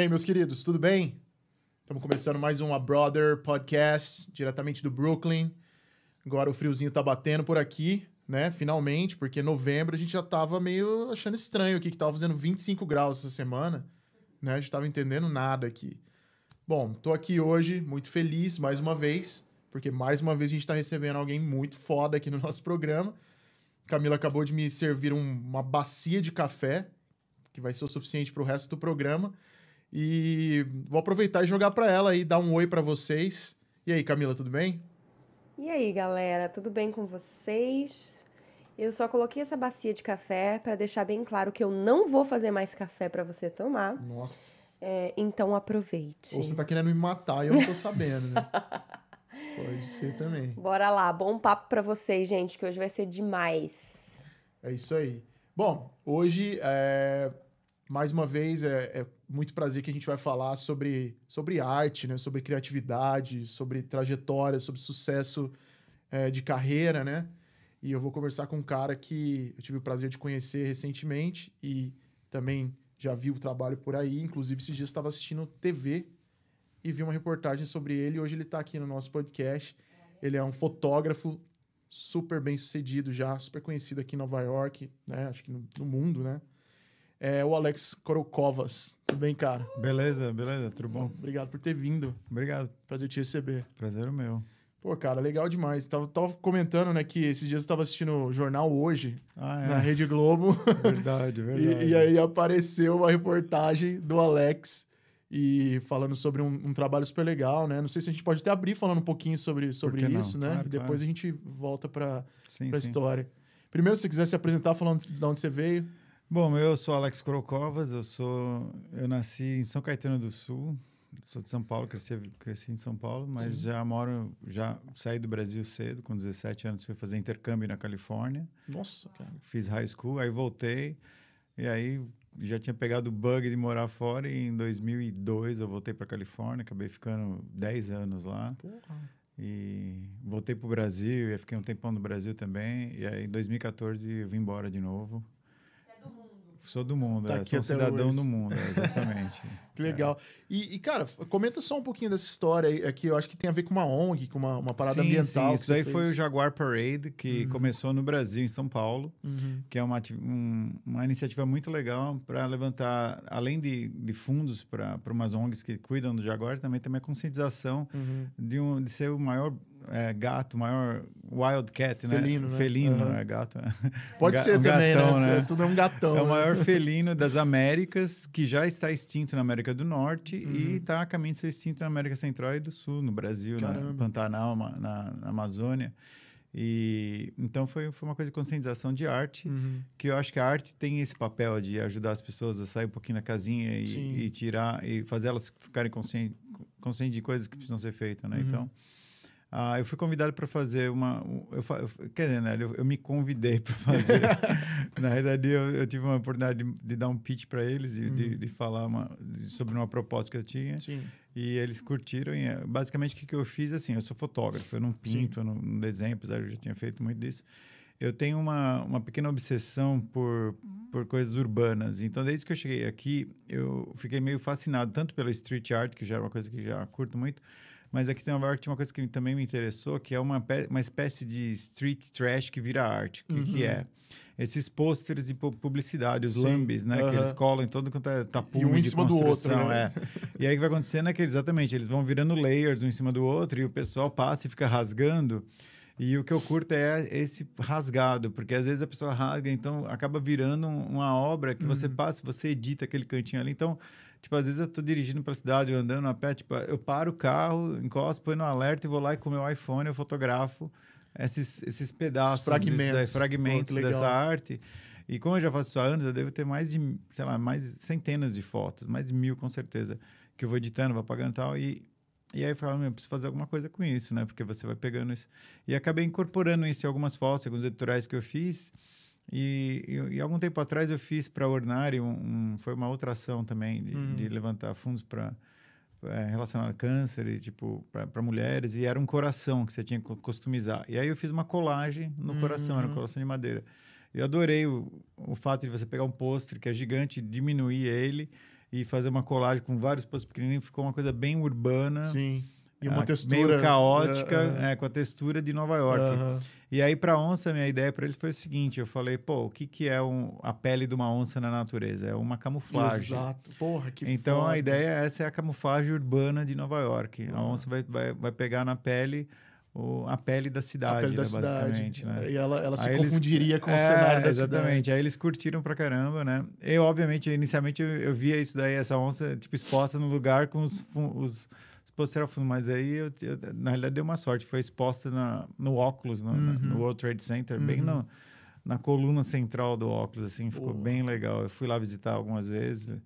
aí, meus queridos, tudo bem? Estamos começando mais um A Brother Podcast, diretamente do Brooklyn. Agora o friozinho tá batendo por aqui, né? Finalmente, porque novembro a gente já tava meio achando estranho aqui, que tava fazendo 25 graus essa semana, né? A gente tava entendendo nada aqui. Bom, tô aqui hoje muito feliz mais uma vez, porque mais uma vez a gente tá recebendo alguém muito foda aqui no nosso programa. Camila acabou de me servir um- uma bacia de café, que vai ser o suficiente para o resto do programa. E vou aproveitar e jogar para ela aí, dar um oi para vocês. E aí, Camila, tudo bem? E aí, galera, tudo bem com vocês? Eu só coloquei essa bacia de café para deixar bem claro que eu não vou fazer mais café para você tomar. Nossa. É, então aproveite. Ou você tá querendo me matar e eu não tô sabendo, né? Pode ser também. Bora lá, bom papo para vocês, gente, que hoje vai ser demais. É isso aí. Bom, hoje, é, mais uma vez, é, é muito prazer que a gente vai falar sobre, sobre arte, né? sobre criatividade, sobre trajetória, sobre sucesso é, de carreira, né? E eu vou conversar com um cara que eu tive o prazer de conhecer recentemente e também já vi o trabalho por aí. Inclusive, esses dias estava assistindo TV e vi uma reportagem sobre ele. Hoje ele está aqui no nosso podcast. Ele é um fotógrafo super bem sucedido já, super conhecido aqui em Nova York, né? Acho que no, no mundo, né? É o Alex Korokovas. Tudo bem, cara? Beleza, beleza, tudo bom? Obrigado por ter vindo. Obrigado, Prazer te receber. prazer é meu. Pô, cara, legal demais. Tava, tava comentando, né, que esses dias eu tava assistindo o jornal hoje, Ah, na é, Rede Globo. verdade, verdade. E, e aí apareceu uma reportagem do Alex e falando sobre um, um trabalho super legal, né? Não sei se a gente pode até abrir falando um pouquinho sobre, sobre que não? isso, né? Claro, e depois claro. a gente volta para sim, a sim. história. Primeiro, se você quiser se apresentar falando de onde você veio. Bom, eu sou Alex Krokovas, eu sou, eu nasci em São Caetano do Sul, sou de São Paulo, cresci, cresci em São Paulo, mas Sim. já moro, já saí do Brasil cedo, com 17 anos fui fazer intercâmbio na Califórnia, Nossa, cara. fiz high school, aí voltei, e aí já tinha pegado o bug de morar fora, e em 2002 eu voltei para Califórnia, acabei ficando 10 anos lá. Porra. E voltei pro Brasil, e fiquei um tempão no Brasil também. E aí, em 2014, eu vim embora de novo. Sou do mundo, Tá é, aqui sou um cidadão hoje. do mundo, é, exatamente. Que legal. E, e, cara, comenta só um pouquinho dessa história aí, é que eu acho que tem a ver com uma ONG, com uma, uma parada sim, ambiental. Sim, isso aí você foi o fez. Jaguar Parade, que Uhum. começou no Brasil, em São Paulo, Uhum. que é uma, um- uma iniciativa muito legal para levantar, além de, de fundos para umas ONGs que cuidam do Jaguar, também tem a conscientização Uhum. de, um, de ser o maior é, gato, maior wildcat, né? Felino, né? Felino, Aham. é gato. Pode ga- ser um também, gatão, né? né? Tudo é um gatão. É o né? maior felino das Américas, que já está extinto na América do Norte Uhum. e está a caminho de ser extinto na América Central e do Sul, no Brasil, Caramba. no Pantanal, na, na Amazônia. E então foi, foi uma coisa de conscientização de arte, Uhum. que eu acho que a arte tem esse papel de ajudar as pessoas a sair um pouquinho da casinha e, e tirar e fazer elas ficarem conscientes consciente de coisas que precisam ser feitas, né? Uhum. Então, ah, eu fui convidado para fazer uma. um- Eu, eu, quer dizer, né, eu, eu me convidei para fazer. Na verdade, eu, eu tive uma oportunidade de, de dar um pitch para eles e de, Uhum. de falar uma- de- sobre uma proposta que eu tinha. Sim. E eles curtiram. E, basicamente, o que, que eu fiz? Assim, eu sou fotógrafo, eu não pinto, eu não, não desenho, apesar de eu já tinha feito muito disso. Eu tenho uma, uma pequena obsessão por, por coisas urbanas. Então, desde que eu cheguei aqui, eu fiquei meio fascinado, tanto pela street art, que já é uma coisa que já curto muito, mas aqui tem Nova York tinha uma coisa que também me interessou, que é uma, uma espécie de street trash que vira arte. O que, que Uhum. é? Esses pôsteres de pu- publicidade, os Sim, lambes, né? Que aham. eles colam em todo quanto é tapume E um em cima do outro, né? é. E aí o que vai acontecendo é que, exatamente, eles vão virando layers um em cima do outro e o pessoal passa e fica rasgando. E o que eu curto é esse rasgado, porque às vezes a pessoa rasga, então acaba virando um- uma obra que você Uhum. passa, você edita aquele cantinho ali. Então, tipo, às vezes eu tô dirigindo pra cidade, eu andando a pé, tipo, eu paro o carro, encosto, põe no alerta e vou lá e com o meu iPhone eu fotografo esses, esses pedaços, fragmentos. desse- Pô, fragmentos legal. dessa arte. E como eu já faço isso há anos, eu devo ter mais de, sei lá, mais centenas de fotos, mais de mil com certeza, que eu vou editando, vou apagando e tal. E, e aí eu falo, meu, preciso fazer alguma coisa com isso, né? Porque você vai pegando isso. E acabei incorporando isso em algumas fotos, alguns editoriais que eu fiz. E, e, e algum tempo atrás eu fiz para a Ornari, um, um- foi uma outra ação também, de, Uhum. de levantar fundos para é, relacionado a câncer e tipo para mulheres e era um coração que você tinha que customizar e aí eu fiz uma colagem no coração era um Uhum. coração de madeira eu adorei o, o fato de você pegar um pôster que é gigante diminuir ele e fazer uma colagem com vários postos pequenininhos. Ficou uma coisa bem urbana. Sim. E uma ah, textura... Meio caótica, Uh, uh. é, com a textura de Nova York. Aham. E aí, para onça, minha ideia para eles foi o seguinte: eu falei, pô, o que, que é um- a pele de uma onça na natureza? É uma camuflagem. Exato. Porra, que então, foda. a ideia é essa é a camuflagem urbana de Nova York. A Uhum. onça vai, vai, vai pegar na pele o- a pele da A cidade, pele da né, cidade. basicamente. Né? E ela, ela se Aí eles- confundiria com o É, cenário da exatamente. Aí eles curtiram pra caramba, né? Eu, obviamente, inicialmente eu, eu via isso daí, essa onça, tipo, exposta no lugar com os, os, ao fundo. Mas aí, eu, eu- na realidade, deu uma sorte. Foi exposta na, no óculos, no, na- no Uhum. World Trade Center, bem Uhum. no, na coluna central do óculos, assim. Ficou Porra. bem legal. Eu fui lá visitar algumas vezes,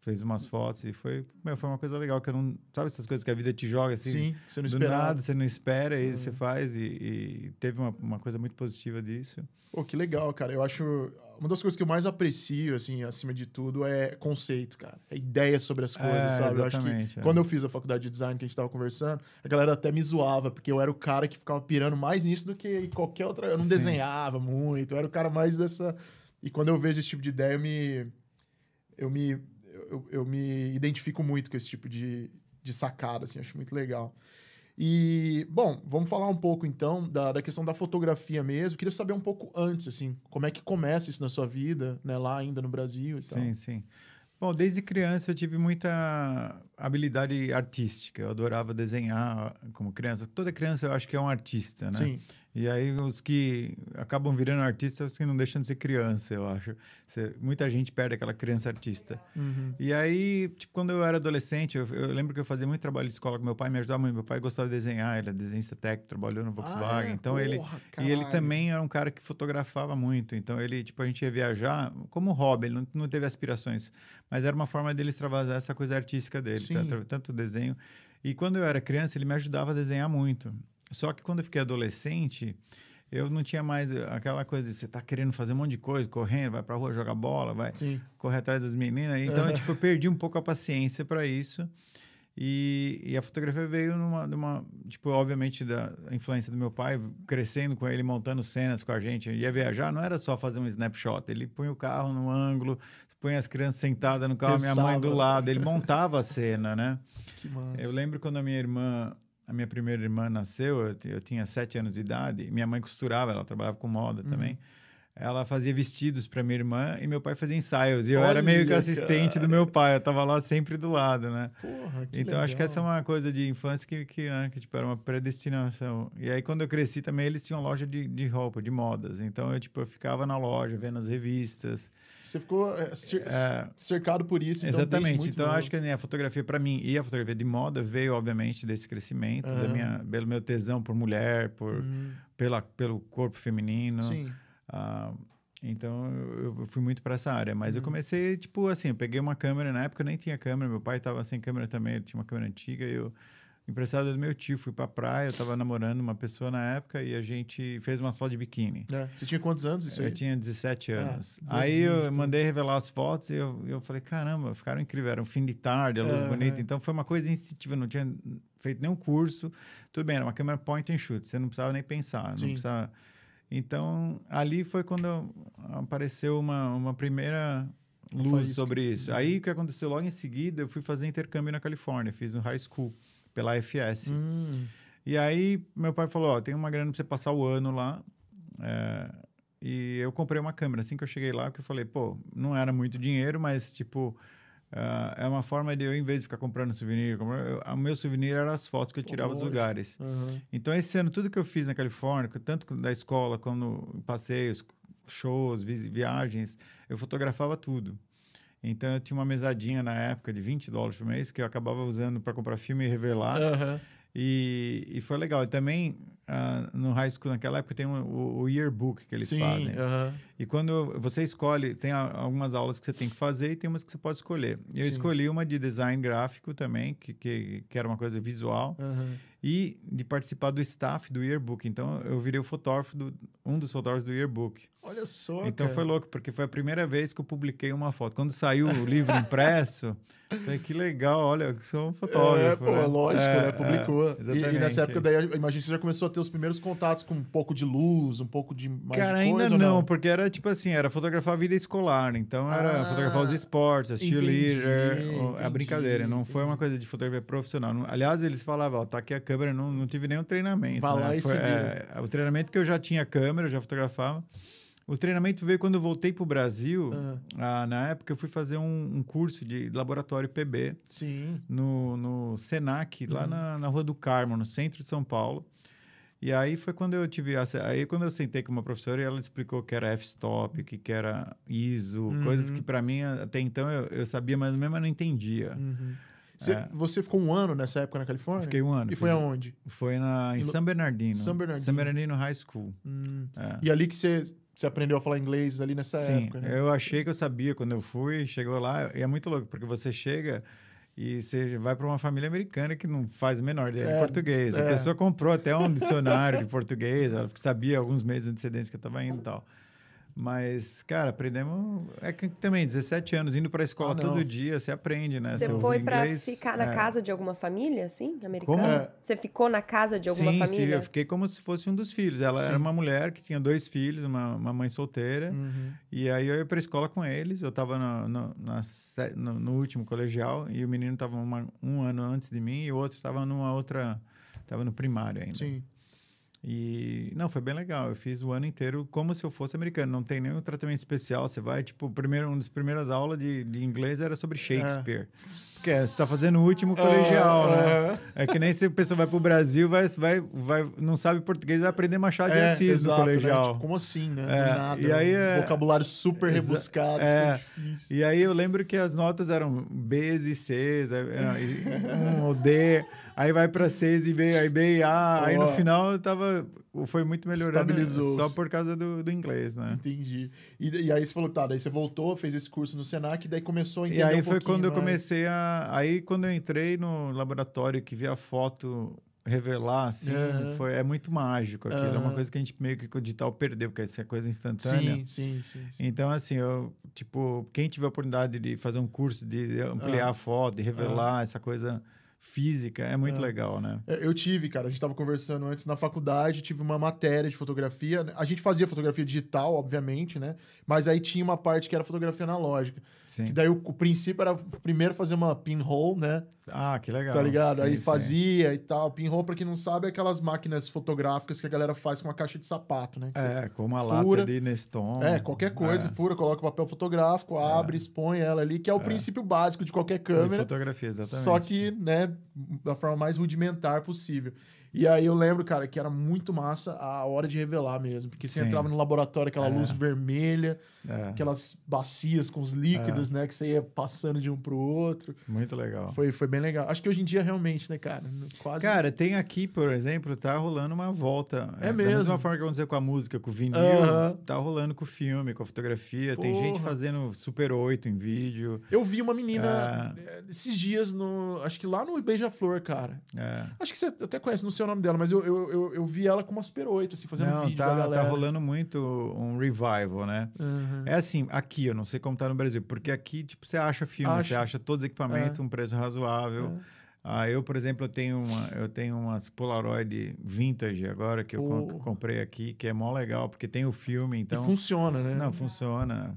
fez umas fotos e foi, meu, foi uma coisa legal. Que eu não... Sabe essas coisas que a vida te joga, assim? Sim, você não do esperava. nada, você não espera, e Uhum. você faz. E, e teve uma, uma coisa muito positiva disso. Pô, que legal, cara. Eu acho. Uma das coisas que eu mais aprecio, assim, acima de tudo, é conceito, cara. É ideia sobre as coisas, É, sabe? Eu acho que é. quando eu fiz a faculdade de design que a gente tava conversando, a galera até me zoava, porque eu era o cara que ficava pirando mais nisso do que qualquer outra. Eu não Sim. desenhava muito, eu era o cara mais dessa. E quando eu vejo esse tipo de ideia, eu me. Eu me. Eu, eu me identifico muito com esse tipo de, de sacada, assim, acho muito legal. E, bom, vamos falar um pouco então da, da questão da fotografia mesmo. Queria saber um pouco antes, assim, como é que começa isso na sua vida, né, lá ainda no Brasil e tal. Sim, sim. Bom, desde criança eu tive muita habilidade artística. Eu adorava desenhar como criança. Toda criança eu acho que é um artista, né? Sim. E aí os que acabam virando artista, os que não deixam de ser criança, eu acho. Você- muita gente perde aquela criança artista. Uhum. E aí, tipo, quando eu era adolescente, eu, eu lembro que eu fazia muito trabalho de escola com meu pai, me ajudava muito. Meu pai gostava de desenhar, ele é desenhista técnico, trabalhou no Volkswagen. Ah, é? então ele Porra, e ele caralho. também era um cara que fotografava muito. Então ele, tipo, a gente ia viajar como hobby, ele não, não teve aspirações, mas era uma forma dele extravasar essa coisa artística dele. Tanto, tanto desenho. E quando eu era criança, ele me ajudava a desenhar muito. Só que quando eu fiquei adolescente, eu não tinha mais aquela coisa de você tá querendo fazer um monte de coisa, correndo, vai pra rua jogar bola, vai Sim. correr atrás das meninas. Então, eu, tipo, eu perdi um pouco a paciência para isso. E, e a fotografia veio numa, numa, tipo, obviamente, da influência do meu pai, crescendo com ele, montando cenas com a gente. Ia viajar, não era só fazer um snapshot. Ele punha o carro no ângulo, punha as crianças sentadas no carro, minha mãe do Pensava. lado. Ele montava a cena, né? Que massa. Eu lembro quando a minha irmã, a minha primeira irmã nasceu, eu, eu tinha sete anos de idade, minha mãe costurava, ela trabalhava com moda também. Ela fazia vestidos para minha irmã e meu pai fazia ensaios. E eu era meio que Olha, assistente do meu pai, eu tava lá sempre do lado, né? Porra, que então acho que essa é legal. uma coisa de infância que, que, né, que tipo, era uma predestinação. E aí quando eu cresci também, eles tinham loja de, de roupa, de modas. Então eu, tipo, eu ficava na loja, vendo as revistas. Você ficou é, É. cercado por isso, então, Exatamente. Então, novo. acho que né, a fotografia, para mim, e a fotografia de moda veio, obviamente, desse crescimento, da Aham. minha, pelo meu tesão por mulher, por, Hum, pela, pelo corpo feminino. Sim. Ah, então, eu, eu fui muito para essa área. Mas eu Uhum. comecei, tipo, assim, eu peguei uma câmera. Na época eu nem tinha câmera, meu pai estava sem câmera também, ele tinha uma câmera antiga. E eu, emprestado do meu tio, fui pra praia, eu estava namorando uma pessoa na época e a gente fez umas fotos de biquíni. É. Você tinha quantos anos isso aí? Eu tinha 17 Ah, anos. Aí eu mandei revelar as fotos e eu, eu falei, caramba, ficaram incríveis. Era um fim de tarde, a luz Aham. bonita. Então foi uma coisa instintiva, eu não tinha feito nenhum curso. Tudo bem, era uma câmera point and shoot, você não precisava nem pensar. Não Sim. precisava... Então, ali foi quando apareceu uma, uma primeira luz faísca. sobre isso. Aí o que aconteceu logo em seguida, eu fui fazer intercâmbio na Califórnia, fiz no high school, pela FS. Hum, E aí, meu pai falou: Ó, tem uma grana pra você passar o ano lá. É, e eu comprei uma câmera. Assim que eu cheguei lá, que eu falei: pô, não era muito dinheiro, mas tipo. Ah, é uma forma de eu, em vez de ficar comprando souvenir, eu- o meu souvenir era as fotos que eu tirava dos lugares. aham. Então, esse ano, tudo que eu fiz na Califórnia, tanto da escola como passeios, shows, vi- viagens, eu fotografava tudo. Então, eu tinha uma mesadinha na época de 20 dólares por mês que eu acabava usando para comprar filme e revelar. Aham. E, e foi legal. E também, ah, no high school, naquela época, tem um- o, o yearbook que eles Sim, fazem. aham. E quando você escolhe, tem a- algumas aulas que você tem que fazer e tem umas que você pode escolher. Eu Sim. escolhi uma de design gráfico também, que, que, que era uma coisa visual. aham. e de participar do staff do yearbook. Então, eu virei o fotógrafo, do, um dos fotógrafos do yearbook. Olha só. Então cara. foi louco, porque foi a primeira vez que eu publiquei uma foto. Quando saiu o livro impresso, falei, que legal, olha, eu sou um fotógrafo. É, pô, né? lógico, É, né? Publicou. é, e, exatamente. e nessa época, daí, imagino que você já começou a ter os primeiros contatos com um pouco de luz, um pouco de mais Cara, de ainda coisa, não, ou porque era tipo assim, era fotografar a vida escolar. Então era Ah, fotografar os esportes, as cheerleader, a brincadeira. Não foi uma coisa de fotografia profissional. Não- Aliás, eles falavam, ó, tá aqui a câmera, não, não tive nenhum treinamento. Vai né? lá e Foi, se é, o treinamento que eu já tinha câmera, eu já fotografava. O treinamento veio quando eu voltei pro Brasil. Ah, na época eu fui fazer um, um curso de laboratório PB Sim. no, no Senac, lá na, na Rua do Carmo, no centro de São Paulo. E aí foi quando eu tive... Aí quando eu sentei com uma professora, e ela explicou que era f-stop, que, que era ISO, Uhum. coisas que para mim até então eu, eu sabia, mas mesmo eu não entendia. Uhum. Você, É. você ficou um ano nessa época na Califórnia? Fiquei um ano. E foi aonde? Foi na, em São Bernardino. São Bernardino. São Bernardino High School. Hum. É. E ali que você, você aprendeu a falar inglês ali nessa Sim, época, né? eu achei que eu sabia quando eu fui, chegou lá, e é muito louco, porque você chega e você vai para uma família americana que não faz a menor ideia É, de português. A é. pessoa comprou até um dicionário de português, ela sabia alguns meses de antecedência que eu estava indo e tal. Mas, cara, aprendemos. É que também, 17 anos, indo para a escola Ah, todo dia, você aprende, né? Você foi pra inglês, ficar na é. casa de alguma família, assim, americana? Como? Você ficou na casa de alguma sim, família? Sim, eu fiquei como se fosse um dos filhos. Ela Sim. era uma mulher que tinha dois filhos, uma, uma mãe solteira. Uhum. E aí eu ia para escola com eles. Eu estava no, no, no- no último colegial e o menino estava um ano antes de mim e o outro estava numa outra. Estava no primário ainda. Sim. E não, foi bem legal. Eu fiz o ano inteiro como se eu fosse americano. Não tem nenhum tratamento especial. Você vai, tipo, primeiro, uma das primeiras aulas de, de inglês era sobre Shakespeare. Porque você está fazendo o último colegial, né? É que nem se a pessoa vai pro Brasil, vai, vai, vai, não sabe português, vai aprender Machado de É, Assis exato, no né? colegial. Tipo, como assim, né? É, nada. e aí um é- Vocabulário super rebuscado, é. E aí eu lembro que as notas eram Bs e Cs, é, é, um ou D, aí vai para Cs e B, aí B e A, aí no final eu tava, foi muito melhorando Estabilizou. só por causa do, do inglês, né? Entendi. E, e aí você falou, tá, daí você voltou, fez esse curso no Senac, daí começou a entender E aí um foi quando eu mais. comecei a, aí quando eu entrei no laboratório que vi a foto revelar, assim, Aham. foi, é muito mágico aquilo, é uma coisa que a gente meio que o digital perdeu, porque essa coisa instantânea. Sim, sim, sim. sim. Então, assim, eu, tipo, quem tiver a oportunidade de fazer um curso, de ampliar Ah. a foto, de revelar essa coisa física, é muito Ah. legal, né? É, Eu tive, cara, a gente tava conversando antes na faculdade, tive uma matéria de fotografia. A gente fazia fotografia digital, obviamente, né? Mas aí tinha uma parte que era fotografia analógica. Sim. Que daí o, o princípio era primeiro fazer uma pinhole, né? Ah, que legal. Tá ligado? Sim, aí sim. fazia e tal. Pinhole, pra quem não sabe, é aquelas máquinas fotográficas que a galera faz com uma caixa de sapato, né? Que É, como a lata de Neston. É, qualquer coisa, É, fura, coloca o papel fotográfico, abre, expõe ela ali, que é o princípio básico de qualquer de câmera. fotografia, exatamente. Só que, né, da forma mais rudimentar possível. E aí eu lembro, cara, que era muito massa a hora de revelar mesmo. Porque você Sim. entrava no laboratório, aquela É. luz vermelha, É, aquelas bacias com os líquidos, né? Que você ia passando de um pro outro. muito legal. Foi, foi bem legal. Acho que hoje em dia, realmente, né, cara? Quase. Cara, tem aqui, por exemplo, tá rolando uma volta. É Da mesmo? mesma forma que aconteceu com a música, com o vinil, Aham. tá rolando com o filme, com a fotografia. Tem gente Porra. fazendo Super 8 em vídeo. Eu vi uma menina eh, esses dias no. Acho que lá no Beija-Flor, cara. É. Acho que você até conhece, não sei o nome dela, mas eu, eu, eu, eu vi ela com uma Super 8, assim, fazendo Não, vídeo da tá, galera. tá rolando muito um revival, né? Uhum. É assim, aqui, eu não sei como tá no Brasil, porque aqui, tipo, você acha filme, Acha. você acha todos os equipamentos, um preço razoável. É. Ah, eu, por exemplo, eu tenho, uma, eu tenho umas Polaroid vintage agora que eu com- Pô. comprei aqui, que é mó legal, porque tem o filme, então... e funciona, né? Não, funciona.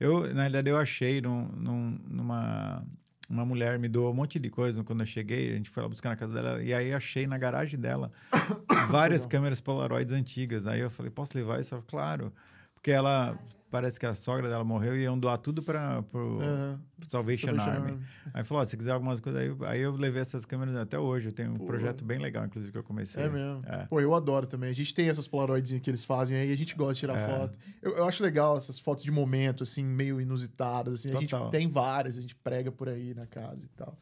Eu, na realidade, eu achei num, num- numa... Uma mulher me doou um monte de coisa quando eu cheguei, a gente foi lá buscar na casa dela, e aí achei na garagem dela várias câmeras Polaroids antigas. Aí eu falei, posso levar isso? Ela claro. Porque ela, parece que a sogra dela morreu e iam doar tudo para o Aham. Salvation, Salvation Army. Army. Aí falou, ó, se quiser algumas coisas, aí, aí eu levei essas câmeras até hoje. Eu tenho um Pô. projeto bem legal, inclusive, que eu comecei. É mesmo. É. Pô, eu adoro também. A gente tem essas polaroidzinhas que eles fazem aí, a gente gosta de tirar É. foto. Eu, eu acho legal essas fotos de momento, assim, meio inusitadas. Assim. A gente tem várias, a gente prega por aí na casa e tal.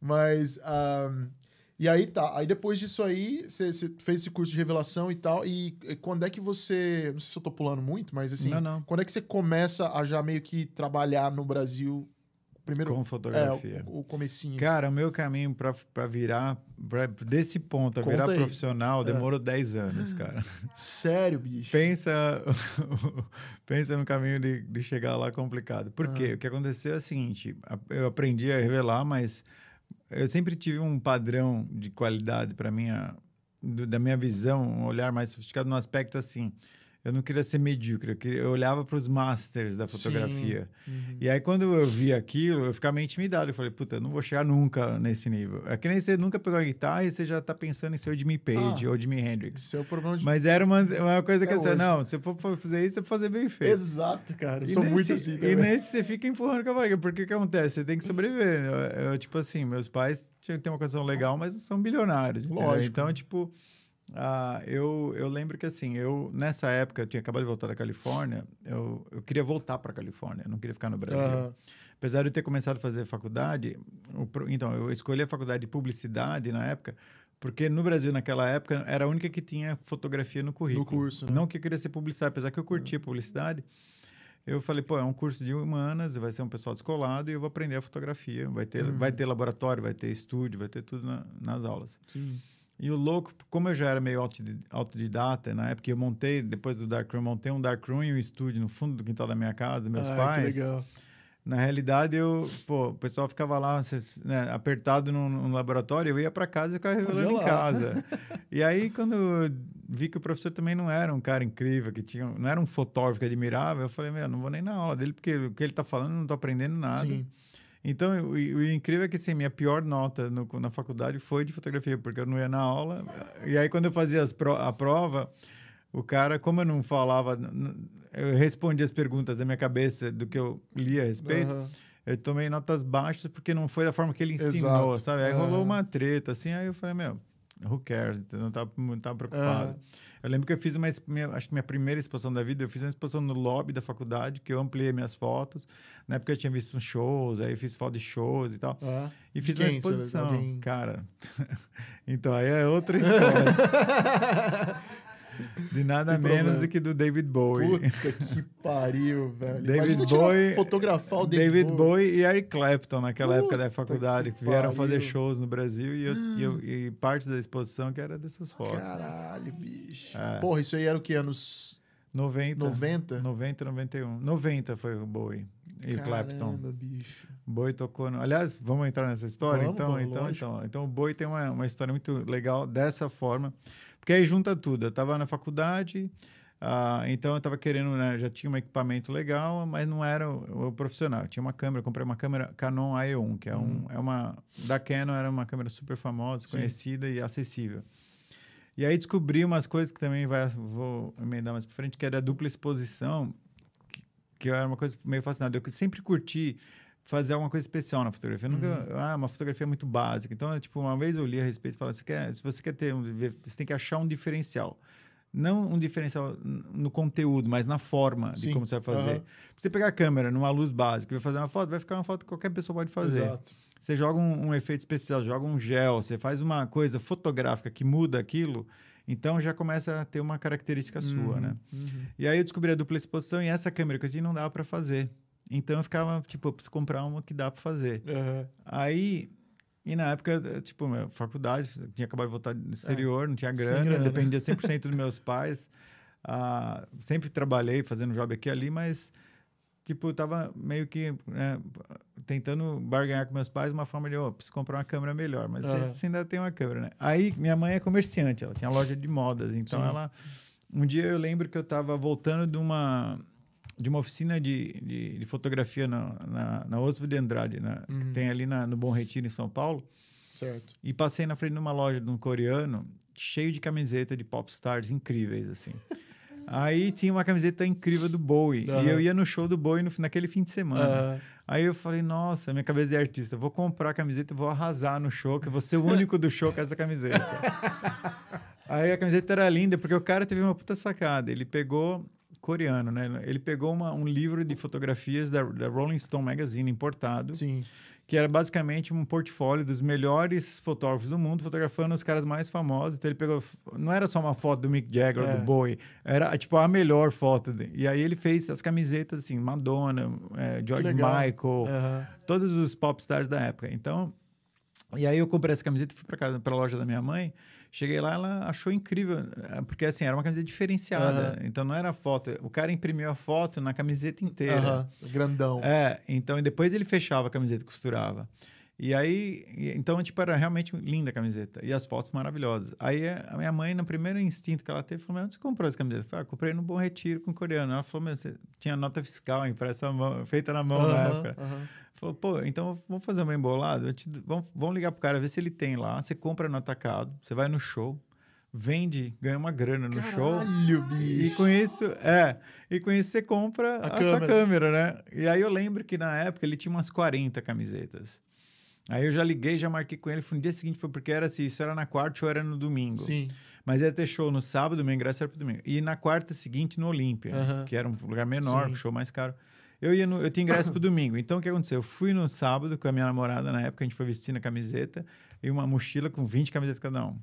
Mas. ahm, e aí tá. Aí depois disso aí, você fez esse curso de revelação e tal. E, e quando é que você. Não sei se eu tô pulando muito, mas assim. Não, não. Quando é que você começa a já meio que trabalhar no Brasil Primeiro, com fotografia. É, o, o comecinho. Cara, o meu caminho para virar, pra, desse ponto, a Conta virar aí. profissional, É. demorou 10 anos, cara. Sério, bicho. pensa, pensa no caminho de, de chegar lá complicado. Por quê? O que aconteceu é o seguinte: eu aprendi a revelar, mas eu sempre tive um padrão de qualidade para minha do- da minha visão, um olhar mais sofisticado no aspecto assim. Eu não queria ser medíocre, eu, queria- eu olhava para os masters da fotografia. Uhum. E aí, quando eu vi aquilo, eu ficava meio intimidado. Eu falei, puta, eu não vou chegar nunca nesse nível. É que nem você nunca pegou a guitarra e você já tá pensando em ser o Jimmy Page Ah. ou Jimi Hendrix. Esse é problema de. Mas era uma, uma coisa que É eu disse, não, se eu for fazer isso, eu vou fazer bem feito. Exato, cara. E sou nesse, muito assim E também. nesse você fica empurrando com a barriga. Porque o que acontece? Você tem que sobreviver. Eu, eu, tipo assim, meus pais tinham que ter uma condição legal, mas não são bilionários. entendeu? Lógico. Então, tipo, ah, eu, eu lembro que assim, eu nessa época, eu tinha acabado de voltar da Califórnia, eu, eu queria voltar para Califórnia, eu não queria ficar no Brasil. Aham. Apesar de eu ter começado a fazer faculdade, o então, eu escolhi a faculdade de publicidade na época, porque no Brasil, naquela época, era a única que tinha fotografia no currículo. curso, né? Não que eu queria ser publicitário, apesar que eu curtia publicidade. Eu falei, pô, é um curso de humanas, vai ser um pessoal descolado e eu vou aprender a fotografia. Vai ter, Uhum. vai ter laboratório, vai ter estúdio, vai ter tudo na- nas aulas. Sim. E o louco, como eu já era meio autodi- autodidata, na época eu montei, depois do Darkroom, montei um Darkroom e um estúdio no fundo do quintal da minha casa, dos meus Ah, pais. Que legal. Na realidade, eu, pô, o pessoal ficava lá né, apertado no, no laboratório, eu ia para casa e ficava revelando em casa. e aí, quando vi que o professor também não era um cara incrível, que tinha, não era um fotógrafo admirava, eu falei, meu, não vou nem na aula dele, porque o que ele tá falando eu não tô aprendendo nada. Sim. Então, o, o incrível é que, assim, minha pior nota no- na faculdade foi de fotografia, porque eu não ia na aula. E aí, quando eu fazia pro- a prova, o cara, como eu não falava, eu respondia as perguntas da minha cabeça do que eu lia a respeito, Aham. eu tomei notas baixas porque não foi da forma que ele ensinou, Exato. sabe? Aí Aham. rolou uma treta, assim, aí eu falei, meu, who cares? Entendeu? Não tava, não tava preocupado. Aham. Eu lembro que eu fiz uma, minha, acho que minha primeira exposição da vida, eu fiz uma exposição no lobby da faculdade, que eu ampliei minhas fotos. Na época eu tinha visto uns shows, aí eu fiz foto de shows e tal. Ah. E fiz Quem? uma exposição. Cara, então aí é outra história. de nada menos do que do David Bowie. Puta que pariu, velho. David Bowie- Fotografar o David, David Bowie e Eric Clapton naquela época da Puta faculdade, que que vieram pariu. fazer shows no Brasil e, eu, e, eu- e parte da exposição que era dessas fotos. Caralho, bicho. É. Porra, isso aí era o que? Anos 90. 90? 90, 91. 90 foi o Bowie e o Clapton. Caramba, bicho. Bowie tocou. No... Aliás, vamos entrar nessa história? Vamos, então, vamos, então, lógico. então. Então, o Bowie tem uma, uma história muito legal dessa forma. Porque aí junta tudo. Eu estava na faculdade, ah, então eu estava querendo, né? Já tinha um equipamento legal, mas não era o, o profissional. Eu tinha uma câmera, comprei uma câmera Canon AE1, que é, um, é uma. Da Canon era uma câmera super famosa. Sim. conhecida e acessível. E aí descobri umas coisas que também vai, vou emendar mais para frente, que era a dupla exposição, que, que era uma coisa meio fascinante. Eu sempre curti fazer alguma coisa especial na fotografia. Nunca, Uhum. ah, uma fotografia muito básica. Então, tipo, uma vez eu li a respeito e falei, você quer, se você quer ter você tem que achar um diferencial. Não um diferencial no conteúdo, mas na forma de Sim. como você vai fazer. Aham. Você pegar a câmera numa luz básica e vai fazer uma foto, vai ficar uma foto que qualquer pessoa pode fazer. Exato. Você joga um, um efeito especial, joga um gel, você faz uma coisa fotográfica que muda aquilo, então já começa a ter uma característica sua, Uhum, né? uhum. E aí eu descobri a dupla exposição e essa câmera que eu tinha não dava para fazer. Então eu ficava, tipo, eu preciso comprar uma que dá para fazer. Aham. Aí, e na época, tipo, minha faculdade, tinha acabado de voltar do exterior, não tinha É, sem grana, grana. dependia 100% dos meus pais. Ah, sempre trabalhei fazendo job aqui e ali, mas, tipo, eu tava meio que né, tentando barganhar com meus pais uma forma de, ó, preciso comprar uma câmera melhor, mas você, você ainda tem uma câmera, né? Aí, minha mãe é comerciante, ela tinha loja de modas, então Sim. ela... Um dia eu lembro que eu tava voltando de uma de uma oficina de, de, de fotografia na, na, na Oswald de Andrade, na, Uhum. que tem ali na, no Bom Retiro, em São Paulo, Certo. e passei na frente de uma loja de um coreano cheio de camiseta de popstars incríveis, assim. Aí tinha uma camiseta incrível do Bowie, Aham. e eu ia no show do Bowie no, naquele fim de semana. Aham. Aí eu falei, nossa, minha cabeça de artista, vou comprar a camiseta e vou arrasar no show, que eu vou ser o único do show com essa camiseta. Aí a camiseta era linda, porque o cara teve uma puta sacada. Ele pegou, coreano, né? Ele pegou uma- um livro de fotografias da, da Rolling Stone Magazine importado, Sim. que era basicamente um portfólio dos melhores fotógrafos do mundo, fotografando os caras mais famosos. Então ele pegou, não era só uma foto do Mick Jagger ou É. do Bowie, era tipo a melhor foto. de- E aí ele fez as camisetas assim, Madonna, é, George. Michael, Aham. todos os popstars da época. Então, e aí eu comprei essa camiseta e fui para casa, para a loja da minha mãe. Cheguei lá, ela achou incrível, eh, porque assim, era uma camiseta diferenciada. Aham. Então não era foto, o cara imprimiu a foto na camiseta inteira. Aham. Grandão. É, então e depois ele fechava a camiseta e costurava. E aí, então, tipo, era realmente linda a camiseta. E as fotos maravilhosas. Aí eh, a minha mãe, no primeiro instinto que ela teve, falou: Mas onde você comprou essa camiseta? Eu falei, ah, comprei no Bom Retiro com o coreano. Ela falou: Meu, você tinha nota fiscal impressa mão, feita na mão na Aham, época. aham. Falou, pô, então vamos fazer uma embolada? Te- vamos, vamos ligar pro cara, ver se ele tem lá. Você compra no atacado, você vai no show, vende, ganha uma grana no show. Caralho, E bicho. com isso, é, e com isso você compra A a, sua câmera. câmera, né? E aí eu lembro que na época ele tinha umas 40 camisetas. Aí eu já liguei, já marquei com ele, foi no dia seguinte, foi porque era assim, isso era na quarta ou era no domingo. Sim. Mas ia ter show no sábado, meu ingresso era pro domingo. E na quarta seguinte no Olímpia, que era um lugar menor, Sim. show mais caro. Eu, ia no, eu tinha ingresso pro domingo. Então o que aconteceu? Eu fui no sábado com a minha namorada na época, a gente foi vestindo a camiseta e uma mochila com 20 camisetas cada um.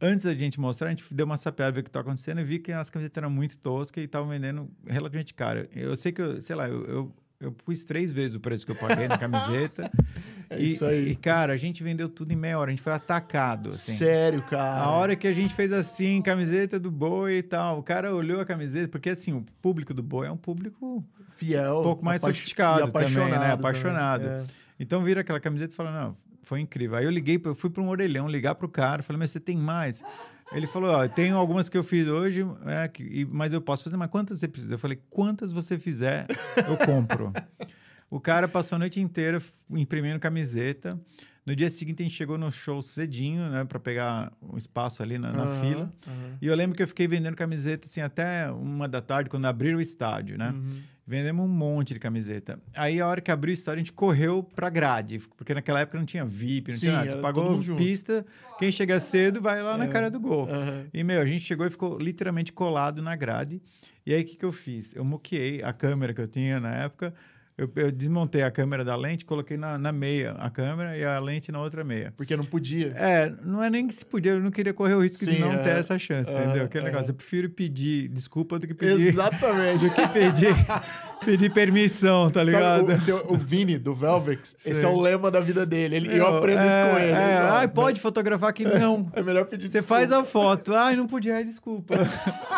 Antes da gente mostrar, a gente deu uma sapeada, ver o que estava acontecendo e vi que as camisetas eram muito toscas e estavam vendendo relativamente caro. Eu sei que, eu, sei lá, eu, eu, eu pus três vezes o preço que eu paguei na camiseta. É e, isso aí. E, cara, a gente vendeu tudo em meia hora. A gente foi atacado, assim. Sério, cara. A hora que a gente fez assim, camiseta do boi e tal, o cara olhou a camiseta, porque assim, o público do boi é um público. Fiel. um pouco mais sofisticado e também, né? também. Apaixonado. É. Então vira aquela camiseta e fala: não, foi incrível. Aí eu liguei, eu fui para um orelhão ligar pro cara, falei, mas você tem mais? Ele falou: ó, tenho algumas que eu fiz hoje, é, que- mas eu posso fazer, mas quantas você precisa? Eu falei: quantas você fizer, eu compro. o cara passou a noite inteira imprimindo camiseta. No dia seguinte, a gente chegou no show cedinho, né, para pegar um espaço ali na, na Aham, fila. aham. E eu lembro que eu fiquei vendendo camiseta assim até uma da tarde, quando abriram o estádio, né? Uhum. Vendemos um monte de camiseta. Aí, a hora que abriu o estádio, a gente correu pra grade, porque naquela época não tinha VIP, não Sim, tinha nada. Você pagou pista, quem chega cedo vai lá na É. cara do gol. Aham. E, meu, a gente chegou e ficou literalmente colado na grade. E aí, o que, que eu fiz? Eu muqueei a câmera que eu tinha na época. Eu, eu desmontei a câmera da lente, coloquei na, na meia a câmera e a lente na outra meia. Porque não podia. É, não é nem que se podia, eu não queria correr o risco de Sim, não é. ter essa chance, Aham, entendeu? Aquele aham. negócio, eu prefiro pedir desculpa do que pedir, Exatamente. do que pedir, pedir permissão, tá ligado? Sabe, o, o Vini, do Velvex, esse Sim. é o lema da vida dele. Ele, eu Meu, aprendo isso é, com ele. É, ai, pode fotografar aqui? Não. É melhor pedir Você faz a foto. Ai, não podia, desculpa.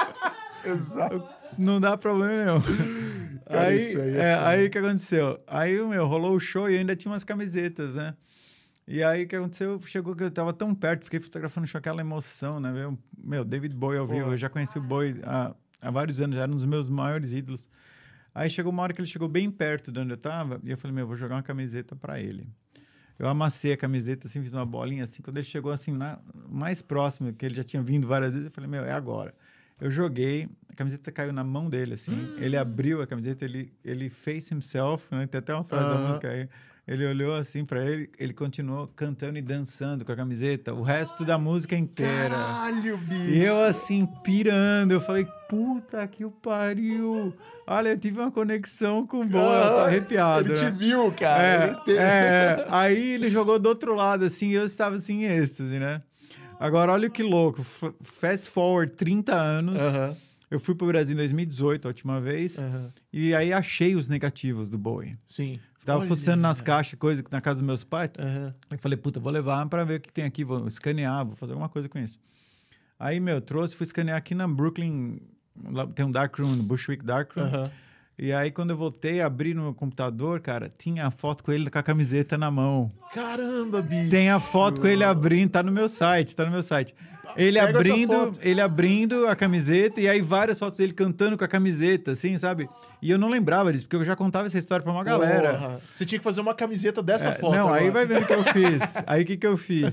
Exato. Não dá problema nenhum. Cara, aí, isso aí é foda. aí o que aconteceu? Aí, meu, rolou o show e ainda tinha umas camisetas, né? E aí o que aconteceu? Chegou que eu tava tão perto, fiquei fotografando com aquela emoção, né? Meu, meu David Bowie ao vivo, eu já conheci o Bowie há, há vários anos, já era um dos meus maiores ídolos. Aí chegou uma hora que ele chegou bem perto de onde eu tava, e eu falei, meu, eu vou jogar uma camiseta para ele. Eu amassei a camiseta, assim, fiz uma bolinha, assim. Quando ele chegou, assim, na, mais próximo, que ele já tinha vindo várias vezes, eu falei, meu, é agora. Eu joguei, a camiseta caiu na mão dele, assim. Ele abriu a camiseta, ele, ele face himself, né? Tem até uma frase da Aham. música aí. Ele olhou assim para ele, ele continuou cantando e dançando com a camiseta, o resto da música inteira. Caralho, bicho. E eu assim, pirando, eu falei, puta que o pariu. Olha, eu tive uma conexão com o tô Ah, arrepiado, Ele né? te viu, cara. É, Ele te- é. aí ele jogou do outro lado, assim, e eu estava assim em êxtase, né? Agora, olha que louco. Fast forward 30 anos. Aham, Eu fui pro Brasil em 2018, a última vez, aham. e aí achei os negativos do Bowie. Sim. Tava fuçando nas caixas, coisa que na casa dos meus pais. Aham. Eu falei, puta, vou levar para ver o que tem aqui, vou escanear, vou fazer alguma coisa com isso. Aí, meu, trouxe, fui escanear aqui na Brooklyn, lá tem um darkroom, no Bushwick Darkroom. Aham. E aí, quando eu voltei, abri no meu computador, cara, tinha a foto com ele com a camiseta na mão. Caramba, bicho. Tem a foto com ele abrindo, tá no meu site, tá no meu site. Ele Pega abrindo, ele abrindo a camiseta e aí várias fotos dele cantando com a camiseta, assim, sabe? E eu não lembrava disso, porque eu já contava essa história pra uma galera. Porra. Você tinha que fazer uma camiseta dessa É, foto. não, aí agora. vai vendo o que eu fiz. Aí o que, que eu fiz?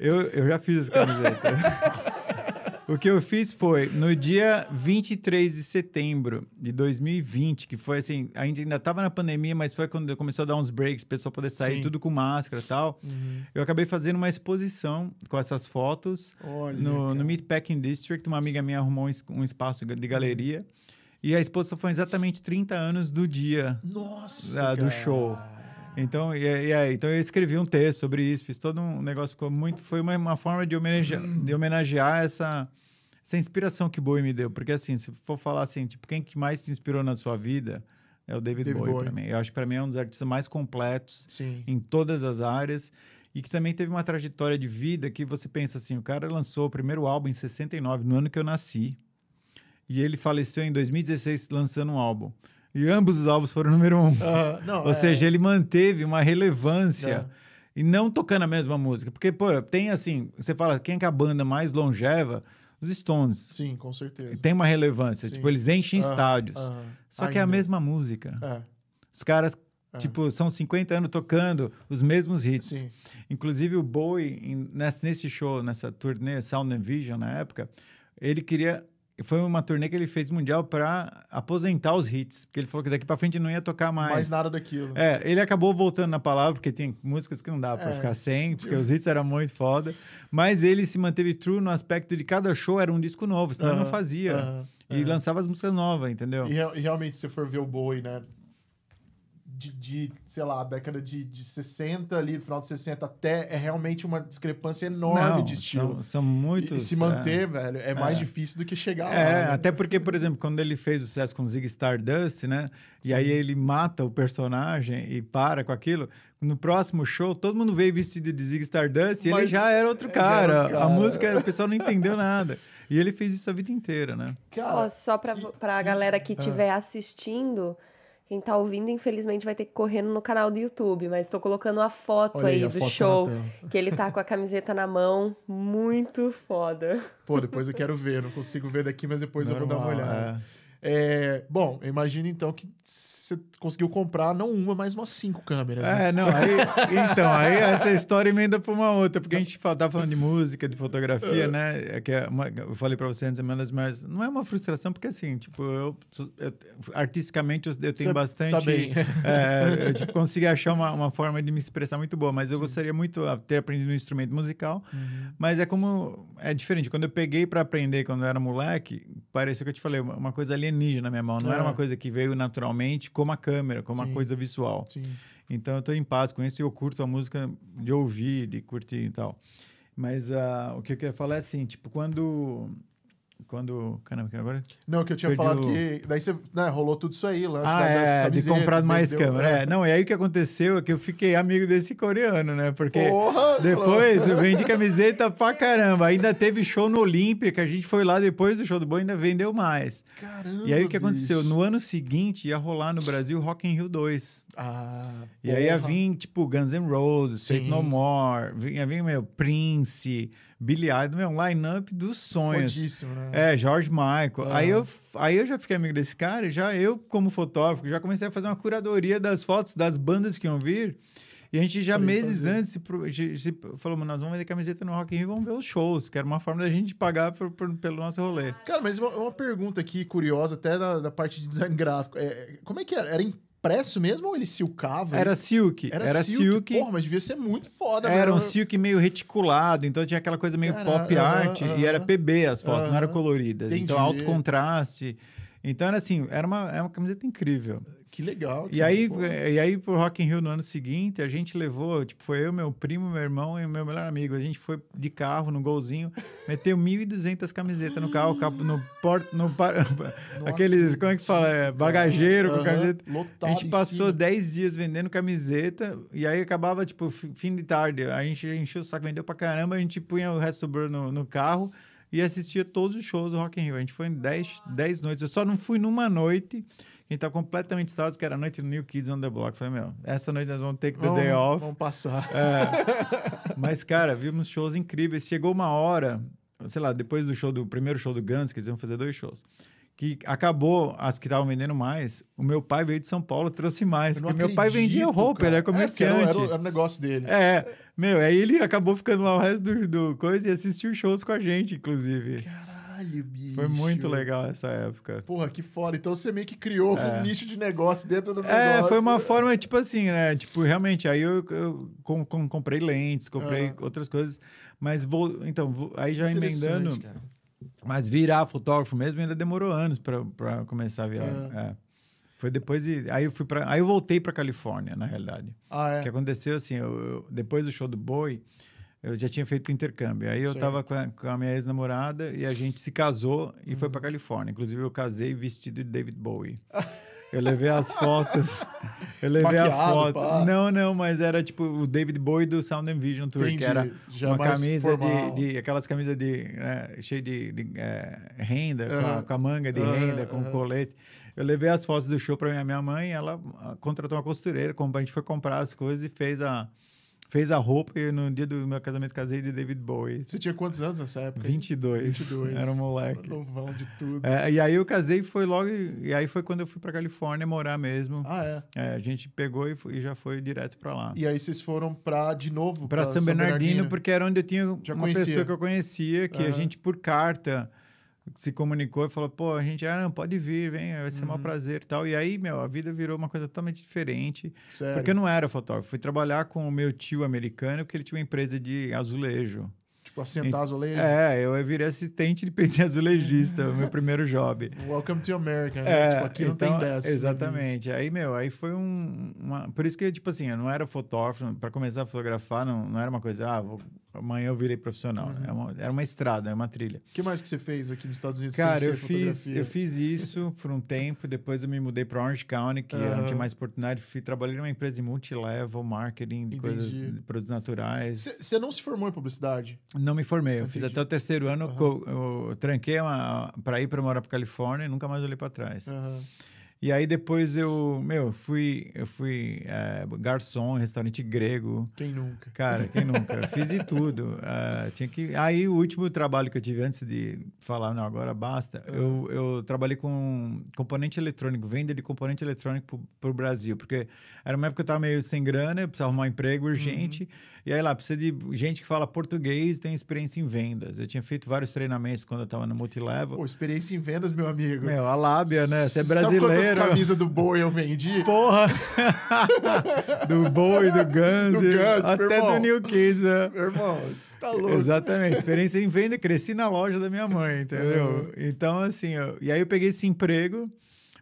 Eu, eu já fiz essa camiseta. o que eu fiz foi, no dia 23 de setembro de 2020, que foi assim, a gente ainda tava na pandemia, mas foi quando começou a dar uns breaks, o pessoal poder sair Sim. tudo com máscara e tal. Uhum. Eu acabei fazendo uma exposição com essas fotos Olha, no, no Meatpacking District. Uma amiga minha arrumou um, um espaço de galeria. E a exposição foi exatamente 30 anos do dia Nossa, ah, do show. Então, e, e aí, então eu escrevi um texto sobre isso, fiz todo um negócio, ficou muito. Foi uma, uma forma de homenagear, de homenagear essa, essa inspiração que Bowie me deu. Porque, assim, se for falar assim, tipo, quem que mais se inspirou na sua vida é o David, David Bowie, Bowie. para mim. Eu acho que para mim é um dos artistas mais completos Sim. em todas as áreas e que também teve uma trajetória de vida que você pensa assim, o cara lançou o primeiro álbum em 69, no ano que eu nasci, e ele faleceu em 2016 lançando um álbum. E ambos os álbuns foram número um. Ah, não, Ou é- seja, ele manteve uma relevância É. e não tocando a mesma música. Porque, pô, tem assim, você fala, quem é que é a banda mais longeva? Os Stones. Sim, com certeza. Tem uma relevância. Sim. Tipo, eles enchem Aham, estádios. aham. Só que é a Ainda. mesma música. É, Os caras, É. tipo, são 50 anos tocando os mesmos hits. sim. Inclusive o Bowie, nesse, nesse show, nessa turnê Sound and Vision na época, ele queria. Foi uma turnê que ele fez mundial para aposentar os hits, porque ele falou que daqui para frente não ia tocar mais. Mais nada daquilo. É, ele acabou voltando na palavra, porque tem músicas que não dá para É. ficar sem, porque os hits eram muito foda. Mas ele se manteve true no aspecto de cada show era um disco novo, senão ele não fazia. aham, E aham. lançava as músicas novas, entendeu? E, e realmente, se você for ver o Bowie, né? De, de, sei lá, década de, de 60 ali, final de 60 até, é realmente uma discrepância enorme Não, de estilo. São, são muitos. e se é. manter, velho, é mais É. difícil do que chegar lá. É, né? até porque, por exemplo, quando ele fez o sucesso com Zig Stardust, né? E aí ele mata o personagem e para com aquilo. No próximo show, todo mundo veio vestido de Zig Stardust e ele Mas- já era outro cara. era outro A cara. música, era- o pessoal não entendeu nada. E ele fez isso a vida inteira, né? Cara, Ó, só pra, pra galera que estiver assistindo, quem tá ouvindo, infelizmente, vai ter que correr no canal do YouTube, mas tô colocando a foto Olha aí, a do foto show. Que ele tá com a camiseta na mão. Muito foda. Pô, depois eu quero ver. Não consigo ver daqui, mas depois eu vou dar uma Normal, olhada. é. É, bom, eu imagino então que você conseguiu comprar não uma, mas umas cinco câmeras. né? É, não, aí, então, aí essa história emenda pra uma outra, porque a gente fala, tá falando de música, de fotografia, né? É que é uma- eu falei pra você antes, mas, não é uma frustração, porque assim, tipo, eu, eu- artisticamente eu, eu tenho Você bastante. tá bem. é, eu tipo, consegui achar uma, uma forma de me expressar muito boa, mas eu gostaria muito de ter aprendido um instrumento musical, Uhum. mas é como. É diferente. Quando eu peguei pra aprender quando eu era moleque, pareceu que eu te falei, uma, uma coisa alienígena na minha mão. Não É. era uma coisa que veio naturalmente como a câmera, como Sim. uma coisa visual. Sim. Então eu tô em paz com isso e eu curto a música de ouvir, de curtir e tal. Mas ah, o que eu queria falar é assim, tipo, quando. Quando. Caramba, que agora? Não, que eu tinha falado o- que. Daí você. Né, rolou tudo isso aí, lance Ah, da- é, de comprar mais câmera. É. Não, e aí o que aconteceu é que eu fiquei amigo desse coreano, né? Porque. Porra! Depois eu vendi camiseta pra caramba. Ainda teve show no Olímpia, que a gente foi lá depois do show do Boi ainda vendeu mais. Caramba, E aí o que aconteceu? bicho. No ano seguinte ia rolar no Brasil Rock in Rio 2. Ah, E aí ia porra. vir, tipo, Guns N' Roses, Faith. No More, vinha vir, meu, Prince, Billy Idol, meu, um line-up dos sonhos. Fodíssimo, né? É, George Michael. Ah. Aí, eu, aí eu já fiquei amigo desse cara e já eu, como fotógrafo, já comecei a fazer uma curadoria das fotos das bandas que iam vir. E a gente já meses fazer. antes se, se- se falou, "Mano, nós vamos vender camiseta no Rock in Rio, vamos ver os shows, que era uma forma da gente pagar por- por- pelo nosso rolê. Cara, mas uma, uma pergunta aqui curiosa, até da, da parte de design gráfico. É, como é que era? Era impresso mesmo ou ele silcava? Era silk, era, silk. Porra, mas devia ser muito foda, Era um né? silk meio reticulado, então tinha aquela coisa meio Cara, pop art e era. PB as fotos, não eram coloridas. Então Entendi. alto contraste. Então era assim, era uma, era uma camiseta incrível. Que legal. E cara, aí, pô. e aí pro Rock in Rio no ano seguinte, a gente levou, tipo, foi eu, meu primo, meu irmão e o meu melhor amigo. A gente foi de carro no golzinho, meteu 1.200 camisetas no carro, no porto, no par- aqueles, como é que fala, É, bagageiro com Aham, camiseta. lotado A gente passou cima. 10 dias vendendo camiseta e aí acabava, tipo, fi- fim de tarde. A gente encheu o saco, vendeu pra caramba, a gente punha o resto sobrou no, no carro e assistia todos os shows do Rock in Rio. A gente foi em 10, 10 noites. Eu só não fui numa noite, que a gente tá completamente estado, que era a noite do New Kids on the Block. Falei, meu, essa noite nós vamos take the Vamos- day off. Vamos passar. É. Mas, cara, vimos shows incríveis. Chegou uma hora, sei lá, depois do show do primeiro show do Guns, que eles iam fazer dois shows. Que acabou as que estavam vendendo mais. O meu pai veio de São Paulo, trouxe mais. Porque meu pai vendia acredito, roupa, cara. ele é É, comerciante. era, era o negócio dele. É, meu, aí ele acabou ficando lá o resto do, do coisa e assistiu shows com a gente, inclusive. Caralho, bicho. Foi muito legal essa época. Porra, que foda. Então você meio que criou um nicho de negócio dentro do É, negócio. foi uma forma, tipo assim, né? Tipo, realmente, aí eu, eu com- com- comprei lentes, comprei Ah. outras coisas, mas vou, então, vou- aí já emendando, cara. mas virar fotógrafo mesmo ainda demorou anos pra pra começar a virar. Ah. é. Foi depois de. Aí eu fui para. Aí eu voltei para Califórnia, na realidade. Ah, é? O que aconteceu assim, eu, eu- depois do show do Boi, eu já tinha feito o intercâmbio. Aí eu Sim. tava com a, com a minha ex-namorada e a gente se casou e Uhum. foi para Califórnia. Inclusive eu casei vestido de David Bowie. Eu levei as fotos. Eu levei a Maquiado, foto. pá. Não, não, mas era tipo o David Bowie do Sound and Vision Tour, Entendi. que era Já uma camisa de, de- aquelas camisas de né, cheio de, de, eh, renda, com, a, com a manga de renda, com colete. Eu levei as fotos do show para minha, minha mãe, ela ah, contratou uma costureira, a gente foi comprar as coisas e fez a fez a roupa e no dia do meu casamento casei de David Bowie. Você tinha quantos anos nessa época? 22. 22. Era um moleque. Novão de tudo. É, e aí eu casei e foi logo e aí foi quando eu fui para Califórnia morar mesmo. Ah, é. É, a gente pegou e, foi- e já foi direto para lá. E aí vocês foram pra, de novo, Para São Bernardino, porque era onde eu tinha Já uma conhecia. pessoa que eu conhecia, que a Aham. gente, por carta, se comunicou e falou: pô, a gente, ah, não, pode vir, vem, vai ser um Uhum. maior prazer e tal. E aí, meu, a vida virou uma coisa totalmente diferente. Sério. Porque eu não era fotógrafo. Fui trabalhar com o meu tio americano, porque ele tinha uma empresa de azulejo. Tipo, assentar azulejo. É, eu virei assistente de PT azulejista, o meu primeiro job. Welcome to America. né? É, tipo, aqui não então, tem dessa. Exatamente. Aí, meu, aí foi um. Uma, por isso que, tipo assim, eu não era fotógrafo, para começar a fotografar, não, não era uma coisa, ah, vou- amanhã eu virei profissional. Uhum. É uma- era uma estrada, era uma trilha. O que mais que você fez aqui nos Estados Unidos? Cara, eu fiz, eu fiz isso por um tempo, depois eu me mudei para Orange County, que eu não tinha mais oportunidade. Fui trabalhar numa empresa de multilevel, marketing, de Entendi. coisas de produtos naturais. Você não se formou em publicidade? Não me formei, eu fiz Entendi. até o terceiro ano, eu, tranquei para ir para morar para Califórnia e nunca mais olhei para trás. Aham. E aí depois eu, meu, fui, eu fui é, garçom restaurante grego. Quem nunca? Cara, quem nunca? Fiz de tudo. Ah, tinha que... Aí o último trabalho que eu tive antes de falar, não, agora basta, eu, eu trabalhei com componente eletrônico, venda de componente eletrônico para o Brasil, porque era uma época que eu estava meio sem grana, eu precisava arrumar um emprego urgente. E aí lá, precisa de gente que fala português e tem experiência em vendas. Eu tinha feito vários treinamentos quando eu estava no multilevel. Pô, experiência em vendas, meu amigo. Meu, a lábia, né? Você é Sabe quantas brasileiro. camisas do boi eu vendi? Porra! do Boi, do Guns, Do Guns, até irmão. do New Kids, né? Meu irmão, você tá louco. Exatamente, experiência em venda, cresci na loja da minha mãe, entendeu? Então, assim, eu- e aí eu peguei esse emprego,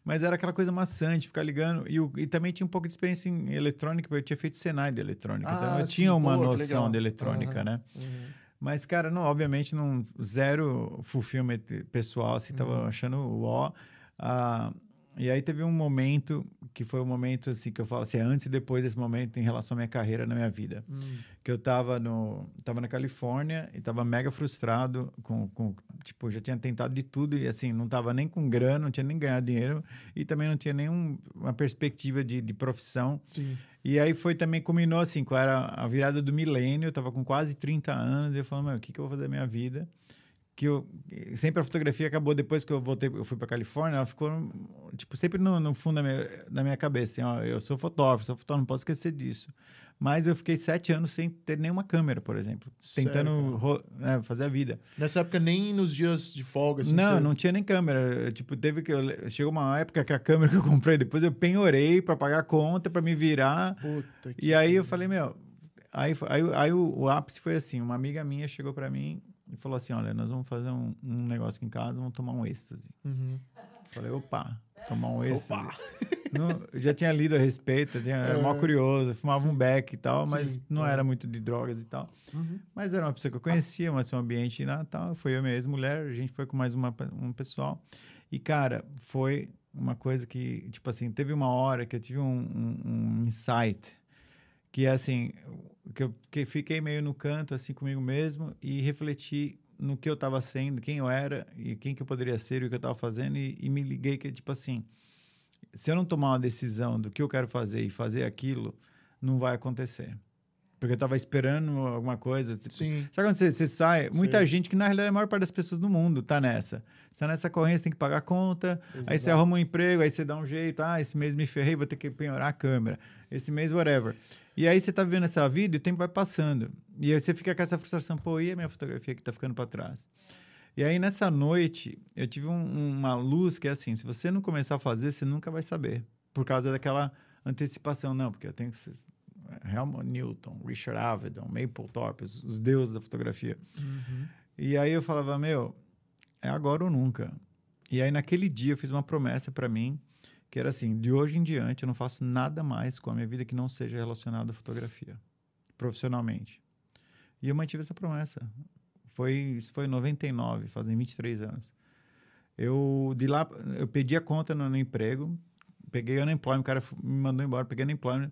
mas era aquela coisa maçante, ficar ligando, e, e também tinha um pouco de experiência em eletrônica, porque eu tinha feito Senai de eletrônica, então Ah, eu sim, tinha uma pô, noção legal. de eletrônica, Aham. né? Uhum. Mas, cara, não, obviamente, não, zero fulfillment pessoal, assim, Uhum. tava achando o ó. Ah, e aí teve um momento, que foi o momento, assim, que eu falo assim, antes e depois desse momento em relação à minha carreira na minha vida. Hum. Que eu tava, no, tava na Califórnia e tava mega frustrado com, com, tipo, já tinha tentado de tudo e, assim, não tava nem com grana, não tinha nem ganhado dinheiro e também não tinha nenhuma perspectiva de, de profissão. Sim. E aí foi também, combinou assim, com era a virada do milênio, eu tava com quase 30 anos, e eu falei, meu, o que, que eu vou fazer da minha vida? Que eu, sempre a fotografia acabou, depois que eu voltei, eu fui pra Califórnia, ela ficou, tipo, sempre no, no fundo da minha, da minha cabeça, assim, ó, eu sou fotógrafo, sou fotógrafo, não posso esquecer disso. Mas eu fiquei sete anos sem ter nenhuma câmera, por exemplo, Sério, tentando né, fazer a vida. Nessa época, nem nos dias de folga, assim, não, você- não tinha nem câmera. Tipo, teve que. eu Chegou uma época que a câmera que eu comprei, depois eu penhorei para pagar a conta, para me virar. Puta que E aí eu falei, meu. Aí, fo- aí, aí o, o ápice foi assim: uma amiga minha chegou para mim e falou assim: olha, nós vamos fazer um, um negócio aqui em casa, vamos tomar um êxtase. Uhum. Falei, opa, tomar um êxtase. Opa! Não, eu já tinha lido a respeito, tinha, era mó É. curioso, fumava um beck e tal, mas Sim, não é. era muito de drogas e tal. Uhum. Mas era uma pessoa que eu conhecia, mas um ambiente lá tal. Foi eu e minha ex-mulher, a gente foi com mais uma, um pessoal. E, cara, foi uma coisa que, tipo assim, teve uma hora que eu tive um, um, um insight, que é assim, que eu que fiquei meio no canto, assim, comigo mesmo, e refleti no que eu estava sendo, quem eu era, e quem que eu poderia ser, e o que eu estava fazendo, e, e me liguei que, tipo assim, se eu não tomar uma decisão do que eu quero fazer e fazer aquilo, não vai acontecer. Porque eu estava esperando alguma coisa. tipo, Sim. Sabe quando você, você sai? Muita Sim. gente, que na realidade a maior parte das pessoas do mundo tá nessa. Você tá nessa corrente, você tem que pagar a conta, aí você Exato. arruma um emprego, aí você dá um jeito. Ah, esse mês me ferrei, vou ter que penhorar a câmera. Esse mês, whatever. E aí você tá vivendo essa vida e o tempo vai passando. E aí você fica com essa frustração, pô, e a minha fotografia que tá ficando para trás? E aí nessa noite, eu tive um- uma luz que é assim, se você não começar a fazer, você nunca vai saber. Por causa daquela antecipação. Não, porque eu tenho que... ser- Helmut Newton, Richard Avedon, Mapplethorpe, os, os deuses da fotografia. Uhum. E aí eu falava, meu, é agora ou nunca. E aí naquele dia eu fiz uma promessa para mim que era assim, de hoje em diante eu não faço nada mais com a minha vida que não seja relacionado à fotografia, profissionalmente. E eu mantive essa promessa. Foi, isso foi em 99, fazem 23 anos. Eu, de lá, eu pedi a conta no, no emprego, peguei unemployment, o cara me mandou embora, peguei unemployment.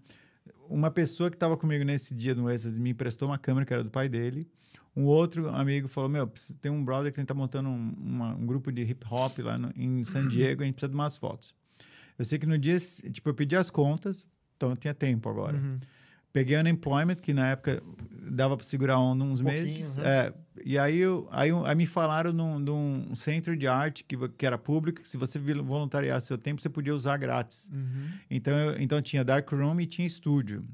Uma pessoa que estava comigo nesse dia no Exas me emprestou uma câmera que era do pai dele. Um outro amigo falou: Meu, tem um brother que está montando um, uma, um, grupo de hip hop lá no, em San Diego, a gente precisa de umas fotos. Eu sei que no dia, tipo, eu pedi as contas, então eu tinha tempo agora. Uhum. Peguei unemployment, que na época dava para segurar um, uns um meses. Uhum. É, e aí, eu, aí, aí me falaram num, num centro de arte que, que era público, que se você voluntariar seu tempo, você podia usar grátis. Uhum. Então, eu, então tinha dark room e tinha estúdio.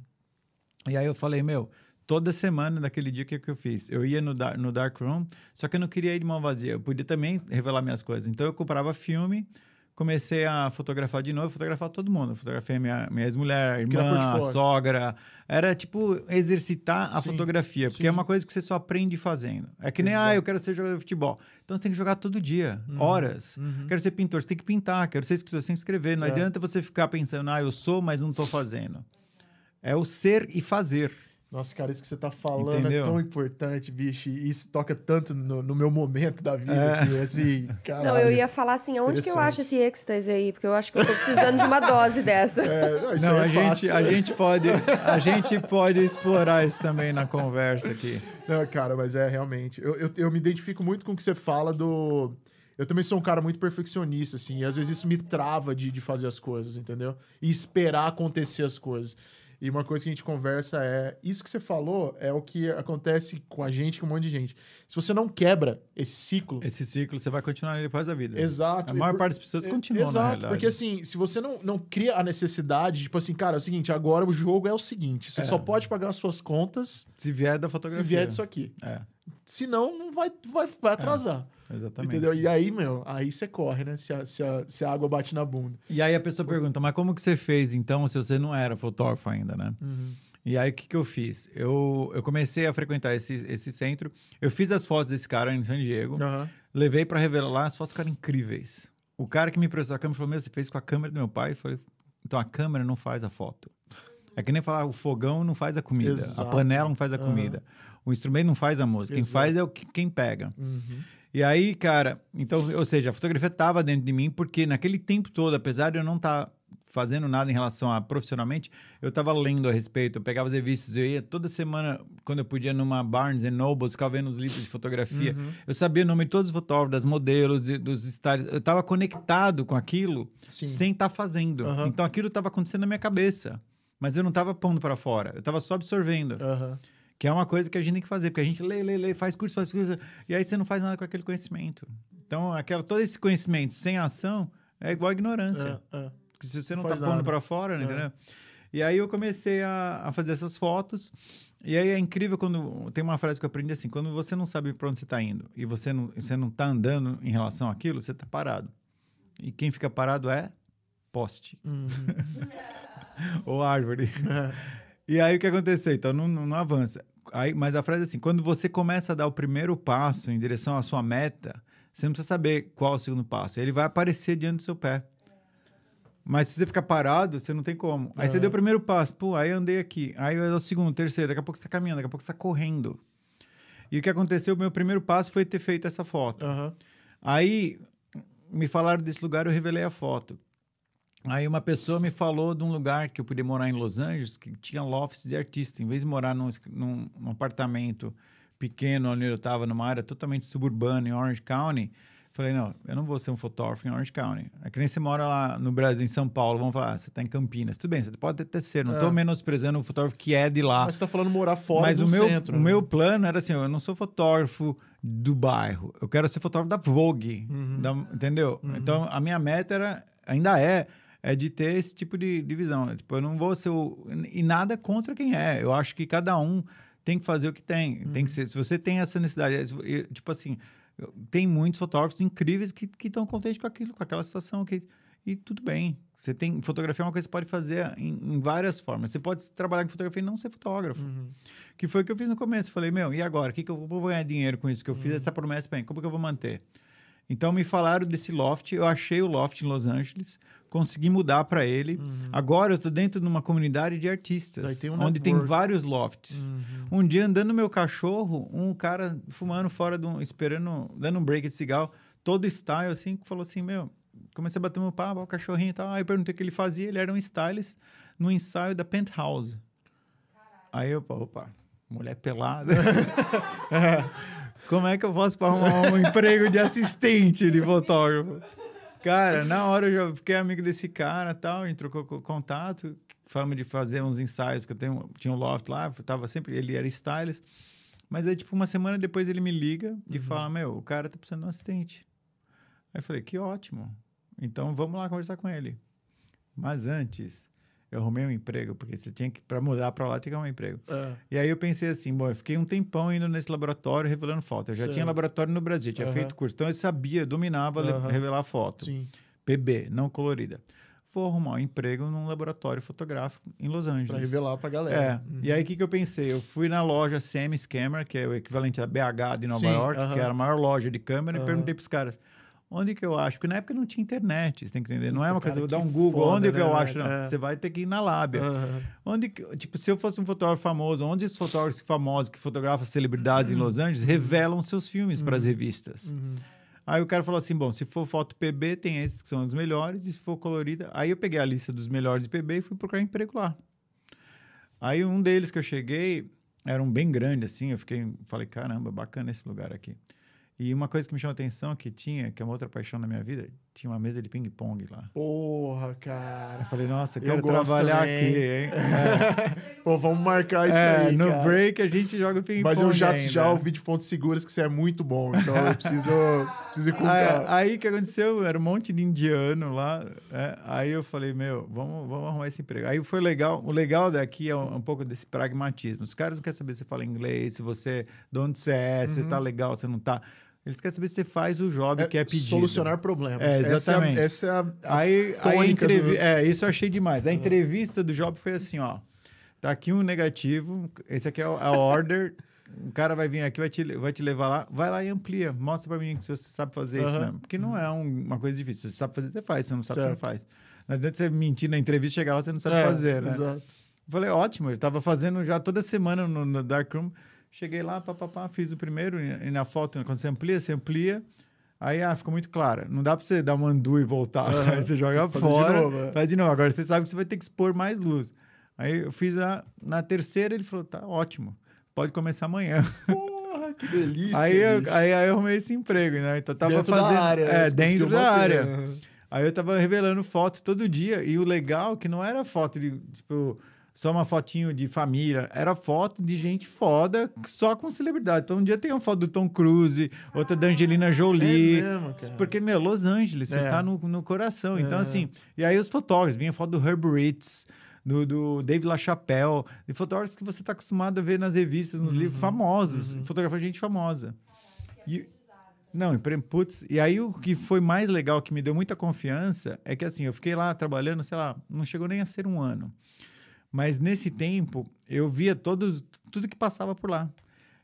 E aí eu falei, meu, toda semana, naquele dia, que, que eu fiz? Eu ia no, dar, no dark room, só que eu não queria ir de mão vazia. Eu podia também revelar minhas coisas. Então eu comprava filme comecei a fotografar de novo, fotografar todo mundo. fotografei minha, minha ex-mulher, irmã, sogra. Era tipo exercitar a sim, fotografia, porque sim. é uma coisa que você só aprende fazendo. É que nem, Exato. ah, eu quero ser jogador de futebol. Então você tem que jogar todo dia, uhum. horas. Uhum. Quero ser pintor, você tem que pintar. Quero ser escritor, você tem que escrever. Não é. adianta você ficar pensando, ah, eu sou, mas não estou fazendo. É o ser e fazer. Nossa, cara, isso que você tá falando é Entendeu? é tão importante, bicho. E isso toca tanto no, no meu momento da vida. É. Que, assim, caralho, não, eu ia falar assim, onde que eu acho esse êxtase aí? Porque eu acho que eu tô precisando de uma dose dessa. É, não, não é a, gente, a, gente pode, a gente pode explorar isso também na conversa aqui. Não, cara, mas é realmente. Eu, eu, eu me identifico muito com o que você fala do... Eu também sou um cara muito perfeccionista, assim, e às vezes isso me trava de, de fazer as coisas, entendeu? E esperar acontecer as coisas. E uma coisa que a gente conversa é: isso que você falou é o que acontece com a gente, com um monte de gente. Se você não quebra esse ciclo. Esse ciclo, você vai continuar ele depois da vida. Exato. A maior parte das pessoas continua. Exato, porque assim, se você não, não cria a necessidade, tipo assim, cara, é o seguinte, agora o jogo é o seguinte: você é. só pode pagar as suas contas. Se vier da fotografia. Se vier disso aqui. É. Senão, não vai, vai, vai atrasar. É. Exatamente. Entendeu? E aí, meu, aí você corre, né? Se a, se, a, se a água bate na bunda. E aí a pessoa pergunta, mas como que você fez, então, se você não era fotógrafo ainda, né? Uhum. E aí, o que, que eu fiz? Eu, eu comecei a frequentar esse, esse centro. Eu fiz as fotos desse cara em San Diego. Uhum. Levei para revelar lá. As fotos ficaram incríveis. O cara que me prestou a câmera falou, meu, você fez com a câmera do meu pai? Eu falei, então a câmera não faz a foto. É que nem falar, o fogão não faz a comida. Exato. A panela não faz a comida. O instrumento não faz a música. Exato. Quem faz é o que, quem pega. Uhum. E aí, cara, então, ou seja, a fotografia estava dentro de mim, porque naquele tempo todo, apesar de eu não estar tá fazendo nada em relação a profissionalmente, eu estava lendo a respeito, eu pegava as revistas, eu ia toda semana, quando eu podia, numa Barnes Noble, ficava vendo os livros de fotografia. Uhum. Eu sabia o nome de todos os fotógrafos, das modelos, de, dos styles. Eu estava conectado com aquilo Sim. sem estar tá fazendo. Uhum. Então aquilo estava acontecendo na minha cabeça, mas eu não estava pondo para fora, eu estava só absorvendo. Uhum. Que é uma coisa que a gente tem que fazer, porque a gente lê, lê, lê, faz curso, faz curso, e aí você não faz nada com aquele conhecimento. Então, aquela, todo esse conhecimento sem ação é igual a ignorância. É, é. Porque se você não, não tá pondo para fora, é. entendeu? E aí eu comecei a, a, fazer essas fotos. E aí é incrível quando. Tem uma frase que eu aprendi assim: quando você não sabe para onde você está indo e você não, você não tá andando em relação àquilo, você está parado. E quem fica parado é poste. Uhum. Ou árvore. E aí o que aconteceu? Então não, não, não, avança. Aí, mas a frase é assim: quando você começa a dar o primeiro passo em direção à sua meta, você não precisa saber qual é o segundo passo. Ele vai aparecer diante do seu pé. Mas se você ficar parado, você não tem como. Aí você deu o primeiro passo, pô, aí eu andei aqui. Aí eu o segundo, terceiro, daqui a pouco você está caminhando, daqui a pouco você está correndo. E o que aconteceu? O meu primeiro passo foi ter feito essa foto. Uhum. Aí me falaram desse lugar, eu revelei a foto. Aí uma pessoa me falou de um lugar que eu podia morar em Los Angeles, que tinha lofts de artista. Em vez de morar num, num, num apartamento pequeno, onde eu estava, numa área totalmente suburbana, em Orange County, falei, não, eu não vou ser um fotógrafo em Orange County. É que nem você mora lá no Brasil, em São Paulo, vamos falar, ah, você está em Campinas. Tudo bem, você pode até ser, não estou é. menosprezando o fotógrafo que é de lá. Mas você está falando morar fora Mas do o meu, centro. o né? meu plano era assim, eu não sou fotógrafo do bairro, eu quero ser fotógrafo da Vogue, uhum. da, entendeu? Uhum. Então, a minha meta era, ainda é é de ter esse tipo de, de visão. Tipo, eu não vou ser o, e nada contra quem é. Eu acho que cada um tem que fazer o que tem. Uhum. Tem que ser. Se você tem essa necessidade, tipo assim, tem muitos fotógrafos incríveis que estão contentes com aquilo, com aquela situação que e tudo bem. Você tem fotografia é uma coisa que você pode fazer em, em várias formas. Você pode trabalhar com fotografia e não ser fotógrafo. Uhum. Que foi o que eu fiz no começo. Falei, meu, e agora? O que, que eu vou ganhar dinheiro com isso que eu fiz? Uhum. Essa promessa, bem, como que eu vou manter? Então me falaram desse loft, eu achei o loft em Los Angeles, consegui mudar para ele. Uhum. Agora eu tô dentro de uma comunidade de artistas, tem um onde tem network. vários lofts. Uhum. Um dia andando no meu cachorro, um cara fumando fora de um, esperando, dando um break de cigarro, todo style assim, que falou assim, meu, comecei a bater meu papo, o cachorrinho e tal. Aí eu perguntei o que ele fazia, ele era um stylist no ensaio da Penthouse. Aí eu, opa, mulher pelada. Como é que eu posso arrumar um emprego de assistente de fotógrafo? Cara, na hora eu já fiquei amigo desse cara tal, a gente trocou co- contato, falamos de fazer uns ensaios, que eu tenho, tinha um loft lá, tava sempre, ele era stylist. Mas aí, tipo, uma semana depois ele me liga e fala, meu, o cara tá precisando de um assistente. Aí eu falei, que ótimo. Então vamos lá conversar com ele. Mas antes, eu arrumei um emprego, porque você tinha que, pra mudar pra lá, tinha que arrumar um emprego. É. E aí eu pensei assim, bom, eu fiquei um tempão indo nesse laboratório revelando foto. Eu já Certo. tinha laboratório no Brasil, tinha Aham. feito curso. Então eu sabia, dominava Aham. revelar foto. Sim. PB, não colorida. Vou arrumar um emprego num laboratório fotográfico em Los Angeles. Pra revelar pra É. galera. E aí o que, que eu pensei? Eu fui na loja CM Scammer, que é o equivalente à BH de Nova Sim, York, que era a maior loja de câmera, e perguntei pros caras. Onde que eu acho? Porque na época não tinha internet, você tem que entender. Não é uma coisa, eu vou dar que um Google, foda, onde que né, eu acho? Não, É. você vai ter que ir na lábia. Aham. Onde, que- tipo, se eu fosse um fotógrafo famoso, onde os fotógrafos famosos que fotografam celebridades em Los Angeles revelam seus filmes para as revistas? Uhum. Aí o cara falou assim: bom, se for foto PB, tem esses que são os melhores, e se for colorida. Aí eu peguei a lista dos melhores de PB e fui procurar emprego lá. Aí um deles que eu cheguei era um bem grande, assim. Eu fiquei, falei, caramba, bacana esse lugar aqui. E uma coisa que me chamou a atenção que tinha, que é uma outra paixão na minha vida, tinha uma mesa de ping-pong lá. Porra, cara. Eu falei, nossa, eu quero trabalhar também. aqui, hein? É. Pô, vamos marcar isso É, aí, no cara. break a gente joga ping-pong. Mas eu já, ainda. já ouvi de fontes seguras que você é muito bom, então eu preciso, preciso ir com Aí, o que aconteceu? Era um monte de indiano lá. é, aí eu falei, meu, vamos, vamos arrumar esse emprego. Aí foi legal. O legal daqui é um, um pouco desse pragmatismo. Os caras não querem saber se você fala inglês, se você, de onde você é, se você tá legal, se não tá. Eles querem saber se você faz o job que é pedido. Solucionar problemas. É, exatamente. Essa é a, essa é a- a Aí, a tônica entrevi... do- É, isso eu achei demais. A entrevista do job foi assim, ó. Tá aqui um negativo, esse aqui é a order. O cara vai vir aqui, vai te, vai te levar lá, vai lá e amplia. Mostra pra mim que você sabe fazer isso mesmo. Porque não é um- uma coisa difícil. Se você sabe fazer, você faz. Se não sabe, você não Certo. faz. Não adianta você mentir na entrevista, chegar lá, você não sabe É, fazer, né? Exato. Eu falei, ótimo, eu tava fazendo já toda semana no, no Darkroom. Cheguei lá, papapá, fiz o primeiro, e, na foto, quando você amplia, você amplia. Aí, ah, ficou muito claro. Não dá pra você dar um undo e voltar. Aham. Aí você joga Fazer de fora, novo, é. faz de novo. Agora você sabe que você vai ter que expor mais luz. Aí eu fiz a... Na terceira, ele falou, tá ótimo, pode começar amanhã. Porra, que delícia. aí, eu, aí, aí eu arrumei esse emprego, né? Então eu tava dentro fazendo... da área. É, você dentro da manter, área. né? Aí eu tava revelando foto todo dia. E o legal é que não era foto de, tipo, só uma fotinho de família. Era foto de gente foda, só com celebridade. Então um dia tem uma foto do Tom Cruise, outra da Angelina Jolie. É mesmo, cara. Porque, meu, Los Angeles, você É. tá no, no coração. Então, É. assim, e aí os fotógrafos, vinha foto do Herb Ritz, do, do Dave LaChapelle, de fotógrafos que você tá acostumado a ver nas revistas, nos Uhum. livros famosos, fotografando gente famosa. E, não, putz, e aí o que foi mais legal, que me deu muita confiança, é que assim, eu fiquei lá trabalhando, sei lá, não chegou nem a ser um ano. Mas nesse tempo, eu via todos, tudo que passava por lá.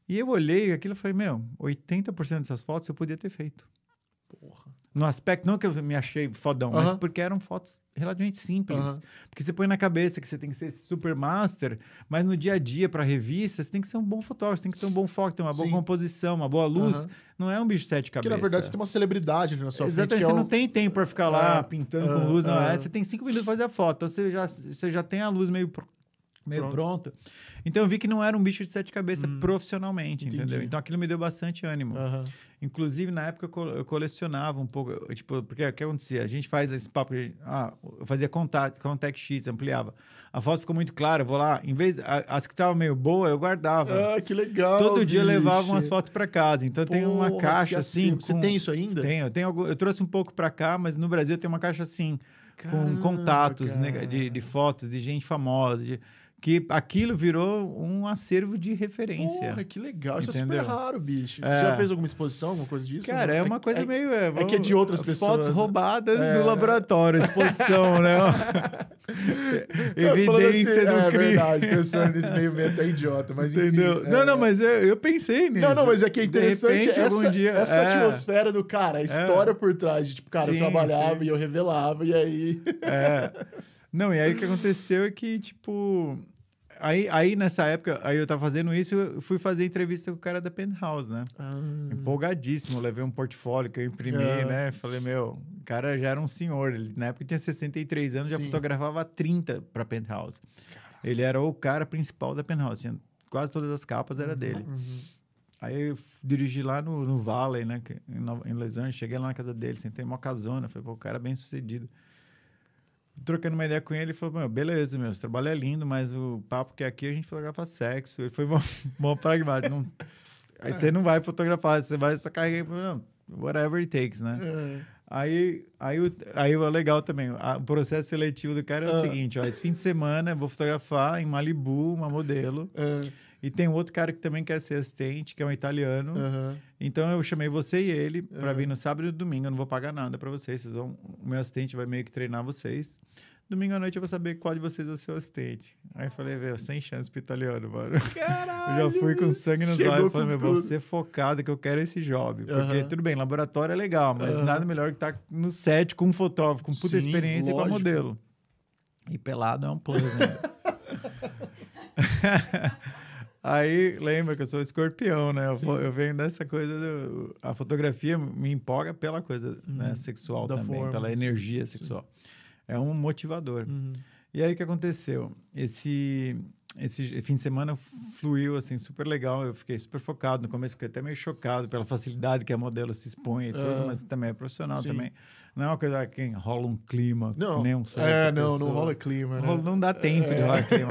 E eu olhei aquilo e falei, meu, 80% dessas fotos eu podia ter feito. Porra. No aspecto, não que eu me achei fodão, mas Aham. porque eram fotos relativamente simples. Aham. Porque você põe na cabeça que você tem que ser super master, mas no dia a dia, para revista, você tem que ser um bom fotógrafo, você tem que ter um bom foco, ter uma boa Sim. composição, uma boa luz. Aham. Não é um bicho de sete Porque, cabeças. na verdade, você tem uma celebridade na sua Exatamente, que você é o- não tem tempo para ficar lá É, pintando é, com luz, não é. é. Você tem cinco minutos para fazer a foto, então você já, você já tem a luz meio, meio Pronto. pronta. Então eu vi que não era um bicho de sete cabeças profissionalmente, Entendi. entendeu? Então aquilo me deu bastante ânimo. Aham. Inclusive, na época, eu, co- eu colecionava um pouco, eu, tipo, porque o que acontecia? A gente faz esse papo, de, ah, eu fazia contact, contact sheets, ampliava. A foto ficou muito clara, eu vou lá, em vez, a- as que estavam meio boa, eu guardava. Ah, que legal. Todo dia eu bicho. levava umas fotos para casa. Então eu tenho uma Porra, caixa assim. Você com- tem isso ainda? Tenho, tenho algum- eu trouxe um pouco para cá, mas no Brasil tem uma caixa assim, Caramba, com contatos né, cara. de, de fotos de gente famosa, de- que aquilo virou um acervo de referência. Porra, que legal. Isso Entendeu? é super raro, bicho. Você É. já fez alguma exposição, alguma coisa disso? Cara, Não? é uma coisa meio. É, é que é de outras pessoas, Fotos né? roubadas É. do laboratório, exposição, né? Eu falando Evidência assim, do é, crime. verdade, pensando nisso meio, meio até idiota, mas enfim. Entendeu? é. Não, não, mas eu, eu pensei nisso. Não, não, mas é que é interessante repente, essa, dia- essa é. atmosfera do cara, a história por trás de, tipo, cara, eu Sim, trabalhava sim. e eu revelava, e aí... É. Não, e aí o que aconteceu é que, tipo. Aí, aí nessa época, aí eu tava fazendo isso, eu fui fazer entrevista com o cara da Penthouse, né? Empolgadíssimo, levei um portfólio que eu imprimi, É. né? Falei, meu, o cara já era um senhor. Ele, na época tinha 63 anos, já Sim. fotografava 30 pra Penthouse. Ele era o cara principal da Penthouse. Tinha, quase todas as capas era dele. Uhum. Aí eu dirigi lá no, no Valley, né? em Los Angeles, cheguei lá na casa dele, sentei uma casona, falei, pô, o cara é bem sucedido. Trocando uma ideia com ele, ele falou, meu, beleza, meu, esse trabalho é lindo, mas o papo que é aqui a gente fotografa sexo. Ele foi mó, mó pragmático. Não, aí você não vai fotografar, você vai só carregar, não, whatever it takes, né? É. Aí, aí, o, aí o legal também, a- o processo seletivo do cara é o Ah. seguinte, ó, esse fim de semana eu vou fotografar em Malibu uma modelo, É, e tem um outro cara que também quer ser assistente, que é um italiano, aham. então eu chamei você e ele para Aham. vir no sábado e no domingo. Eu não vou pagar nada para vocês. Vocês vão, o meu assistente vai meio que treinar vocês. Domingo à noite eu vou saber qual de vocês vai ser o assistente. Aí eu falei, velho, sem chance pro italiano, mano. Caralho! Eu já fui com sangue nos olhos. Falei, meu, vou ser focado que eu quero esse job. Porque tudo bem, laboratório é legal, mas nada melhor que estar no set com um fotógrafo, com puta Sim, experiência e com a lógico. modelo. E pelado é um plus, né? Aí lembra que eu sou escorpião, né? Eu, eu venho dessa coisa. Do, a fotografia me empolga pela coisa né, sexual Uhum. da também, forma. pela energia sexual. É um motivador. Uhum. E aí o que aconteceu? Esse, esse fim de semana fluiu assim super legal. Eu fiquei super focado. No começo fiquei até meio chocado pela facilidade que a modelo se expõe e tudo, Ah. mas também é profissional Sim. também. Não é uma coisa que rola um clima, Não, nem um é, não, não rola clima, né? Não dá tempo de rolar clima.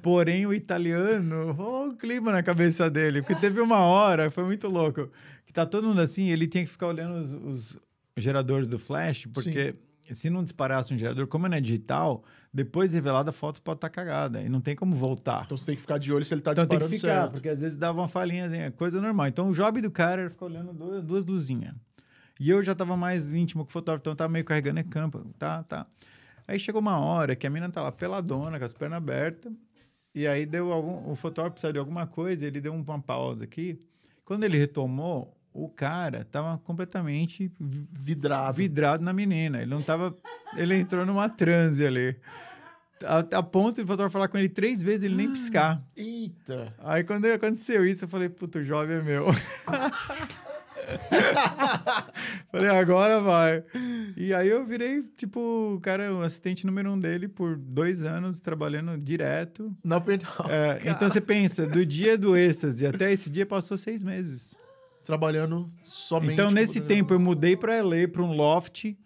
Porém, o italiano rolou um clima na cabeça dele, porque teve uma hora, foi muito louco, que tá todo mundo assim, ele tinha que ficar olhando os, os geradores do flash, porque se não disparasse um gerador, como não é digital, depois de revelada a foto pode estar cagada e não tem como voltar. Então você tem que ficar de olho se ele tá Então tem disparando que ficar, certo. porque às vezes dava uma falhinha, assim, é coisa normal. Então o job do cara era ficar olhando duas, duas luzinhas. E eu já tava mais íntimo com o fotógrafo, então eu tava meio carregando em campo. Tá, tá. Aí chegou uma hora que a mina tá lá peladona, com as pernas abertas. E aí deu algum. O fotógrafo precisava de alguma coisa, ele deu uma pausa aqui. Quando ele retomou, o cara tava completamente vi- Vidrado. vidrado na menina. Ele não tava. Ele entrou numa transe ali. A, a ponto de o fotógrafo falar com ele três vezes ele nem piscar. Eita! Aí quando aconteceu isso, eu falei, puto, o jovem é meu. falei, agora vai. E aí eu virei, tipo, o cara, o assistente número um dele por dois anos, trabalhando direto. Na penthouse. É, então você pensa, do dia do êxtase até esse dia passou seis meses. Trabalhando somente. Então, nesse tempo, eu mudei para LA, para um loft,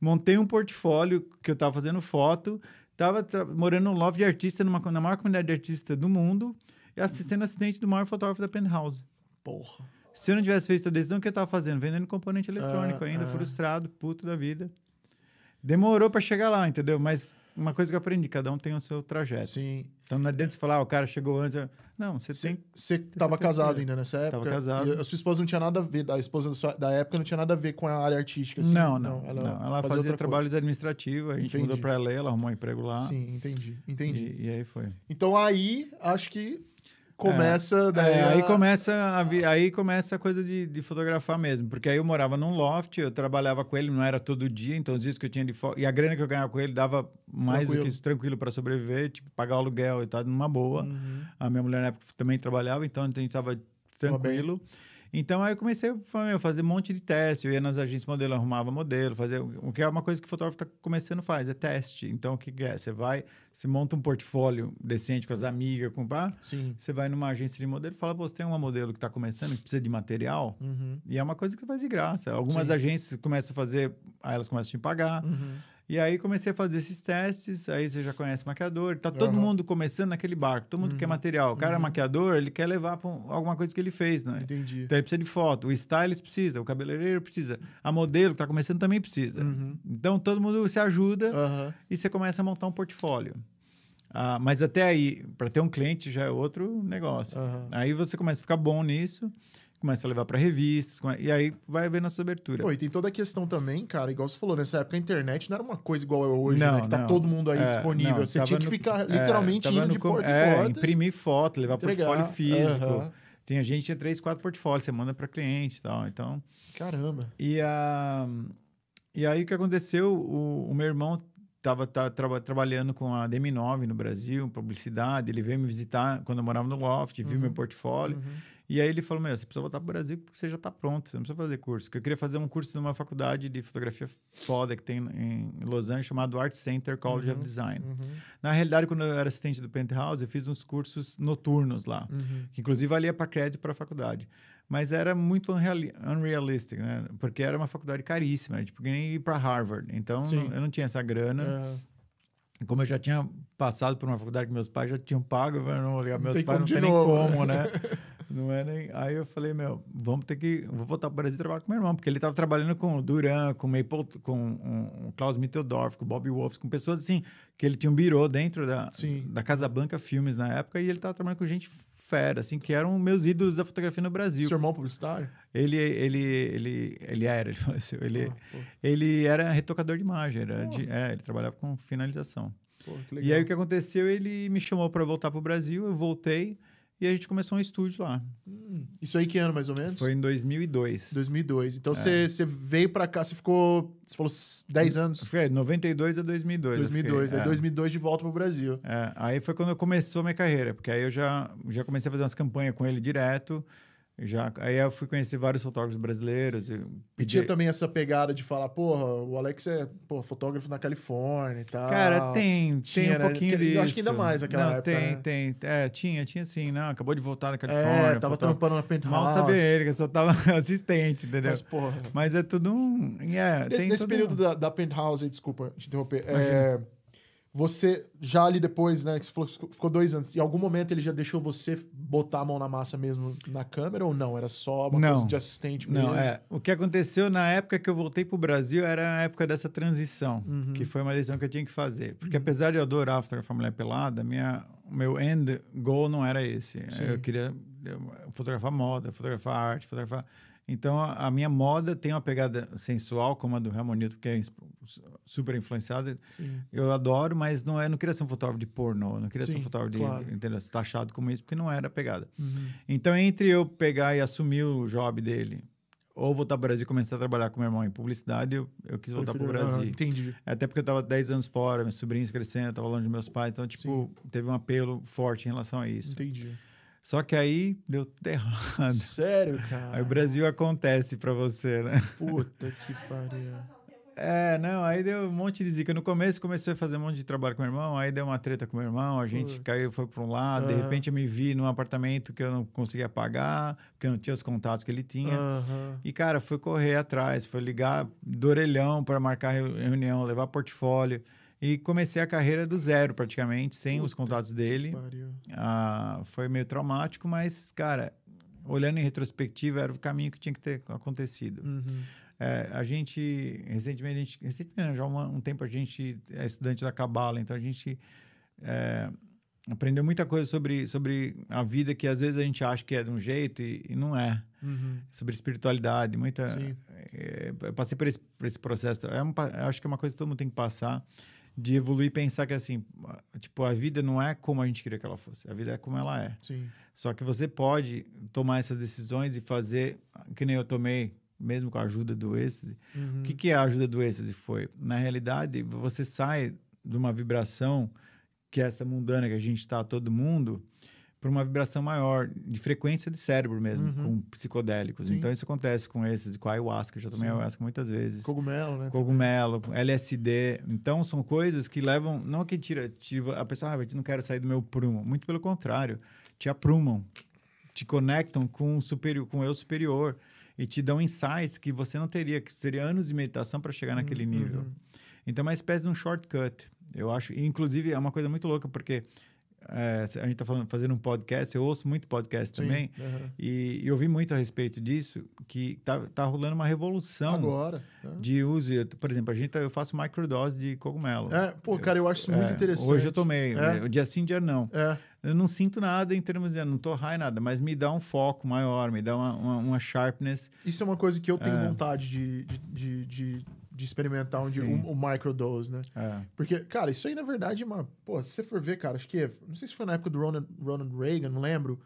montei um portfólio que eu tava fazendo foto, tava morando num loft de artista, numa, na maior comunidade de artistas do mundo, e assistendo assistente do maior fotógrafo da Penthouse. Porra. Se eu não tivesse feito a decisão que eu tava fazendo, vendendo componente eletrônico Ah, ainda, ah. frustrado, puto da vida. Demorou para chegar lá, entendeu? Mas uma coisa que eu aprendi, cada um tem o seu trajeto. Sim. Então não adianta você falar, ah, o cara chegou antes. Não, você tem. você tava tem casado ainda nessa época? Tava casado. A sua esposa não tinha nada a ver, a esposa da, época não tinha nada a ver com a área artística, assim? não, não, não. Ela, fazia, outra trabalhos administrativos, a gente Entendi. mudou para LA, ela arrumou um emprego lá. Sim, entendi, entendi. E, e aí foi. Então aí, acho que começa... daí É, aí começa a vi- aí começa a coisa de, de fotografar mesmo, porque aí eu morava num loft, eu trabalhava com ele, não era todo dia, então os dias que eu tinha de fo... e a grana que eu ganhava com ele dava mais do Tranquilo. que isso tranquilo para sobreviver, tipo pagar o aluguel e tal, numa boa. Uhum. A minha mulher na época também trabalhava, então a gente tava tranquilo. Então aí eu comecei a fazer um monte de teste. Eu ia nas agências modelo, arrumava modelo, fazer o que é uma coisa que o fotógrafo está começando faz, é teste. Então o que, que é? Você vai, você monta um portfólio decente com as amigas, com pá, Sim. você vai numa agência de modelo e fala, pô, você tem uma modelo que está começando, que precisa de material, Uhum. e é uma coisa que você faz de graça. Algumas Sim. agências começam a fazer, aí elas começam a te pagar. Uhum. E aí comecei a fazer esses testes, aí você já conhece maquiador, tá todo Aham. mundo começando naquele barco, todo mundo quer material. O cara é maquiador, ele quer levar para alguma coisa que ele fez, né? Entendi. Então ele precisa de foto, o stylist precisa, o cabeleireiro precisa, a modelo que tá começando também precisa. Uhum. Então todo mundo se ajuda e você começa a montar um portfólio. Ah, mas até aí, para ter um cliente já é outro negócio. Aí você começa a ficar bom nisso, começa a levar para revistas, come- e aí vai vendo a sua abertura. Pô, e tem toda a questão também, cara, igual você falou, nessa época a internet não era uma coisa igual é hoje, Não, né? Que tá não. todo mundo aí É, disponível. não, você tinha que no- ficar É, literalmente tava indo no de com- porta é, porta. imprimir foto, levar entregar. portfólio físico. Tem gente que tinha três, quatro portfólios, você manda para cliente e tal. Então, Caramba. E, a, e aí o que aconteceu? O, o meu irmão estava trabalhando com a DM9 no Brasil, publicidade. Ele veio me visitar quando eu morava no Loft, viu Uhum. meu portfólio. Uhum. E aí ele falou: Meu, você precisa voltar para o Brasil porque você já está pronto, você não precisa fazer curso. Porque eu queria fazer um curso numa faculdade de fotografia foda que tem em Los Angeles, chamado Art Center College Uhum. of Design. Uhum. Na realidade, quando eu era assistente do Penthouse, eu fiz uns cursos noturnos lá Uhum. que inclusive valia para crédito para a faculdade. Mas era muito unreali unrealistic, né? Porque era uma faculdade caríssima, era tipo nem ir para Harvard. Então, não- eu não tinha essa grana. Aham. Como eu já tinha passado por uma faculdade que meus pais já tinham pago, eu não, meus pais não tem nem como, né? Não é nem... Aí eu falei, meu, vamos ter que... Vou voltar para o Brasil e trabalhar com meu irmão, porque ele estava trabalhando com o Duran, com o Maple, com um, um Klaus Mitteldorf, com o Bobby Wolf, com pessoas assim, que ele tinha um birô dentro da, Sim. da Casa Blanca Filmes na época, e ele estava trabalhando com gente fera, assim, que eram meus ídolos da fotografia no Brasil. Seu irmão publicitário? Ele, ele, ele, ele era, ele faleceu. Ele, Ah, ele era retocador de imagem, era de- é, ele trabalhava com finalização. pô. E aí o que aconteceu? Ele me chamou para voltar para o Brasil, eu voltei e a gente começou um estúdio lá. Hum, Isso aí que ano, mais ou menos? Foi em 2002. 2002. É. Então você você veio pra cá, você ficou, você falou s- 10 anos. Foi 92 a 2002. eu 2002, fiquei, aí é. 2002 de volta pro Brasil. É, aí foi quando começou a minha carreira, porque aí eu já, já comecei a fazer umas campanhas com ele direto. Já, aí eu fui conhecer vários fotógrafos brasileiros. eu E pedi- tinha também essa pegada de falar, porra, o Alex é pô, fotógrafo na Califórnia e tal. Cara, tem, Tinha, tem um né? pouquinho Que- disso. eu acho que ainda mais naquela não, época, Tem, né? tem. É, tinha, tinha sim. Não, acabou de voltar da É, Califórnia. tava fotógrafo. trampando na Penthouse. Mal sabia ele, que eu só tava assistente, entendeu? Mas, porra... Mas é tudo um. é, Nesse, período um- da, da Penthouse, desculpa te interromper, Imagina. é, você já ali depois, né, que você falou que ficou dois anos, em algum momento ele já deixou você botar a mão na massa mesmo na câmera ou não? Era só uma Não. coisa de assistente mesmo? Não, é. O que aconteceu na época que eu voltei pro Brasil era a época dessa transição, Uhum. que foi uma decisão que eu tinha que fazer. Porque apesar de eu adorar fotografar mulher pelada, minha, o meu end goal não era esse. Sim. Eu queria fotografar moda, fotografar arte, fotografar. Então a, a minha moda tem uma pegada sensual, como a do Ramon Newton, que é super influenciada. Sim. Eu adoro, mas não é, não queria ser um fotógrafo de pornô, não queria ser Sim, um fotógrafo claro. de, entendeu? taxado como isso, porque não era a pegada. Uhum. Então, entre eu pegar e assumir o job dele, ou voltar para o Brasil e começar a trabalhar com meu irmão em publicidade, eu, eu quis voltar para o Brasil. Ah, entendi. Até porque eu estava 10 anos fora, meus sobrinhos crescendo, eu estava longe dos meus pais, então, tipo, teve um apelo forte em relação a isso. Entendi. Só que aí deu tudo errado. Sério, cara? Aí o Brasil acontece para você, né? Puta que pariu. É, não, aí deu um monte de zica. No começo comecei a fazer um monte de trabalho com meu irmão, aí deu uma treta com meu irmão, a gente caiu, foi para um lado, de Aham. repente eu me vi num apartamento que eu não conseguia pagar, porque eu não tinha os contatos que ele tinha. Aham. E, cara, fui correr atrás, foi ligar do orelhão para marcar reu- reunião, levar portfólio. E comecei a carreira do zero, praticamente, sem os Puta contatos dele. Pariu. Ah, foi meio traumático, mas, cara, olhando em retrospectiva, era o caminho que tinha que ter acontecido. Uhum. É, a gente, recentemente, a gente, recentemente, já há um tempo, a gente é estudante da Cabala, então a gente é, aprendeu muita coisa sobre, sobre a vida que às vezes a gente acha que é de um jeito e, e não é. Uhum. Sobre espiritualidade, muita. Sim. é, eu passei por esse, por esse processo. É um, acho que é uma coisa que todo mundo tem que passar de evoluir e pensar que assim, tipo, a vida não é como a gente queria que ela fosse, a vida é como ela é. Sim. Só que você pode tomar essas decisões e fazer, que nem eu tomei, mesmo com a ajuda do êxtase. Uhum. O que, que é a ajuda do êxtase foi? Na realidade, você sai de uma vibração, que é essa mundana que a gente está, todo mundo, para uma vibração maior, de frequência de cérebro mesmo, Uhum. com psicodélicos. Sim. Então, isso acontece com esses, com a ayahuasca, eu já tomei Sim. ayahuasca muitas vezes. Cogumelo, né? Cogumelo, LSD. Então, são coisas que levam. Não que tira, tira a pessoa, ah, eu não quero sair do meu prumo. Muito pelo contrário. Te aprumam, te conectam com o superior, com o eu superior. E te dão insights que você não teria, que seria anos de meditação para chegar naquele nível. Uhum. Então, é uma espécie de um shortcut. Eu acho. Inclusive, é uma coisa muito louca, porque é, a gente está fazendo um podcast, eu ouço muito podcast Sim, também, e, e eu vi muito a respeito disso, que tá, tá rolando uma revolução Agora. né? de uso. Por exemplo, a gente, tá- eu faço microdose de cogumelo. É, pô, cara, eu acho isso muito É, interessante. Hoje eu tomei, É. dia sim, dia não. É, Eu não sinto nada em termos de. Não tô high nada, mas me dá um foco maior, me dá uma, uma, uma sharpness. isso é uma coisa que eu tenho É. vontade de, de, de, de- de experimentar onde Sim. o, o microdose, né? É. Porque, cara, isso aí, na verdade, é uma. Pô, se você for ver, cara, acho que. é- Não sei se foi na época do Ronald, Ronald Reagan, não lembro.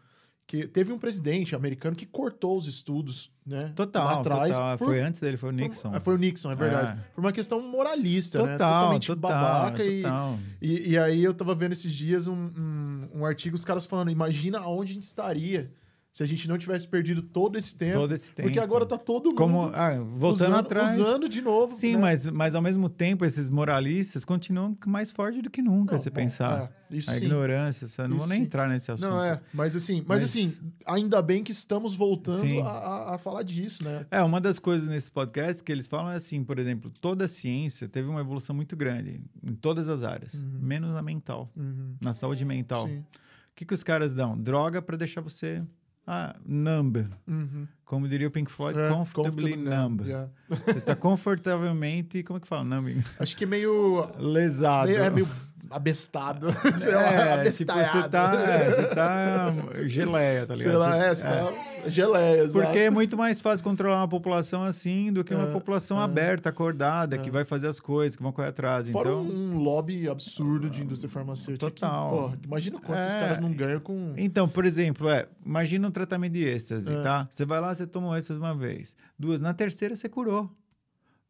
Que teve um presidente americano que cortou os estudos, né? Total, lá atrás. total. por- Foi antes dele, foi o por- Nixon. ah, foi o Nixon, é verdade. É. Por uma questão moralista, né? Total, Totalmente total, babaca e- total. E, e aí eu tava vendo esses dias um, um, um artigo, os caras falando, imagina aonde a gente estaria se a gente não tivesse perdido todo esse tempo. Todo esse tempo. Porque agora tá todo mundo Como, ah, voltando usando, atrás. usando de novo. Sim, né? mas, mas ao mesmo tempo, esses moralistas continuam mais fortes do que nunca, Não, se bom, pensar. é, isso a sim. ignorância, sabe? não Isso vou nem sim. entrar nesse assunto. Não, é, mas assim, mas, Mas- assim, ainda bem que estamos voltando a, a- falar disso, né? É, uma das coisas nesse podcast que eles falam é assim, por exemplo, toda a ciência teve uma evolução muito grande em todas as áreas, menos na mental, Uhum. na saúde mental. Sim. O que, que os caras dão? Droga para deixar você ah, numb. Uhum. Como diria o Pink Floyd, É, comfortably comfortably numb. yeah. Você está confortavelmente, como é que fala? Numb? Acho que é meio. Lesado. é meio abestado. sei lá, É, tipo, você tá, é, você tá geleia, tá ligado? Sei lá, Você- é, você tá geleia, exato. Porque é muito mais fácil controlar uma população assim do que uma É, população aberta, acordada, que vai fazer as coisas, que vão correr atrás. Fora então, um lobby absurdo de indústria farmacêutica. que, Total. pô, imagina quantos esses É. caras não ganham com. então, por exemplo, é, imagina um tratamento de êxtase, É. tá? Você vai lá, você toma um êxtase uma vez, duas, na terceira você curou.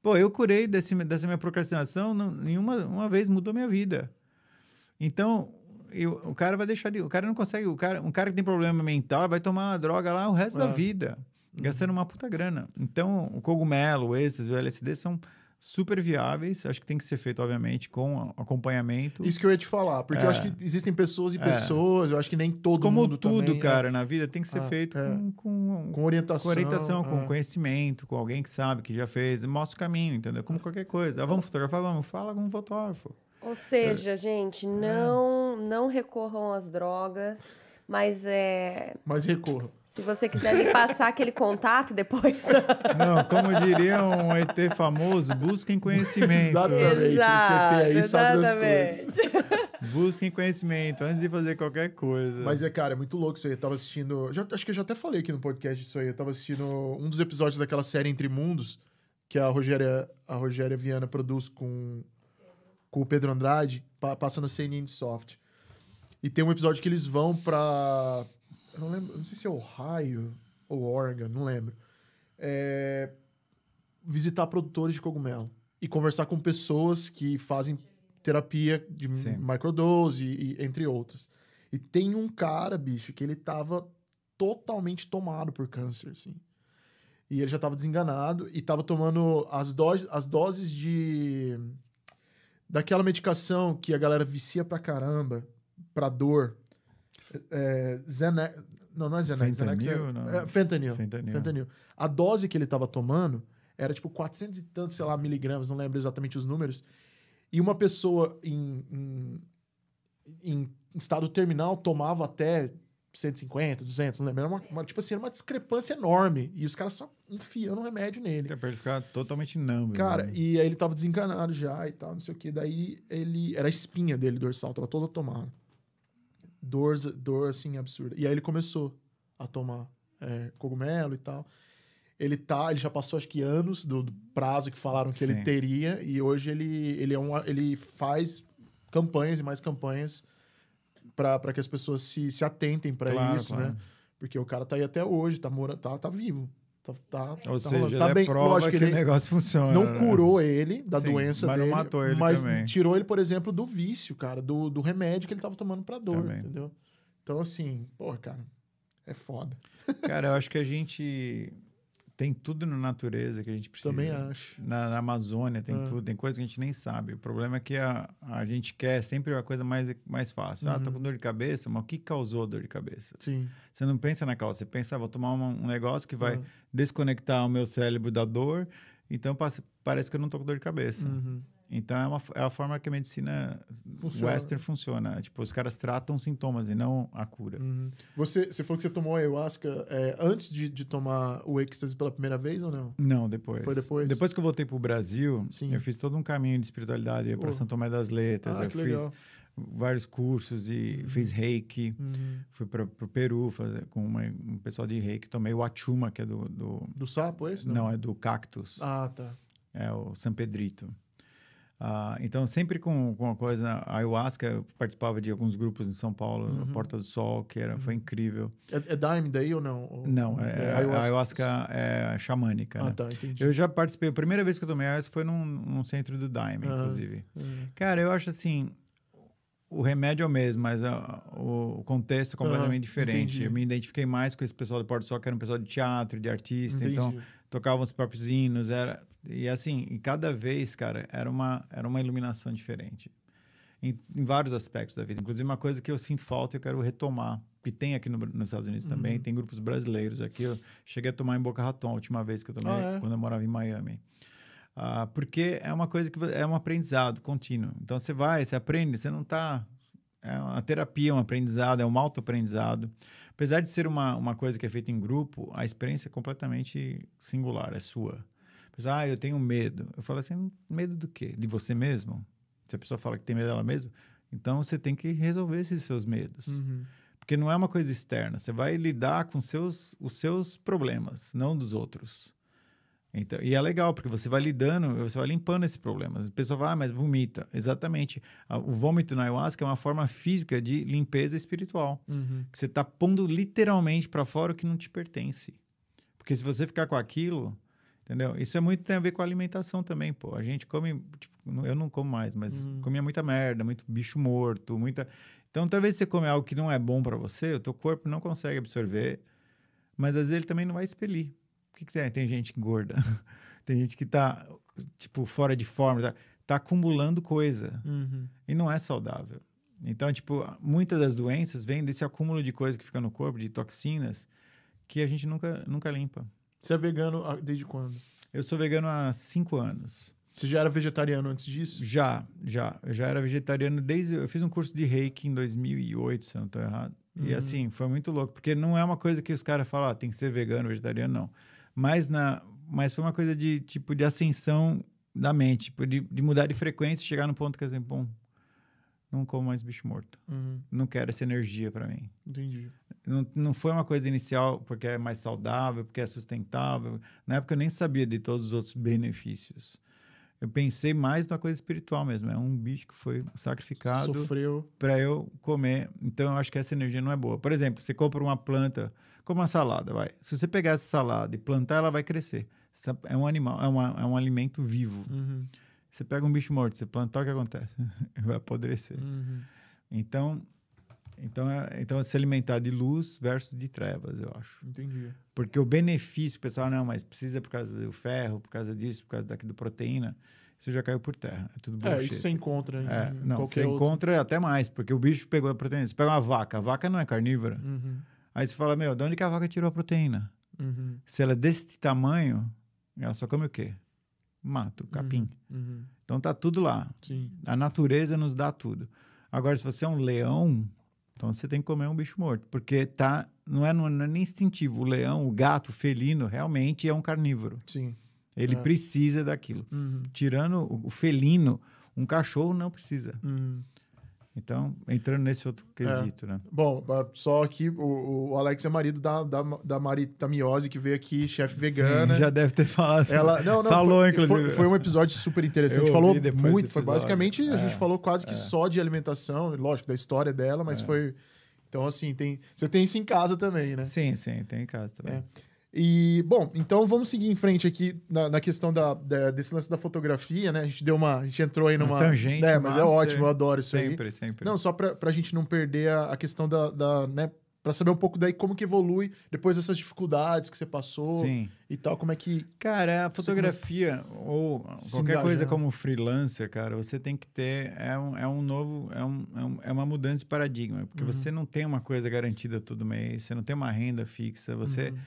Pô, eu curei desse, dessa minha procrastinação, não, nenhuma uma vez mudou minha vida. Então, eu- o cara vai deixar de. O cara não consegue. O cara, um cara que tem problema mental vai tomar uma droga lá o resto da É. vida, gastando uma puta grana. Então, o cogumelo, êxtase, o LSD são super viáveis. Acho que tem que ser feito, obviamente, com acompanhamento. Isso que eu ia te falar, porque eu É. acho que existem pessoas e É. pessoas, eu acho que nem todo Como mundo tudo, também, é, cara, na vida tem que ser Ah, feito é. com, com, com orientação. com orientação, com é. conhecimento, com alguém que sabe, que já fez, mostra o caminho, entendeu? Como qualquer coisa. Ah, vamos fotografar? Vamos, fala como fotógrafo. Ou seja, gente, não, não recorram às drogas, mas é, Mas recorra. se você quiser me passar aquele contato depois. Não, como diria um ET famoso, busquem conhecimento. Exatamente. esse ET aí sabe das exatamente. Busquem conhecimento antes de fazer qualquer coisa. Mas é, cara, é muito louco isso aí. Eu tava assistindo. já- acho que eu já até falei aqui no podcast isso aí. Eu tava assistindo um dos episódios daquela série Entre Mundos, que a Rogéria, a Rogéria Viana produz com, com o Pedro Andrade, pa- passa no CNN Soft. E tem um episódio que eles vão pra. Eu não lembro, não sei se é Ohio ou Oregon, não lembro. É, visitar produtores de cogumelo e conversar com pessoas que fazem terapia de Sim. microdose e, e entre outras. E tem um cara, bicho, que ele tava totalmente tomado por câncer, assim. E ele já tava desenganado e tava tomando as, doses as doses de... Daquela medicação que a galera vicia pra caramba, pra dor. É, Xanax... Não, não é Xanax. Xanax é, Fentanil, não. é fentanil. Fentanil. Fentanil. A dose que ele tava tomando era tipo 400 e tantos, sei lá, miligramas, não lembro exatamente os números. E uma pessoa em, em, em estado terminal tomava até 150, 200, não lembro. Era uma, uma- tipo assim, era uma discrepância enorme. E os caras só enfiando remédio nele. Que é pra ele ficar totalmente numb. Cara, né? e aí ele tava desencanado já e tal, não sei o que. Daí ele. Era a espinha dele dorsal, tava toda tomada. Dor, dor assim, absurda. E aí ele começou a tomar é, cogumelo e tal. Ele tá, ele já passou acho que anos do, do prazo que falaram que ele Sim. teria, e hoje ele, ele, é um, ele faz campanhas e mais campanhas para que as pessoas se, se atentem para Claro, isso, claro. né? Porque o cara tá aí até hoje, tá, mora, tá, tá vivo. Tá, tá, Ou tá seja, rolando. tá é bem, prova lógico que, o negócio funciona. não né? curou ele da Sim, doença mas não dele, matou ele mas também. tirou ele, por exemplo, do vício, cara, do, do remédio que ele tava tomando pra dor, Também. entendeu? Então, assim, porra, cara, é foda. Cara, eu acho que a gente tem tudo na natureza que a gente precisa. Também acho. Na, na Amazônia tem Ah. tudo, tem coisa que a gente nem sabe. O problema é que a, a gente quer sempre uma coisa mais, mais fácil. Ah, tô Uhum. com dor de cabeça, mas o que causou a dor de cabeça? Sim. Você não pensa na causa, você pensa, ah, vou tomar uma- um negócio que vai Ah. desconectar o meu cérebro da dor Então parece que eu não tô com dor de cabeça. Uhum. Então é, uma, é a forma que a medicina Funciona. western funciona. Tipo, os caras tratam sintomas e não a cura. Uhum. Você, você falou que você tomou ayahuasca é, antes de, de tomar o êxtase pela primeira vez ou não? Não, depois. Foi depois? Depois que eu voltei pro Brasil, Sim. eu fiz todo um caminho de espiritualidade. Eu ia Pô. para São Tomé das Letras, Ah, eu fiz legal. vários cursos e fiz reiki. Uhum. Fui para o Peru fazer, com uma, um pessoal de reiki. Tomei o Achuma, que é do... do- Do sapo, esse? não. é do cactus. Ah, tá. É o San Pedrito. Ah, então, sempre com, com a coisa... A ayahuasca, eu participava de alguns grupos em São Paulo, Uhum. Porta do Sol, que era, foi incrível. É, é Daime daí ou não? Ou- Não, é, a ayahuasca é xamânica, Ah, né? tá, entendi. Eu já participei, a primeira vez que eu tomei ayahuasca foi num, num centro do Daime, Aham. inclusive. Uhum. Cara, eu acho assim, o remédio é o mesmo, mas a- o contexto é completamente diferente. entendi. Eu me identifiquei mais com esse pessoal do Porto Sol, que era um pessoal de teatro, de artista, então Entendi. tocavam os próprios hinos, era e assim, cada vez, cara, era uma era uma iluminação diferente. Em, em vários aspectos da vida, inclusive uma coisa que eu sinto falta e eu quero retomar, e tem aqui no- nos Estados Unidos também, Uhum. tem grupos brasileiros aqui. Eu cheguei a tomar em Boca Raton a última vez que eu tomei, Ah, é? quando eu morava em Miami. Ah, porque é uma coisa que é um aprendizado contínuo. Então você vai, você aprende, você não está. É uma terapia, um aprendizado, é um autoaprendizado. Apesar de ser uma, uma coisa que é feita em grupo, a experiência é completamente singular, é sua. Pessoal, ah, eu tenho medo. Eu falo assim, medo do quê? De você mesmo? Se a pessoa fala que tem medo dela mesma, então você tem que resolver esses seus medos. Uhum. Porque não é uma coisa externa. Você vai lidar com seus, os seus problemas, não dos outros. Então, e é legal, porque você vai lidando, você vai limpando esses problemas. A pessoa vai, ah, mas vomita. Exatamente. O vômito na ayahuasca é uma forma física de limpeza espiritual. Uhum. Que você está pondo literalmente para fora o que não te pertence. Porque se você ficar com aquilo, entendeu? Isso é muito tem a ver com a alimentação também, pô. A gente come, tipo, eu não como mais, mas Uhum. comia muita merda, muito bicho morto, muita. Então, talvez você come algo que não é bom para você, o teu corpo não consegue absorver, mas às vezes ele também não vai expelir. O que, que você Tem gente gorda, tem gente que tá, tipo, fora de forma, tá, tá acumulando coisa Uhum. e não é saudável. Então, tipo, muitas das doenças vêm desse acúmulo de coisa que fica no corpo, de toxinas, que a gente nunca, nunca limpa. Você é vegano há- desde quando? Eu sou vegano há cinco anos. Você já era vegetariano antes disso? Já, já. Eu já era vegetariano desde. Eu fiz um curso de reiki em 2008, se eu não estou errado. E Uhum. assim, foi muito louco, porque não é uma coisa que os caras falam, ah, tem que ser vegano, vegetariano, não. Mas, na, mas foi uma coisa de tipo de ascensão da mente, tipo, de, de mudar de frequência e chegar no ponto que assim, bom, não como mais bicho morto. Uhum. Não quero essa energia para mim. Entendi. Não, não foi uma coisa inicial porque é mais saudável, porque é sustentável. Na época eu nem sabia de todos os outros benefícios. Eu pensei mais na coisa espiritual mesmo. É um bicho que foi sacrificado Sofreu. para eu comer. Então eu acho que essa energia não é boa. Por exemplo, você compra uma planta, como uma salada, vai. Se você pegar essa salada e plantar, ela vai crescer. É um animal, é, uma, é um alimento vivo. Uhum. Você pega um bicho morto, você plantar, o que acontece? vai apodrecer. Uhum. Então, então, é, então é se alimentar de luz versus de trevas, eu acho. Entendi. Porque o benefício, o pessoal, não, mas precisa por causa do ferro, por causa disso, por causa daqui do proteína, isso já caiu por terra. É tudo É, bullshit. isso você encontra em É, não, qualquer você outro. encontra até mais, porque o bicho pegou a proteína. Você pega uma vaca, a vaca não é carnívora. Uhum. Aí você fala, meu, de onde que a vaca tirou a proteína? Uhum. Se ela é desse tamanho, ela só come o quê? Mato, capim. Uhum. Então tá tudo lá. Sim. A natureza nos dá tudo. Agora, se você é um leão, então você tem que comer um bicho morto, porque tá, não, é, não é nem instintivo. O leão, o gato, o felino, realmente é um carnívoro. Sim. Ele É. precisa daquilo. Uhum. Tirando o, o felino, um cachorro não precisa. Uhum. Então, entrando nesse outro quesito, né? Bom, só aqui, o, o Alex é marido da, da, da Mari Tamiose, que veio aqui, chefe vegana. Sim, já deve ter falado. Ela, não, não, Falou, foi, inclusive. Foi, foi um episódio super interessante. Eu A gente falou muito. Foi basicamente, a gente É, falou quase que é. só de alimentação, lógico, da história dela, mas É. foi. Então, assim, tem, você tem isso em casa também, né? Sim, sim, tem em casa também. É. E, bom, então vamos seguir em frente aqui na, na questão da, da- desse lance da fotografia, né? A gente deu uma. A gente entrou aí Uma numa. tangente É, mas é master. ótimo, eu adoro isso aí. sempre, sempre. Não, só pra, pra gente não perder a, a questão da, da, né? Pra saber um pouco daí como que evolui depois dessas dificuldades que você passou Sim. e tal, como é que. Cara, a fotografia ou qualquer coisa como freelancer, cara, você tem que ter. É um, é um novo. É, um, é, um- é uma mudança de paradigma. Porque Uhum. você não tem uma coisa garantida todo mês, você não tem uma renda fixa, você. Uhum.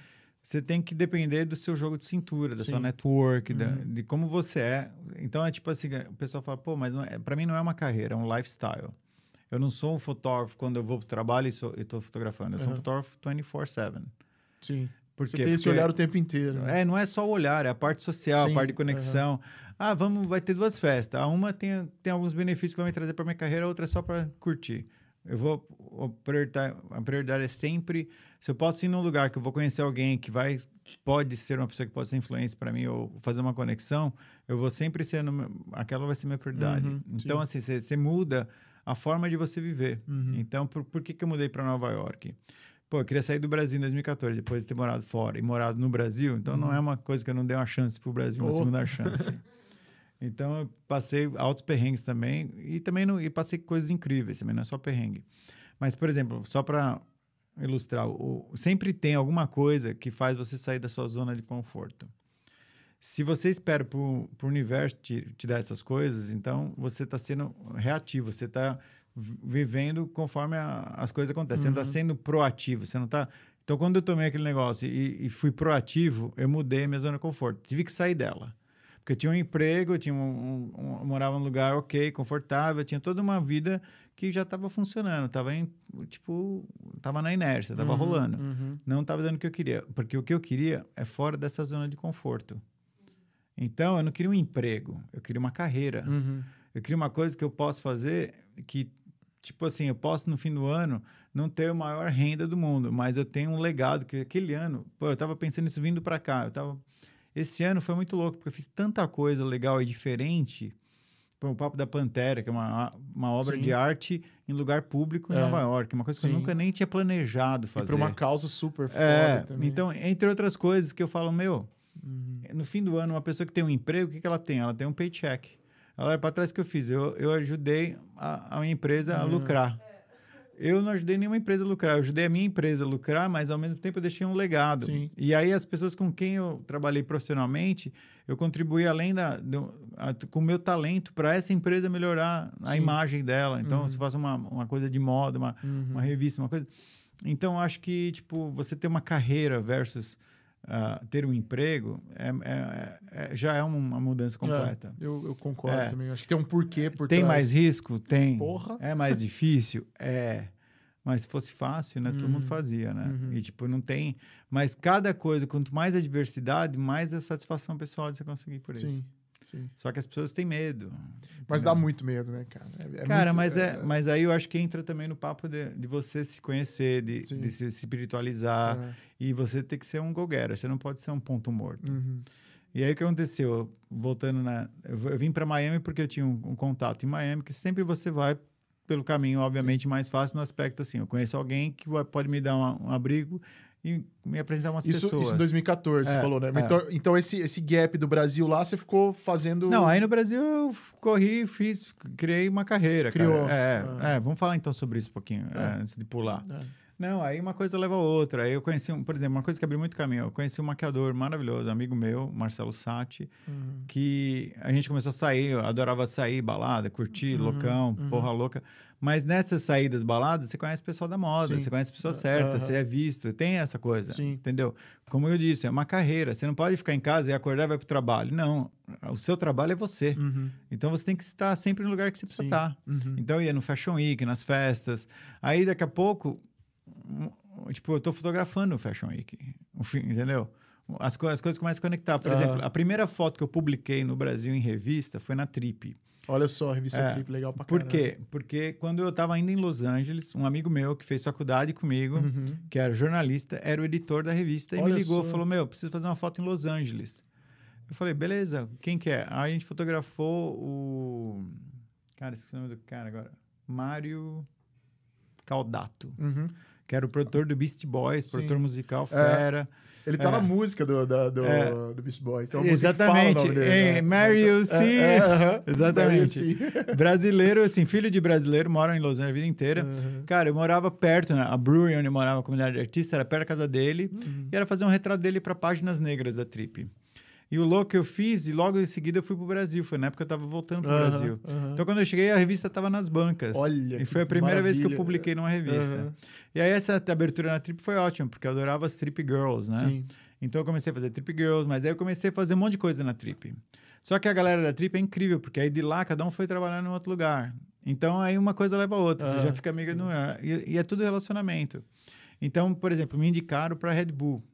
Você tem que depender do seu jogo de cintura, da sua Sim. network, da- Uhum. de como você é. Então é tipo assim, o pessoal fala, pô, mas é, para mim não é uma carreira, é um lifestyle. Eu não sou um fotógrafo quando eu vou pro trabalho e sou- e tô fotografando. Eu sou um Uhum. fotógrafo 24/7. Sim. Por Você tem esse Porque- olhar o tempo inteiro. né? É, não é só o olhar, é a parte social, Sim, a parte de conexão. Ah, vamos, vai ter duas festas. A uma tem, tem alguns benefícios que vai me trazer para minha carreira, a outra é só para curtir. Eu vou a prioridade, é sempre se eu posso ir num lugar que eu vou conhecer alguém que vai pode ser uma pessoa que pode ser influência para mim ou fazer uma conexão, eu vou sempre ser no aquela vai ser minha prioridade. Uhum, então sim. assim, você muda a forma de você viver. Uhum. Então, por, por que, que eu mudei para Nova York? Pô, eu queria sair do Brasil em 2014, depois de ter morado fora e morado no Brasil. Então, não é uma coisa que eu não dei uma chance pro Brasil, uma Oh. segunda chance. Então, eu passei altos perrengues também e também não, e passei coisas incríveis também, não é só perrengue. Mas, por exemplo, só para ilustrar, o, sempre tem alguma coisa que faz você sair da sua zona de conforto. Se você espera para o universo te, te dar essas coisas, então você está sendo reativo, você está vivendo conforme a- as coisas acontecem. Você não está sendo proativo, você não está... Então, quando eu tomei aquele negócio e, e fui proativo, eu mudei a minha zona de conforto. Tive que sair dela. Porque eu tinha um emprego, eu, tinha um, um- um- eu morava num lugar ok, confortável, eu tinha toda uma vida que já estava funcionando, estava em, tipo, estava na inércia, estava Uhum, rolando. uhum. Não estava dando o que eu queria, porque o que eu queria é fora dessa zona de conforto. Então, eu não queria um emprego, eu queria uma carreira. Uhum. Eu queria uma coisa que eu posso fazer que, tipo assim, eu posso no fim do ano não ter a maior renda do mundo, mas eu tenho um legado que aquele ano, pô, eu tava pensando nisso vindo para cá, eu tava esse ano foi muito louco, porque eu fiz tanta coisa legal e diferente. Pô, o Papo da Pantera, que é uma, uma obra Sim. de arte em lugar público em É. Nova York, uma coisa que Sim. eu nunca nem tinha planejado E fazer. pra uma causa super foda É, também. então, entre outras coisas que eu falo, meu, Uhum. no fim do ano, uma pessoa que tem um emprego, o que, que ela tem? Ela tem um paycheck. Ela olha para trás o que eu fiz. Eu, eu ajudei a, a minha empresa a Uhum. lucrar. Eu não ajudei nenhuma empresa a lucrar, eu ajudei a minha empresa a lucrar, mas ao mesmo tempo eu deixei um legado. Sim. E aí as pessoas com quem eu trabalhei profissionalmente, eu contribuí além da, do, a- com o meu talento para essa empresa melhorar a Sim. imagem dela. Então, Uhum. se faz uma, uma coisa de moda, uma, Uhum. uma revista, uma coisa. Então, acho que, tipo, você ter uma carreira versus ah, ter um emprego é, é- é- já é uma, mudança completa. É, eu, eu concordo É. também. Acho que tem um porquê por Tem trás. mais risco? Tem. Porra. É mais difícil? É. Mas se fosse fácil, né? Todo mundo Uhum. fazia, né? Uhum. E, tipo, não tem... Mas cada coisa, quanto mais a diversidade, mais a satisfação pessoal de você conseguir por isso. Sim. Só que as pessoas têm medo. Mas entendeu? dá muito medo, né, cara? É- é Cara, muito- mas, é, mas aí eu acho que entra também no papo de, de você se conhecer, de, de se espiritualizar. é. E você tem que ser um go-getter, você não pode ser um ponto morto. Uhum. E aí o que aconteceu? Voltando na. Eu vim para Miami porque eu tinha um, um contato em Miami, que sempre você vai pelo caminho, obviamente, mais fácil no aspecto assim. Eu conheço alguém que vai- pode me dar uma- um abrigo e me apresentar umas Isso, pessoas. isso em 2014, você É, falou, né? é. Então, então esse, esse gap do Brasil lá, você ficou fazendo. Não, aí no Brasil eu corri, fiz, criei uma carreira. Criou. É, Ah. é, vamos falar então sobre isso um pouquinho, É. é, antes de pular. É. Não, aí uma coisa leva a outra. Aí eu conheci, um, por exemplo, uma coisa que abriu muito caminho. Eu conheci um maquiador maravilhoso, amigo meu, Marcelo Sati, Uhum. que a gente começou a sair, eu adorava sair, balada, curtir, Uhum, loucão, uhum. porra louca. Mas nessas saídas baladas, você conhece o pessoal da moda, Sim. você conhece a pessoa Ah, certa, aham. você é visto, tem essa coisa, Sim. entendeu? Como eu disse, é uma carreira. Você não pode ficar em casa e acordar e vai pro trabalho. Não, o seu trabalho é você. Uhum. Então você tem que estar sempre no lugar que você precisa Sim. estar. Uhum. Então eu ia no Fashion Week, nas festas. Aí daqui a pouco, tipo, eu tô fotografando o Fashion Week. entendeu? As, co as coisas começam a conectar. Por exemplo, a primeira foto que eu publiquei no Brasil em revista foi na Trip. Olha só, a revista É. Clipe, legal pra Por caralho. quê? Porque quando eu estava ainda em Los Angeles, um amigo meu que fez faculdade comigo, Uhum. que era jornalista, era o editor da revista e Olha me ligou só. e falou: Meu, preciso fazer uma foto em Los Angeles. Eu falei: Beleza, quem que é? Aí a gente fotografou o. Cara, esqueci o nome do cara agora. Mário Caldato, Uhum. Que era o produtor do Beast Boys, Sim. produtor musical, fera. Ele tá É. na música do, da- do, É. do Beast Boys. É uma música que Exatamente. dele, É, né? Marry You É, See. é. Exatamente. You See. Brasileiro, assim, filho de brasileiro, mora em Los Angeles a vida inteira. Uhum. Cara, eu morava perto, né? A brewery onde eu morava, a comunidade de artista, era perto da casa dele. Uhum. E era fazer um retrato dele para páginas negras da Trip. E o louco que eu fiz, e logo em seguida eu fui pro Brasil. Foi na época que eu tava voltando pro Aham, Brasil. aham. Então, quando eu cheguei, a revista tava nas bancas. Olha, E foi a primeira vez que eu publiquei numa revista. Aham. E aí, essa abertura na Trip foi ótima, porque eu adorava as Trip Girls, né? Sim. Então eu comecei a fazer Trip Girls, mas aí eu comecei a fazer um monte de coisa na Trip. Só que a galera da Trip é incrível, porque aí de lá cada um foi trabalhar em outro lugar. Então aí uma coisa leva a outra, você já fica amiga no e, e é tudo relacionamento. Então, por exemplo, me indicaram para Red Bull.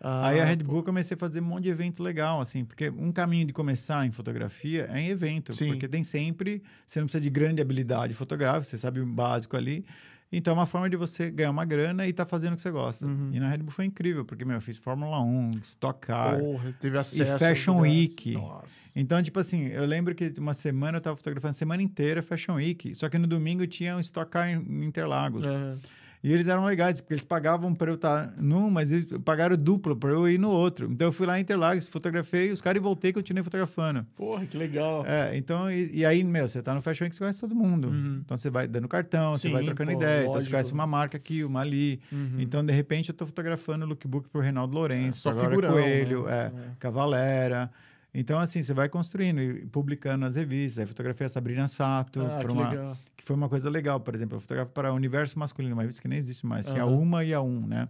Ah, Aí a Red pô. Bull eu comecei a fazer um monte de evento legal, assim, porque um caminho de começar em fotografia é em evento, Sim. porque tem sempre, você não precisa de grande habilidade fotográfica, você sabe o básico ali. Então é uma forma de você ganhar uma grana e tá fazendo o que você gosta. Uhum. E na Red Bull foi incrível, porque meu, eu fiz Fórmula 1, Stock Car. Porra, teve acesso. aos Fashion. Week. Nossa. Então, tipo assim, eu lembro que uma semana eu tava fotografando a semana inteira Fashion Week, só que no domingo tinha um Stock Car em Interlagos. É. E eles eram legais, porque eles pagavam para eu estar num, mas eles pagaram duplo para eu ir no outro. Então eu fui lá em Interlagos, fotografei os caras e voltei, continuei fotografando. Porra, que legal. É, então, e, e aí, meu, você tá no Fashion Week, você conhece todo mundo. Uhum. Então você vai dando cartão, você Sim, vai trocando pô, ideia. Então você lógico. conhece uma marca aqui, uma ali. Uhum. Então, de repente, eu tô fotografando o lookbook pro Reinaldo Lourenço, só agora figurão, Coelho, né? é, Cavalera. Então, assim, você vai construindo e publicando as revistas. Aí fotografei a Sabrina Sato, Ah, que uma, que foi uma coisa legal, por exemplo, eu fotografo para o Universo Masculino, uma revista que nem existe mais. Tinha Aham. Uma e a Um, né?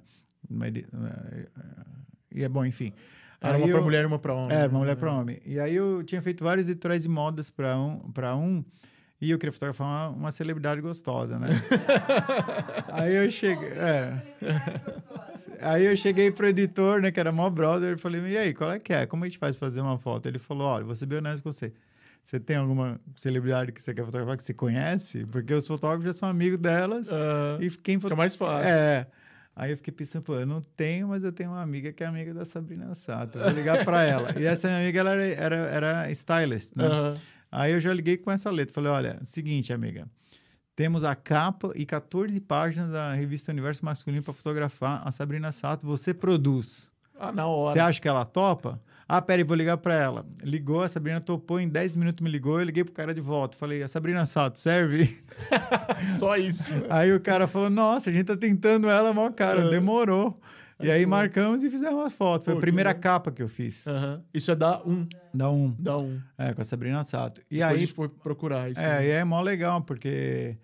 Eh, E é bom, enfim. Era Aí uma eu- mulher e uma pra homem. É, uma né? mulher para homem. E aí eu tinha feito vários editorais de modas para um, para um e eu queria fotografar uma, uma celebridade gostosa, né? aí eu cheguei, é. Aí eu cheguei pro editor, né, que era mó brother, e falei: "E aí, qual é que é? Como a gente faz fazer uma foto?" Ele falou: "Olha, vou ser bem honesto com você. Você tem alguma celebridade que você quer fotografar que você conhece? Porque os fotógrafos já são amigos delas Ah, e quem fica mais fácil. é. Aí eu fiquei pensando, pô, eu não tenho, mas eu tenho uma amiga que é amiga da Sabrina Sato. Vou ligar para ela. E essa minha amiga, ela era, era, era stylist, né? Aham. Aí eu já liguei com essa letra. Falei, olha, seguinte, amiga. Temos a capa e 14 páginas da revista Universo Masculino para fotografar. A Sabrina Sato, você produz. Ah, na hora. Você acha que ela topa? Ah, peraí, vou ligar para ela. Ligou, a Sabrina topou, em 10 minutos me ligou, eu liguei pro cara de volta. Falei, a Sabrina Sato, serve? Só isso. Aí o cara falou: Nossa, a gente tá tentando ela, mó cara, É. demorou. E aí marcamos e fizemos umas fotos. Foi Pô, a que primeira legal. capa que eu fiz. Aham. Isso é da um. Da um. Da um. É, com a Sabrina Sato. E Depois a aí, gente foi procurar isso. é, né? e é mó legal, porque,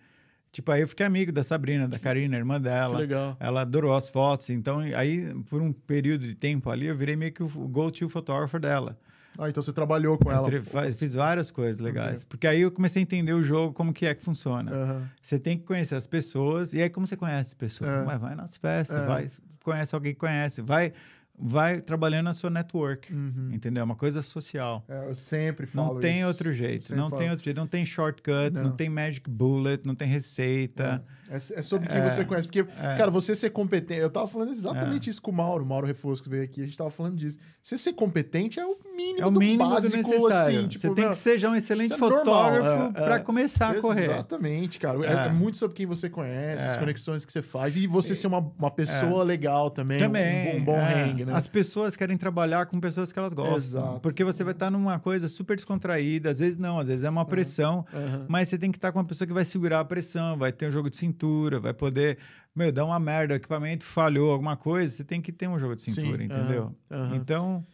tipo, aí eu fiquei amigo da Sabrina, da Karina, irmã Que dela. legal. Ela adorou as fotos. Então, aí, por um período de tempo ali, eu virei meio que o go-to photographer dela. Ah, então você trabalhou com ela. Fiz várias coisas legais. Porque aí eu comecei a entender o jogo, como que é que funciona. Aham. Você tem que conhecer as pessoas. E aí, como você conhece as pessoas? É. Ué, vai nas festas, É. vai, conhece alguém que conhece, vai, vai trabalhando na sua network. Uhum. Entendeu? É uma coisa social. É, eu sempre falo Não tem isso. outro jeito. Não tem falo. outro jeito. Não tem shortcut, não, Não. tem magic bullet, não tem receita. É, é sobre quem É, você conhece. Porque, é. cara, você ser competente. Eu tava falando exatamente isso com o Mauro, o Mauro Refosco que veio aqui, a gente tava falando disso. Você ser competente é o mínimo É o mínimo do básico, necessário. assim. Tipo, você tem meu, que ser um excelente é fotógrafo é, para é. começar a correr. Exatamente, cara. É, É. é muito sobre quem você conhece, as É. conexões que você faz. E você ser uma, uma pessoa legal também. Também. Um, bom- um bom é. hang, né? As pessoas querem trabalhar com pessoas que elas gostam. Exato. Porque você vai estar numa coisa super descontraída. Às vezes não, às vezes é uma pressão. Mas você tem que estar com uma pessoa que vai segurar a pressão, vai ter um jogo de cintura, vai poder. Meu, dá uma merda, o equipamento falhou, alguma coisa, você tem que ter um jogo de cintura, Sim, entendeu? aham, aham. Então,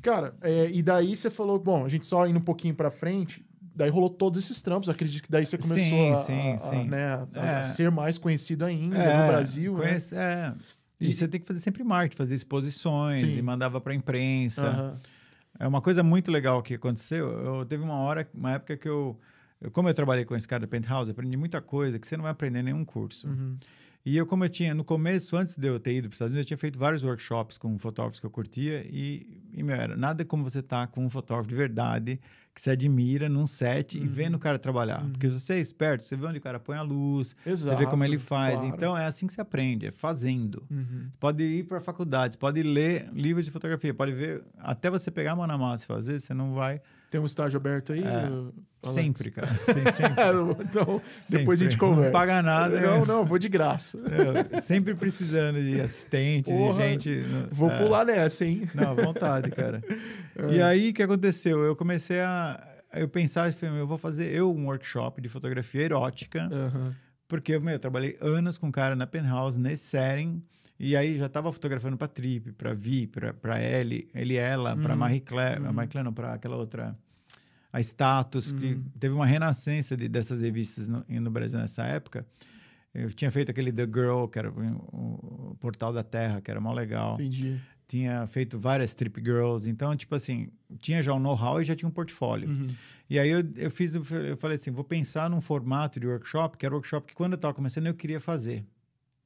Cara, é, e daí você falou, bom, a gente só indo um pouquinho pra frente, daí rolou todos esses trampos. Acredito que daí você começou Sim, a, sim, a- a, sim. né, a- É. a ser mais conhecido ainda é, no Brasil. né? conhece- é. E, E- você tem que fazer sempre marketing, fazer exposições e mandava para imprensa. É uma coisa muito legal que aconteceu. Eu teve uma hora, uma época que eu, eu como eu trabalhei com esse cara da Penthouse, aprendi muita coisa que você não vai aprender em nenhum curso. Uhum. E eu, como eu tinha, no começo, antes de eu ter ido para os Estados Unidos, eu tinha feito vários workshops com fotógrafos que eu curtia e, e meu, era nada como você tá com um fotógrafo de verdade, que você admira num set e vendo o cara trabalhar. Porque se você é esperto, você vê onde o cara põe a luz, você vê como ele Exato, faz. claro. Então, é assim que você aprende, é fazendo. Uhum. Pode ir para a faculdade, pode ler livros de fotografia, pode ver, até você pegar a mão na massa e fazer, você não vai Tem um estágio aberto aí? É, Alex? sempre, cara. Tem sempre. então, depois a gente Sempre. conversa. Não paga nada. Não, né? não, vou de graça. Eu, sempre precisando de assistente, Porra, de gente. Vou é, pular nessa, hein? Não, à vontade, cara. É. E aí, o que aconteceu? Eu comecei a. Eu pensava, eu vou fazer eu um workshop de fotografia erótica, Aham. porque meu, eu trabalhei anos com um cara na Penthouse, nesse setting, e aí já estava fotografando para Trip, para Vi, para Ellie, ele ela, para Uhum. Marie Claire, a Marie Claire não, para aquela outra, a Status, que Uhum. teve uma renascença de, dessas revistas no, no Brasil nessa época. Eu tinha feito aquele The Girl, que era o, o Portal da Terra, que era mó legal. Entendi. tinha feito várias trip girls. Então, tipo assim, tinha já um know-how e já tinha um portfólio. Uhum. E aí eu, eu fiz, eu falei assim, vou pensar num formato de workshop, que era workshop que quando eu estava começando eu queria fazer.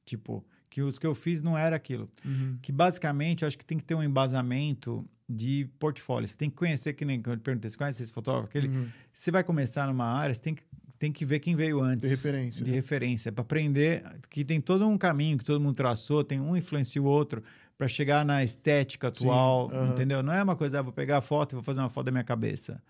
Tipo, que os que eu fiz não era aquilo. Uhum. Que basicamente eu acho que tem que ter um embasamento de portfólio. Você tem que conhecer, que nem quando eu perguntei, você conhece esse fotógrafo? Aquele, Uhum. Você vai começar numa área, você tem que, tem que ver quem veio antes. De referência. De referência. Para aprender que tem todo um caminho que todo mundo traçou, tem um influencia o outro para chegar na estética atual, entendeu? Não é uma coisa, ah, vou pegar a foto e vou fazer uma foto da minha cabeça.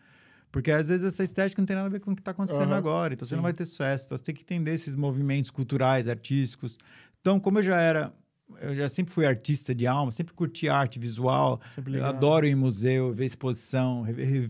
Porque às vezes essa estética não tem nada a ver com o que está acontecendo agora. Então você sim. não vai ter sucesso. Então você tem que entender esses movimentos culturais, artísticos. Então, como eu já era, eu já sempre fui artista de alma, sempre curti arte visual. Adoro ir em museu, ver exposição, ver,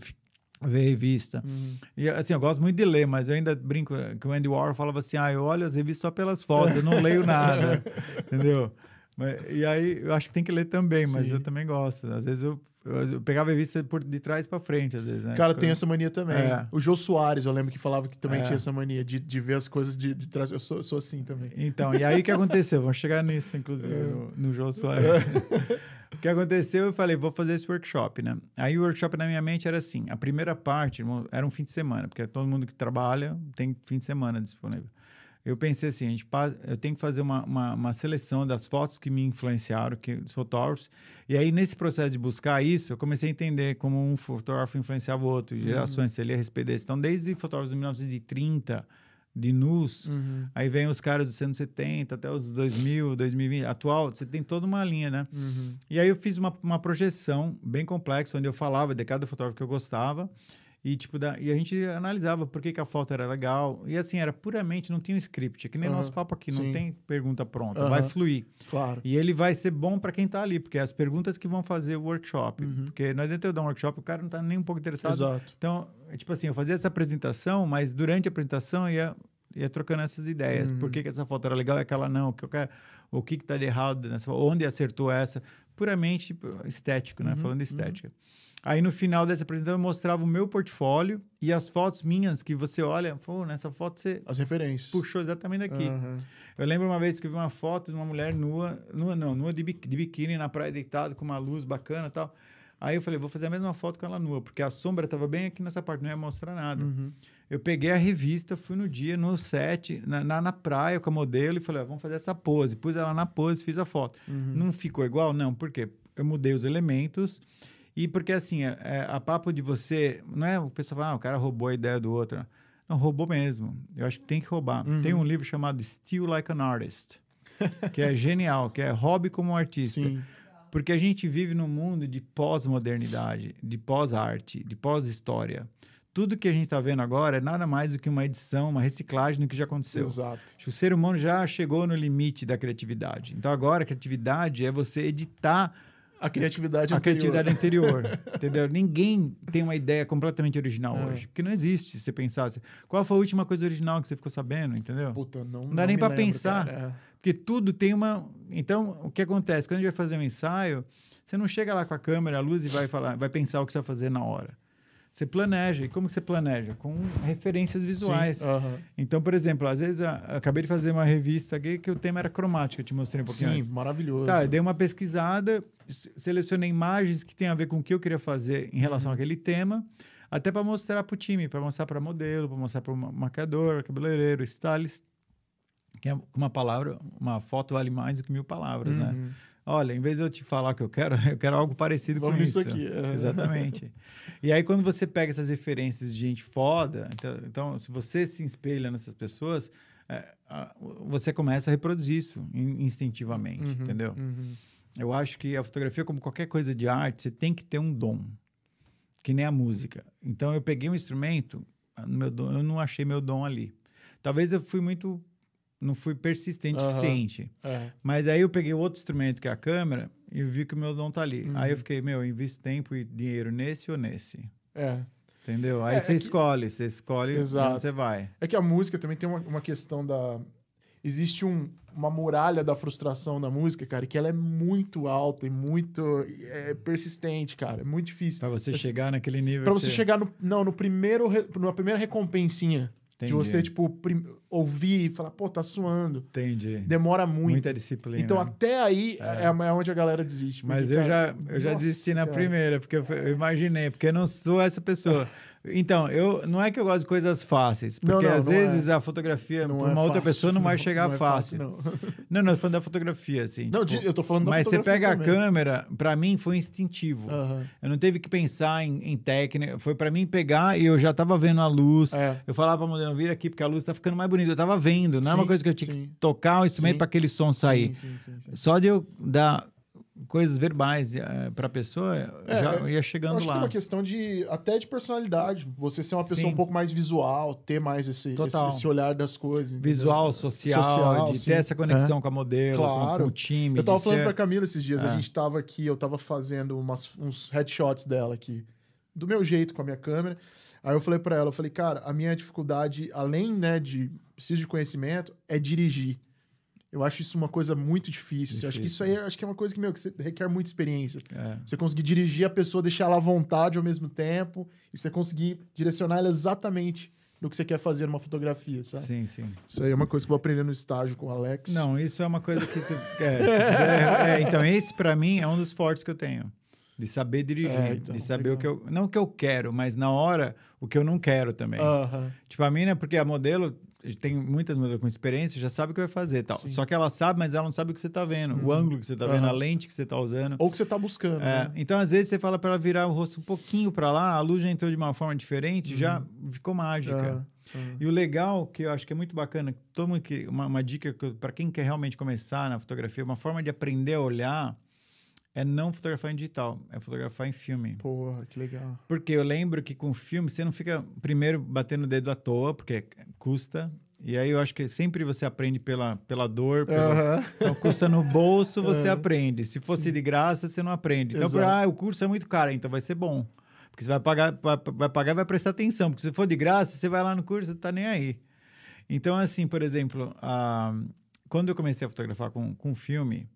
ver revista. Uhum. E assim, eu gosto muito de ler, mas eu ainda brinco que o Andy Warhol falava assim: ah, eu olho as revistas só pelas fotos, eu não leio nada. entendeu? Mas- e aí eu acho que tem que ler também, mas Sim. eu também gosto. Às vezes eu, eu, pegava a revista por de trás para frente, às vezes, né? Cara, tem essa mania também. É. O Jô Soares, eu lembro que falava que também É. tinha essa mania de, de ver as coisas de, de trás. Eu sou, sou assim também. Então, e aí o que aconteceu? Vamos chegar nisso, inclusive, É. no, no João Soares. o que aconteceu, eu falei, vou fazer esse workshop, né? Aí o workshop na minha mente era assim, a primeira parte era um fim de semana, porque todo mundo que trabalha tem fim de semana disponível. Eu pensei assim, a gente, eu tenho que fazer uma, uma, uma seleção das fotos que me influenciaram, que, dos fotógrafos, e aí nesse processo de buscar isso, eu comecei a entender como um fotógrafo influenciava o outro, gerações, se ele ia a respeito desse. Então, desde fotógrafos de 1930, de nus, Uhum. Aí vem os caras dos anos 70 até os 2000, 2020, atual, você tem toda uma linha, né? Uhum. E aí eu fiz uma, uma projeção bem complexa, onde eu falava de cada fotógrafo que eu gostava e, tipo, da, e a gente analisava por que, que a foto era legal. E assim, era puramente, não tinha um script, é que nem Aham, nosso papo aqui, sim. não tem pergunta pronta, Aham. vai fluir. Claro. E ele vai ser bom para quem tá ali, porque é as perguntas que vão fazer o workshop. Uhum. Porque não adianta eu dar um workshop, o cara não tá nem um pouco interessado Exato. então, é tipo assim, eu fazia essa apresentação, mas durante a apresentação eu ia, ia trocando essas ideias. Uhum. Por que, que essa foto era legal e aquela não? O que eu quero, o que que tá de errado nessa? Onde acertou essa? Puramente tipo, estético, né? Uhum, Falando de estética. Aí no final dessa apresentação eu mostrava o meu portfólio e as fotos minhas que você olha, pô, nessa foto você As referências. puxou exatamente daqui. Aham. Eu lembro uma vez que eu vi uma foto de uma mulher nua, nua não, nua de, bi- de biquíni na praia deitado com uma luz bacana e tal. Aí eu falei, vou fazer a mesma foto com ela nua, porque a sombra estava bem aqui nessa parte, não ia mostrar nada. Uhum. Eu peguei a revista, fui no dia, no set, na, na, na praia com a modelo e falei, ó, vamos fazer essa pose. Pus ela na pose, fiz a foto. Uhum. Não ficou igual? Não, por quê? Eu mudei os elementos e porque assim, é, a papo de você, não é o pessoal fala, ah, o cara roubou a ideia do outro. Não, roubou mesmo. Eu acho que tem que roubar. Uhum. Tem um livro chamado Still Like an Artist, que é genial, que é hobby como um artista. Sim. Porque a gente vive num mundo de pós-modernidade, de pós-arte, de pós-história. Tudo que a gente está vendo agora é nada mais do que uma edição, uma reciclagem do que já aconteceu. Exato. O ser humano já chegou no limite da criatividade. Então agora a criatividade é você editar A criatividade a anterior. criatividade anterior, entendeu? Ninguém tem uma ideia completamente original É. hoje, porque não existe. Se você pensasse, qual foi a última coisa original que você ficou sabendo, entendeu? Puta, não, Não dá nem me pra lembro, pensar. cara. É. Porque tudo tem uma. Então, o que acontece? Quando a gente vai fazer um ensaio, você não chega lá com a câmera, a luz e vai falar, vai pensar o que você vai fazer na hora. Você planeja. E como você planeja? Com referências visuais. Sim, aham. Então, por exemplo, às vezes a- eu acabei de fazer uma revista aqui que o tema era cromática, eu te mostrei um pouquinho Sim, antes. maravilhoso. Tá, eu dei uma pesquisada, selecionei imagens que tem a ver com o que eu queria fazer em relação Uhum. àquele tema, até para mostrar para o time, para mostrar para modelo, para mostrar para o maquiador, cabeleireiro, stylist. Que é uma palavra, uma foto vale mais do que mil palavras, né? Olha, em vez de eu te falar o que eu quero, eu quero algo parecido Vamos com isso isso. aqui, é. Exatamente. e aí, quando você pega essas referências de gente foda, então, então, se você se espelha nessas pessoas, é, você começa a reproduzir isso in- instintivamente, Uhum, entendeu? uhum. Eu acho que a fotografia, como qualquer coisa de arte, você tem que ter um dom, que nem a música. Então, eu peguei um instrumento, meu dom, eu não achei meu dom ali. Talvez eu fui muito, não fui persistente o suficiente. É. Mas aí eu peguei outro instrumento, que é a câmera, e vi que o meu dom tá ali. Uhum. Aí eu fiquei, meu, eu invisto tempo e dinheiro nesse ou nesse. É. Entendeu? Aí É, você é que- escolhe, você escolhe Exato. onde você vai. É que a música também tem uma, uma questão da. Existe um, uma muralha da frustração na música, cara, que ela é muito alta e muito é, persistente, cara. É muito difícil. Pra você chegar naquele nível. Pra que você chegar no, não, no primeiro, re- na primeira recompensinha. De Entendi. você, tipo, prim- ouvir e falar, pô, tá suando. Entendi. Demora muito. Muita disciplina. Então, até aí é. é onde a galera desiste. Mas eu já, cara, eu já desisti na cara. primeira, porque eu, eu imaginei, porque eu não sou essa pessoa. Então, eu não é que eu gosto de coisas fáceis, Não, porque não, às não vezes é. a fotografia Não para é uma outra fácil. pessoa não vai chegar é fácil. não. Não, não, eu tô falando da fotografia, assim. Não, tipo, eu tô falando da mas você pega a também. câmera, para mim foi instintivo. Eu não teve que pensar em, em técnica, foi para mim pegar e eu já tava vendo a luz. É. Eu falava pra modelo, vira aqui porque a luz tá ficando mais bonita. Eu tava vendo, não é uma Sim, coisa que eu tinha sim. que tocar o instrumento Sim. para aquele som sair. Sim, sim, sim, sim. Só de eu dar coisas verbais para a pessoa, É, já é, ia chegando acho que tem lá. uma questão de até de personalidade. Você ser uma pessoa Sim. um pouco mais visual, ter mais esse, esse, Total. esse olhar das coisas. entendeu? Visual, social, Social, de sim. ter essa conexão com a modelo, com- Claro. com, o time. Eu tava de falando ser... pra Camila esses dias, a É. gente tava aqui, eu tava fazendo umas, uns headshots dela aqui, do meu jeito, com a minha câmera. Aí eu falei pra ela, eu falei, cara, a minha dificuldade, além, né, de preciso de conhecimento, é dirigir. Eu acho isso uma coisa muito difícil. assim. Eu acho que isso aí acho que é uma coisa que, meu, que você requer muita experiência. É. Você conseguir dirigir a pessoa, deixar ela à vontade ao mesmo tempo, e você conseguir direcionar ela exatamente no que você quer fazer numa fotografia, sabe? Sim, sim. Isso aí é uma coisa que eu vou aprender no estágio com o Alex. Não, isso é uma coisa que se, é, se fizer- é, então, esse pra mim é um dos fortes que eu tenho. De saber dirigir, É, então, de saber legal. o que eu. Não o que eu quero, mas na hora o que eu não quero também. Aham. Tipo, a mina, porque a modelo, tem muitas modelos com experiência, já sabe o que vai fazer tal. Sim. Só que ela sabe, mas ela não sabe o que você tá vendo, o ângulo que você tá vendo, Aham. a lente que você tá usando. Ou que você tá buscando. É, né? então, às vezes, você fala para ela virar o rosto um pouquinho para lá, a luz já entrou de uma forma diferente, já ficou mágica. E o legal, que eu acho que é muito bacana, que, uma, uma dica para quem quer realmente começar na fotografia, uma forma de aprender a olhar é não fotografar em digital, é fotografar em filme. Porra, que legal. Porque eu lembro que com filme você não fica primeiro batendo o dedo à toa, porque custa. E aí eu acho que sempre você aprende pela, pela dor, pelo, Aham. então, custa no bolso, você É. aprende. Se fosse de graça, você não aprende. Então, Exato. ah, o curso é muito caro, então vai ser bom. Porque você vai pagar, vai, pagar e vai prestar atenção. Porque se for de graça, você vai lá no curso, você tá nem aí. Então, assim, por exemplo, ah, quando eu comecei a fotografar com, com filme,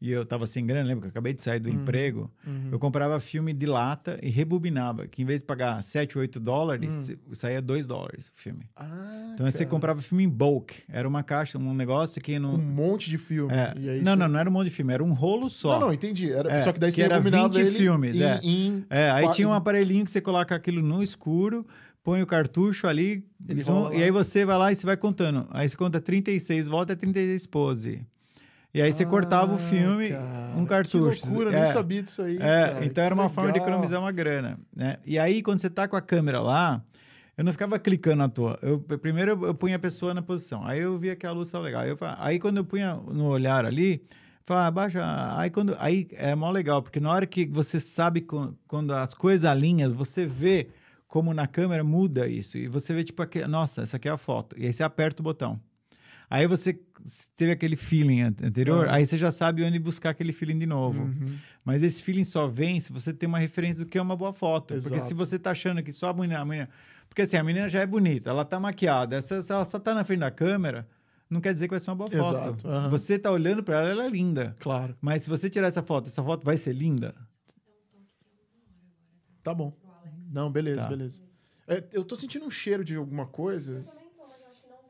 e eu tava sem grana, lembra que eu acabei de sair do emprego, uhum. eu comprava filme de lata e rebobinava, que em vez de pagar 7, 8 dólares, saía 2 dólares o filme. Ah, Então você cara. comprava filme em bulk. Era uma caixa, um negócio que não. Um monte de filme. É. E não, você- não, não era um monte de filme, era um rolo só. Não, não, entendi. Era... É, Só que daí que você era rebobinava 20 ele filmes, em, é. em- É, aí tinha um aparelhinho que você coloca aquilo no escuro, põe o cartucho ali, então, e aí você vai lá e você vai contando. Aí você conta 36 volta é 36 pose. E aí você cortava o Ah, filme, cara, um cartucho. Que loucura, é. nem sabia disso aí. É, cara, então era uma forma de legal. economizar uma grana, né? E aí, quando você tá com a câmera lá, eu não ficava clicando à toa. Eu, primeiro eu, eu punha a pessoa na posição, aí eu via que a luz estava legal. Aí, eu, aí quando eu punha no olhar ali, falava, baixa. Aí, quando, aí é mó legal, porque na hora que você sabe co- quando as coisas alinhas, você vê como na câmera muda isso. E você vê, tipo, aqui, nossa, essa aqui é a foto. E aí você aperta o botão. Aí você teve aquele feeling an- anterior, Uhum. aí você já sabe onde buscar aquele feeling de novo. Uhum. Mas esse feeling só vem se você tem uma referência do que é uma boa foto. Porque se Exato. você tá achando que só a menina, a menina. Porque assim, a menina já é bonita, ela tá maquiada. Se se ela só tá na frente da câmera, não quer dizer que vai ser uma boa foto. Exato, aham. Você tá olhando para ela, ela é linda. Claro. Mas se você tirar essa foto, essa foto vai ser linda? Tá bom. Não, beleza, Tá. beleza. É, eu tô sentindo um cheiro de alguma coisa.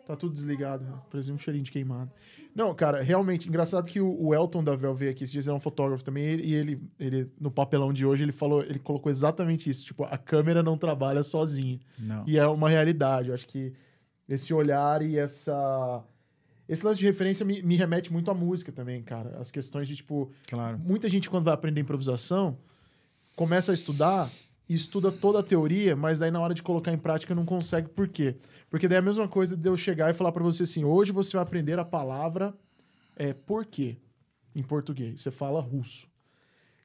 Tá tudo desligado. né? Parecia um cheirinho de queimado. Não, cara, realmente, engraçado que o, o Elton da Vel veio aqui, esses dias ele é um fotógrafo também, e ele, ele, no papelão de hoje, ele falou, ele colocou exatamente isso. Tipo, a câmera não trabalha sozinha. Não. E é uma realidade. Eu acho que esse olhar e essa. Esse lance de referência me, me remete muito à música também, cara. As questões de, tipo, Claro. muita gente, quando vai aprender improvisação, começa a estudar e estuda toda a teoria, mas daí na hora de colocar em prática não consegue. Por quê? Porque daí é a mesma coisa de eu chegar e falar pra você assim: hoje você vai aprender a palavra é, porquê em português. Você fala russo.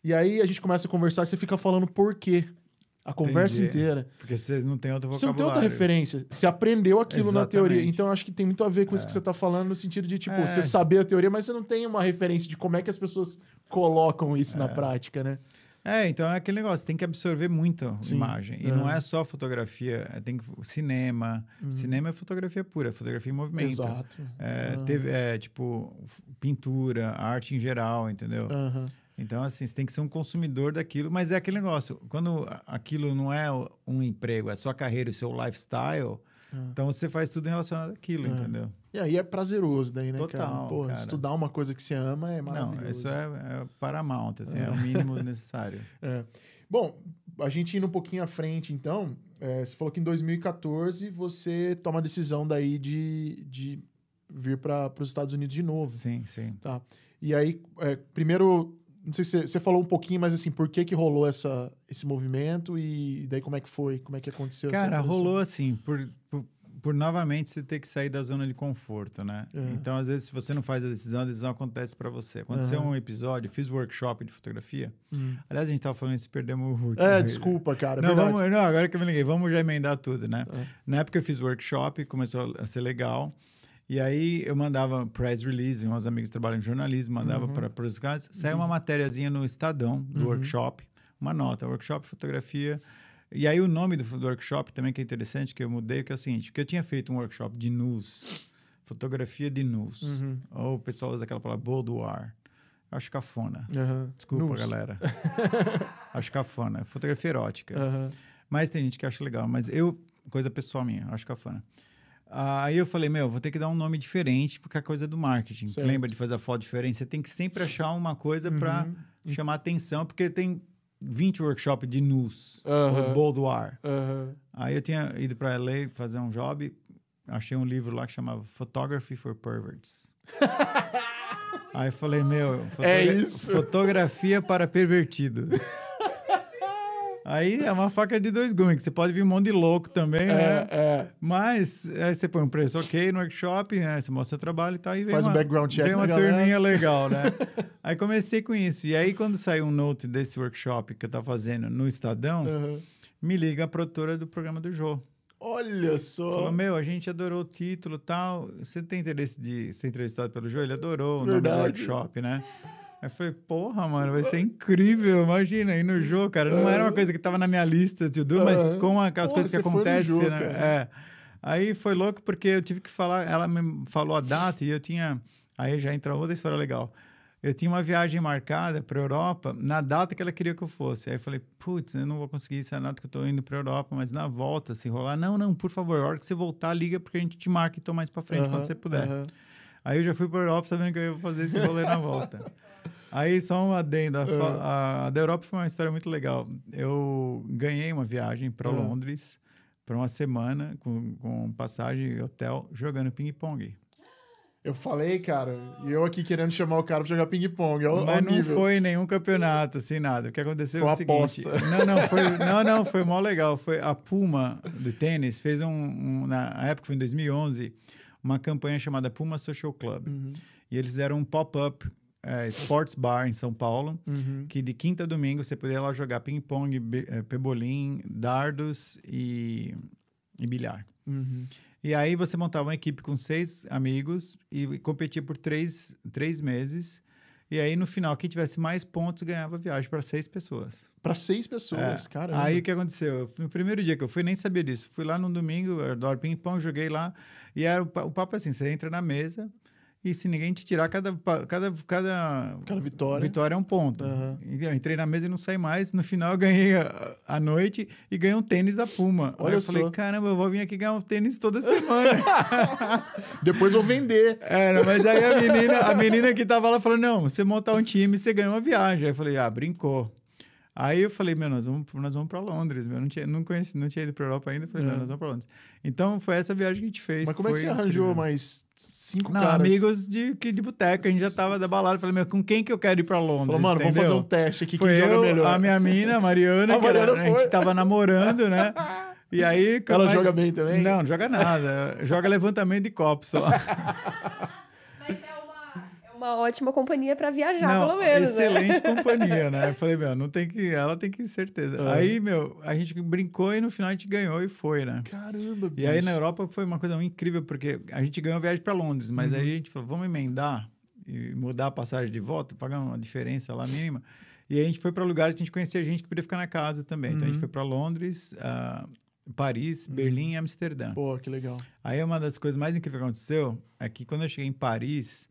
E aí a gente começa a conversar e você fica falando porquê a conversa Entendi. inteira. Porque você não tem outro Você não tem outra referência. Você aprendeu aquilo na teoria. Exatamente. Então, eu acho que tem muito a ver com isso que você está falando, no sentido de, tipo, É. você saber a teoria, mas você não tem uma referência de como é que as pessoas colocam isso É. na prática, né? É, então é aquele negócio, tem que absorver muito Sim. imagem. E É. não é só fotografia, é, tem que, cinema. Cinema é fotografia pura, é fotografia em movimento. Uhum. Exato. É, Aham. teve, é, tipo, pintura, arte em geral, entendeu? Aham. Então, assim, você tem que ser um consumidor daquilo, mas é aquele negócio, quando aquilo não é um emprego, é sua carreira, o seu lifestyle, Então você faz tudo relacionado àquilo, É. entendeu? E aí é prazeroso daí, né, cara? Total, Porra, cara. estudar uma coisa que você ama é maravilhoso. Não, isso é, é paramount, assim, é. o mínimo necessário. É. Bom, a gente indo um pouquinho à frente, então, é, você falou que em 2014 você toma a decisão daí de, de vir para os Estados Unidos de novo. Sim, sim. Tá. E aí, é, primeiro, não sei se você- falou um pouquinho, mas assim, por que que rolou essa, esse movimento e daí como é que foi? Como é que aconteceu Cara, rolou assim, por, por, novamente você ter que sair da zona de conforto, né? É. Então, às vezes, se você não faz a decisão, a decisão acontece para você. Aconteceu Aham. um episódio, fiz workshop de fotografia. Hum. Aliás, a gente tava falando isso, perdemos o Hulk. É, desculpa, cara. Não, verdade. vamos, não, agora que eu me liguei, vamos já emendar tudo, né? É. Na época eu fiz workshop, começou a ser legal. E aí eu mandava press release, meus amigos trabalham em jornalismo, mandava Uhum. para os caras. Saiu uma matériazinha no Estadão do Uhum. workshop, uma nota, workshop fotografia. E aí o nome do, do workshop também que é interessante, que eu mudei, que é o seguinte, porque eu tinha feito um workshop de nus, fotografia de nus. Uhum. Ou o pessoal usa aquela palavra boudoir. Acho cafona. Aham. Desculpa, Nus. galera. Acho cafona. Fotografia erótica. Aham. Mas tem gente que acha legal. Mas eu, coisa pessoal minha, acho cafona. Aí eu falei, meu, vou ter que dar um nome diferente, porque é coisa do marketing. Certo. Lembra de fazer a foto diferente? Você tem que sempre achar uma coisa para Uhum. chamar atenção, porque tem 20 workshops de nus, ou boudoir. Aí eu tinha ido para LA fazer um job, achei um livro lá que chamava Photography for Perverts. Aí eu falei, meu, É isso. fotografia para pervertidos. Aí é uma faca de dois gumes, que você pode vir um monte de louco também, né? É, é. Mas aí você põe um preço ok no workshop, né? Você mostra o trabalho e tal. E vem Faz um uma, background check Vem uma galera. turminha legal, né? aí comecei com isso. E aí, quando saiu um note desse workshop que eu tava fazendo no Estadão, Aham. me liga a produtora do programa do Jô. Olha só. Falou, meu, a gente adorou o título e tal. Você tem interesse de ser entrevistado pelo Jô? Ele adorou o Verdade. nome do workshop, né? Aí eu falei, porra, mano, vai ser incrível. Imagina, aí no Jô, cara. Não era uma coisa que tava na minha lista de tudo, mas com aquelas Porra, coisas que acontecem, né? É. Aí foi louco porque eu tive que falar, ela me falou a data e eu tinha. Aí já entra outra história legal. Eu tinha uma viagem marcada para Europa na data que ela queria que eu fosse. Aí eu falei, putz, eu não vou conseguir isso, é a data que eu tô indo para Europa, mas na volta, se rolar, não, não, por favor, a hora que você voltar, liga porque a gente te marca então mais para frente quando você puder. Aí eu já fui para Europa sabendo que eu ia fazer esse rolê na volta. Aí só um adendo, a, fa- a- a da Europa foi uma história muito legal. Eu ganhei uma viagem para Ah. Londres para uma semana com, com passagem e hotel jogando ping-pong. Eu falei, cara, e eu aqui querendo chamar o cara pra jogar ping-pong. Mas não nível. foi nenhum campeonato, assim, nada. O que aconteceu Foi é o seguinte... aposta. Não, não, foi, não, não, foi mó legal. Foi a Puma do tênis fez um, um- na época, foi em 2011, uma campanha chamada Puma Social Club. Uhum, E eles fizeram um pop-up eh, sports bar em São Paulo, uhum. que de quinta a domingo você podia lá jogar ping-pong, eh, pebolim, dardos e, e bilhar. Uhum. E aí você montava uma equipe com seis amigos e competia por três, três meses. E aí, no final, quem tivesse mais pontos ganhava viagem para seis pessoas. Pra seis pessoas, É. caramba. Aí o que aconteceu? No primeiro dia que eu fui, nem sabia disso. Fui lá no domingo, adoro ping-pong, joguei lá. E era o, pa- o papo é assim: você entra na mesa e se ninguém te tirar, cada, cada, cada, Cada vitória. vitória é um ponto. E Eu entrei na mesa e não saí mais. No final, eu ganhei a, a noite e ganhei um tênis da Puma. Olha Aí eu só. falei: caramba, eu vou vir aqui ganhar um tênis toda semana. Depois vou vender. Era, mas aí a menina, a menina que tava lá falou: não, você montar um time, você ganha uma viagem. Aí eu falei, ah, brincou. Aí eu falei, meu, nós vamos, nós vamos para Londres, meu. Não tinha, não conheci, não tinha ido para Europa ainda. Falei, É. não, nós vamos para Londres. Então foi essa viagem que a gente fez. Mas como é que você arranjou incrível. mais cinco Não, caras? amigos de, que de boteca, a gente já tava da balada. Falei, meu, com quem que eu quero ir para Londres? Falou, mano, vamos entendeu? fazer um teste aqui, Foi quem joga eu, melhor. a minha mina, a Mariana, A que era- Mariana a gente tava namorando, né? E aí... Ela mas- joga bem também? Não, não joga nada. joga levantamento de copo só. Uma, ótima companhia pra viajar, não, pelo menos. né? excelente companhia, né? Eu falei, meu, não tem que... Ela tem que certeza. É. Aí, meu, a gente brincou e no final a gente ganhou e foi, né? Caramba, bicho. E aí na Europa foi uma coisa muito incrível, porque a gente ganhou a viagem para Londres, mas Uhum. aí a gente falou, vamos emendar e mudar a passagem de volta, pagar uma diferença lá mínima. E aí a gente foi para lugares que a gente conhecia gente que podia ficar na casa também. Então a gente Uhum. foi para Londres, ah, Paris, Berlim e Amsterdã. Pô, que legal. Aí uma das coisas mais incríveis que aconteceu é que quando eu cheguei em Paris,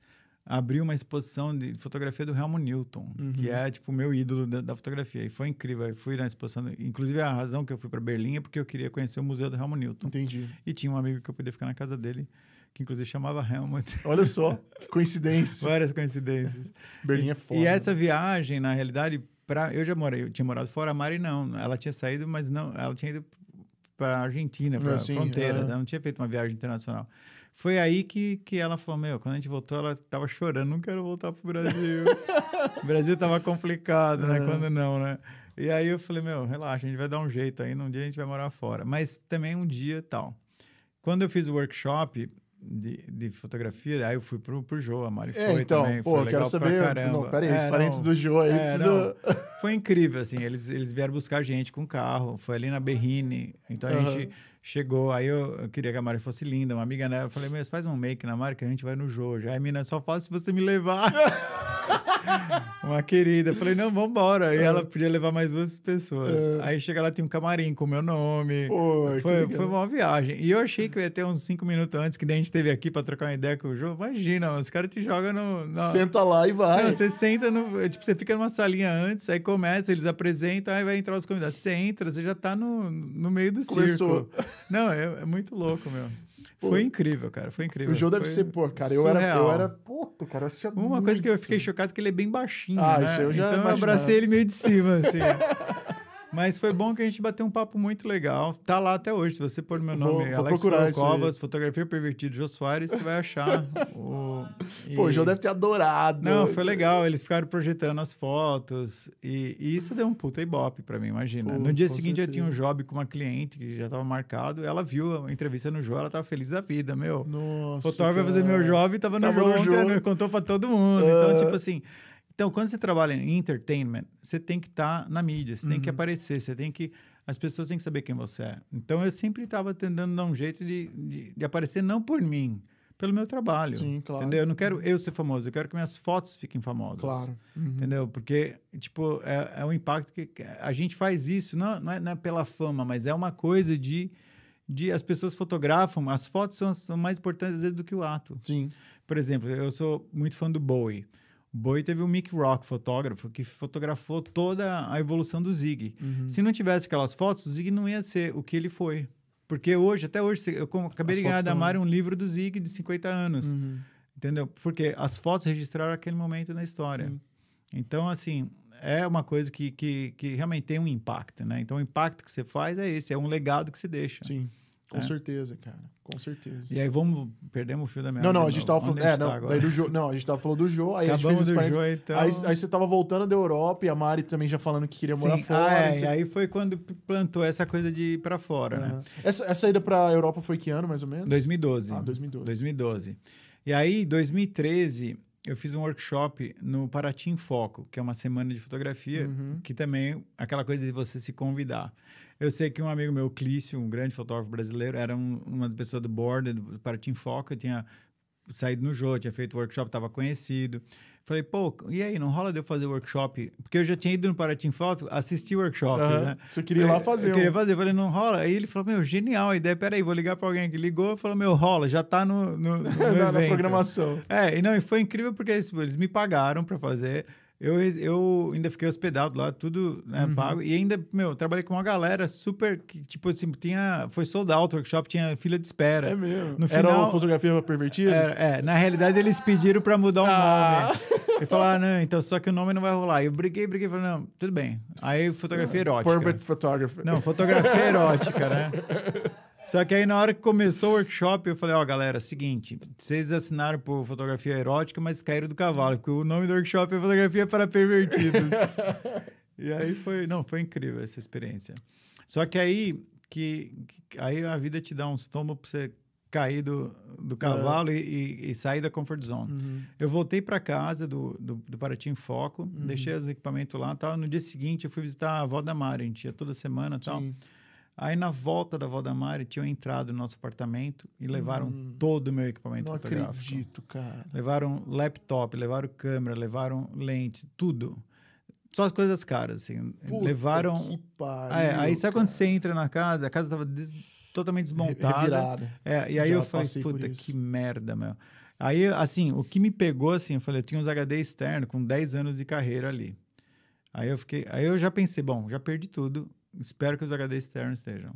abriu uma exposição de fotografia do Helmut Newton, Uhum. que é tipo o meu ídolo da, da fotografia. E foi incrível. Eu fui na exposição, inclusive a razão que eu fui para Berlim é porque eu queria conhecer o museu do Helmut Newton. Entendi. E tinha um amigo que eu podia ficar na casa dele, que inclusive chamava Helmut. Olha só, que coincidência. Várias coincidências. Berlim é foda. E essa viagem, na realidade, pra, eu já morei, eu tinha morado fora, a Mari não. Ela tinha saído, mas não, ela tinha ido para Argentina, para Ah, sim, fronteira, é. ela não tinha feito uma viagem internacional. Foi aí que, que ela falou: Meu, quando a gente voltou, ela tava chorando, não quero voltar pro Brasil. o Brasil tava complicado, né? É. Quando não, né? E aí eu falei: Meu, relaxa, a gente vai dar um jeito aí, um dia a gente vai morar fora. Mas também um dia tal. Quando eu fiz o workshop de, de fotografia, aí eu fui pro, pro Jô, a Mari É, foi então, também, pô, foi eu quero legal pra saber. caramba. Não, peraí, os É, parentes não. do Jô aí É, precisam. Foi incrível, assim. Eles, eles vieram buscar a gente com carro. Foi ali na Berrine. Então a Aham. gente chegou. Aí eu, eu queria que a Mari fosse linda, uma amiga dela. Eu falei, mas faz um make na Mari que a gente vai no Jojo. Aí a mina só faz se você me levar. uma querida. Eu falei, não, vambora. E ela podia levar mais duas pessoas. É. Aí chega lá, tem um camarim com o meu nome. Pô, Foi, foi uma viagem. E eu achei que eu ia ter uns cinco minutos antes, que daí a gente esteve aqui pra trocar uma ideia com o João. Imagina, os caras te jogam no. no- Senta lá e vai. não, você senta no. Tipo, você fica numa salinha antes, aí começa, eles apresentam, aí vai entrar os convidados. Você entra, você já tá no, no meio do Começou. circo. Não, é, é muito louco, meu. Foi incrível, cara. Foi incrível. O Jô deve ser, pô, cara, eu era, eu surreal. era. Puta, cara, eu assistia Uma coisa que eu muito. fiquei chocado é que ele é bem baixinho, Ah, né? isso eu já então eu imaginava. abracei ele meio de cima, assim. Mas foi bom que a gente bateu um papo muito legal. Tá lá até hoje. Se você pôr meu Vou- nome, vou Alex aí. Covas, Fotografia Pervertida, Jô Soares, você vai achar. o... Pô, o e- Jô deve ter adorado. Não, foi legal. Eles ficaram projetando as fotos. E, e isso deu um puta ibope pra mim, imagina. Pô, no dia seguinte eu tinha um certeza. job com uma cliente que já tava marcado. Ela viu a entrevista no Jô, ela tava feliz da vida, meu. Nossa. O fotógrafo vai fazer meu job, tava no Tava Jô no Jô. contou pra todo mundo. É. Então, tipo assim... Então, quando você trabalha em entertainment, você tem que estar na mídia, você tem que Uhum. aparecer, você tem que... As pessoas têm que saber quem você é. Então, eu sempre estava tentando dar um jeito de, de, de aparecer não por mim, pelo meu trabalho. Sim, claro. Entendeu? Eu não quero eu ser famoso, eu quero que minhas fotos fiquem famosas. Claro. Uhum. Entendeu? Porque, tipo, é, é um impacto que a gente faz isso, não, não, é, não é pela fama, mas é uma coisa de, de as pessoas fotografam, as fotos são, são mais importantes vezes do que o ato. Sim. Por exemplo, eu sou muito fã do Bowie. O Bowie teve o Mick Rock, fotógrafo, que fotografou toda a evolução do Zig. Uhum. Se não tivesse aquelas fotos, o Zig não ia ser o que ele foi. Porque hoje, até hoje, eu acabei de ganhar da Mari um livro do Zig de 50 anos. Uhum. Entendeu? Porque as fotos registraram aquele momento na história. Sim. Então, assim, é uma coisa que, que, que realmente tem um impacto, né? Então, o impacto que você faz é esse, é um legado que se deixa. Sim. Com É. certeza, cara. Com certeza. E aí, vamos... Perdemos o fio da minha Não, não, a gente tava falando. É, não, daí do Jô. Não, a gente tava falando do Jô, aí a Acabamos gente do fez parênteses. jogo, então... Aí, aí você tava voltando da Europa e a Mari também já falando que queria morar Sim. fora. Ah, é, você- aí foi quando plantou essa coisa de ir pra fora, né? Aham. Essa, essa ida pra Europa foi que ano, mais ou menos? 2012. Ah, 2012. 2012. E aí, em 2013, eu fiz um workshop no Paraty em Foco, que é uma semana de fotografia, Uhum. que também aquela coisa de você se convidar. Eu sei que um amigo meu, Clício, um grande fotógrafo brasileiro, era um- uma pessoa do board do Paraty em Foco, eu tinha saído no Jô, tinha feito workshop, estava conhecido. Falei, pô, e aí, não rola de eu fazer workshop? Porque eu já tinha ido no Paraty em Foco, assisti o workshop, Aham. né? Você queria ir lá fazer. Eu queria um- fazer, falei, não rola. Aí ele falou, meu, genial a ideia. Peraí, vou ligar pra alguém que ligou. Falou, meu, rola, já tá no, no, no na, na programação. É, e não, e foi incrível porque eles, eles me pagaram pra fazer. Eu, eu ainda fiquei hospedado lá, tudo né, Uhum. pago. E ainda, meu, trabalhei com uma galera super, que, tipo assim, tinha, foi sold out o workshop, tinha fila de espera. É mesmo. No Era final- uma fotografia pervertida? É, é, na realidade eles pediram pra mudar o Ah. nome. E falaram, não, então só que o nome não vai rolar. Eu briguei, briguei, falei, não, tudo bem. Aí fotografia erótica. Pervert photography. Não, fotografia erótica, né? Só que aí na hora que começou o workshop, eu falei, ó, galera, seguinte, vocês assinaram por fotografia erótica, mas caíram do cavalo, porque o nome do workshop é fotografia para pervertidos. e aí foi, não, foi incrível essa experiência. Só que aí que, que- aí a vida te dá uns tomos pra você cair do, do cavalo e, e- e sair da comfort zone. Uhum. Eu voltei para casa do, do, do Paraty em Foco, deixei os equipamentos lá tal. No dia seguinte, eu fui visitar a avó da Mari, a gente ia toda semana e tal. Sim. Aí, na volta da avó da Mari, tinham entrado no nosso apartamento e levaram todo o meu equipamento Não fotográfico. acredito, cara. Levaram laptop, levaram câmera, levaram lente, tudo. Só as coisas caras, assim. Puta levaram... que pariu, É, aí sabe quando cara. você entra na casa, a casa estava totalmente desmontada. Revirada. É, e aí Já eu falei, puta, que merda, meu. Aí, assim, o que me pegou, assim, eu falei, eu tinha uns HD externo com 10 anos de carreira ali. Aí eu fiquei, aí eu já pensei, bom, já perdi tudo, espero que os HD externos estejam.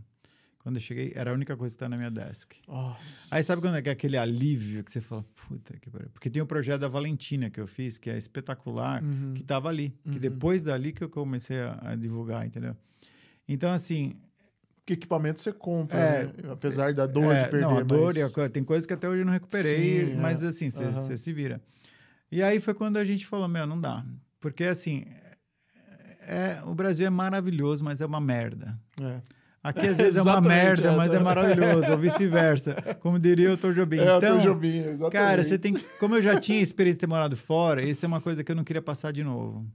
Quando eu cheguei, era a única coisa que está na minha desk. Nossa. Aí sabe quando é que é aquele alívio que você fala, puta que pariu. Porque tem o projeto da Valentina que eu fiz, que é espetacular, Uhum. que estava ali. Que Uhum. depois dali que eu comecei a, a divulgar, entendeu? Então, assim, Que equipamento você compra, É, né? Apesar da dor é, de perder. Não, a dor mas... e a coisa. Tem coisas que até hoje eu não recuperei, Sim, mas é. assim, você você se vira. E aí foi quando a gente falou, meu, não dá. Porque assim, é, o Brasil é maravilhoso, mas é uma merda. É. Aqui às vezes é uma merda, mas essa. é maravilhoso, ou vice-versa. Como diria o Dr. Jobim. É, então, Jobim, exatamente. Cara, você tem que. Como eu já tinha experiência de ter morado fora, isso é uma coisa que eu não queria passar de novo.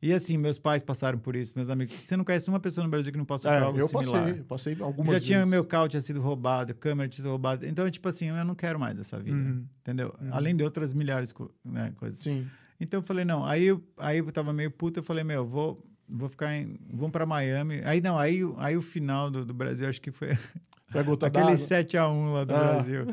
E assim, meus pais passaram por isso, meus amigos. Você não conhece uma pessoa no Brasil que não passou por É, algo eu similar. passei, eu passei algumas Já vezes. tinha meu carro tinha sido roubado, câmera tinha sido roubada. Então, tipo assim, eu não quero mais essa vida. Uhum. Entendeu? Uhum. Além de outras milhares de né, coisas. Sim. Então eu falei, não. Aí eu, aí eu tava meio puto, eu falei, meu, vou, vou ficar em. Vamos pra Miami. Aí não, aí, aí o final do, do Brasil, acho que foi Foi a aquele d'água. 7x1 lá do Ah. Brasil.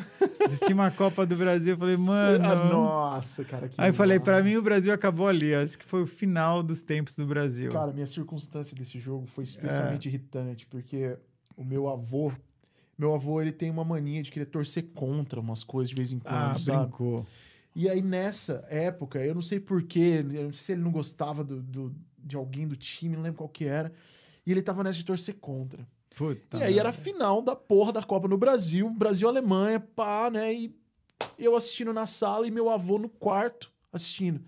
Assisti uma Copa do Brasil, eu falei, mano. Ah, nossa, cara. Que Aí eu falei, pra mal. mim o Brasil acabou ali. Acho que foi o final dos tempos do Brasil. Cara, minha circunstância desse jogo foi É. especialmente irritante, porque o meu avô. Meu avô, ele tem uma mania de querer torcer contra umas coisas de vez em quando, ah, sabe? brincou. E aí, nessa época, eu não sei porquê, eu não sei se ele não gostava do, do- de alguém do time, não lembro qual que era. E ele tava nessa de torcer contra. Puta. e aí era a final da porra da Copa no Brasil, Brasil-Alemanha, pá, né? E eu assistindo na sala e meu avô no quarto assistindo.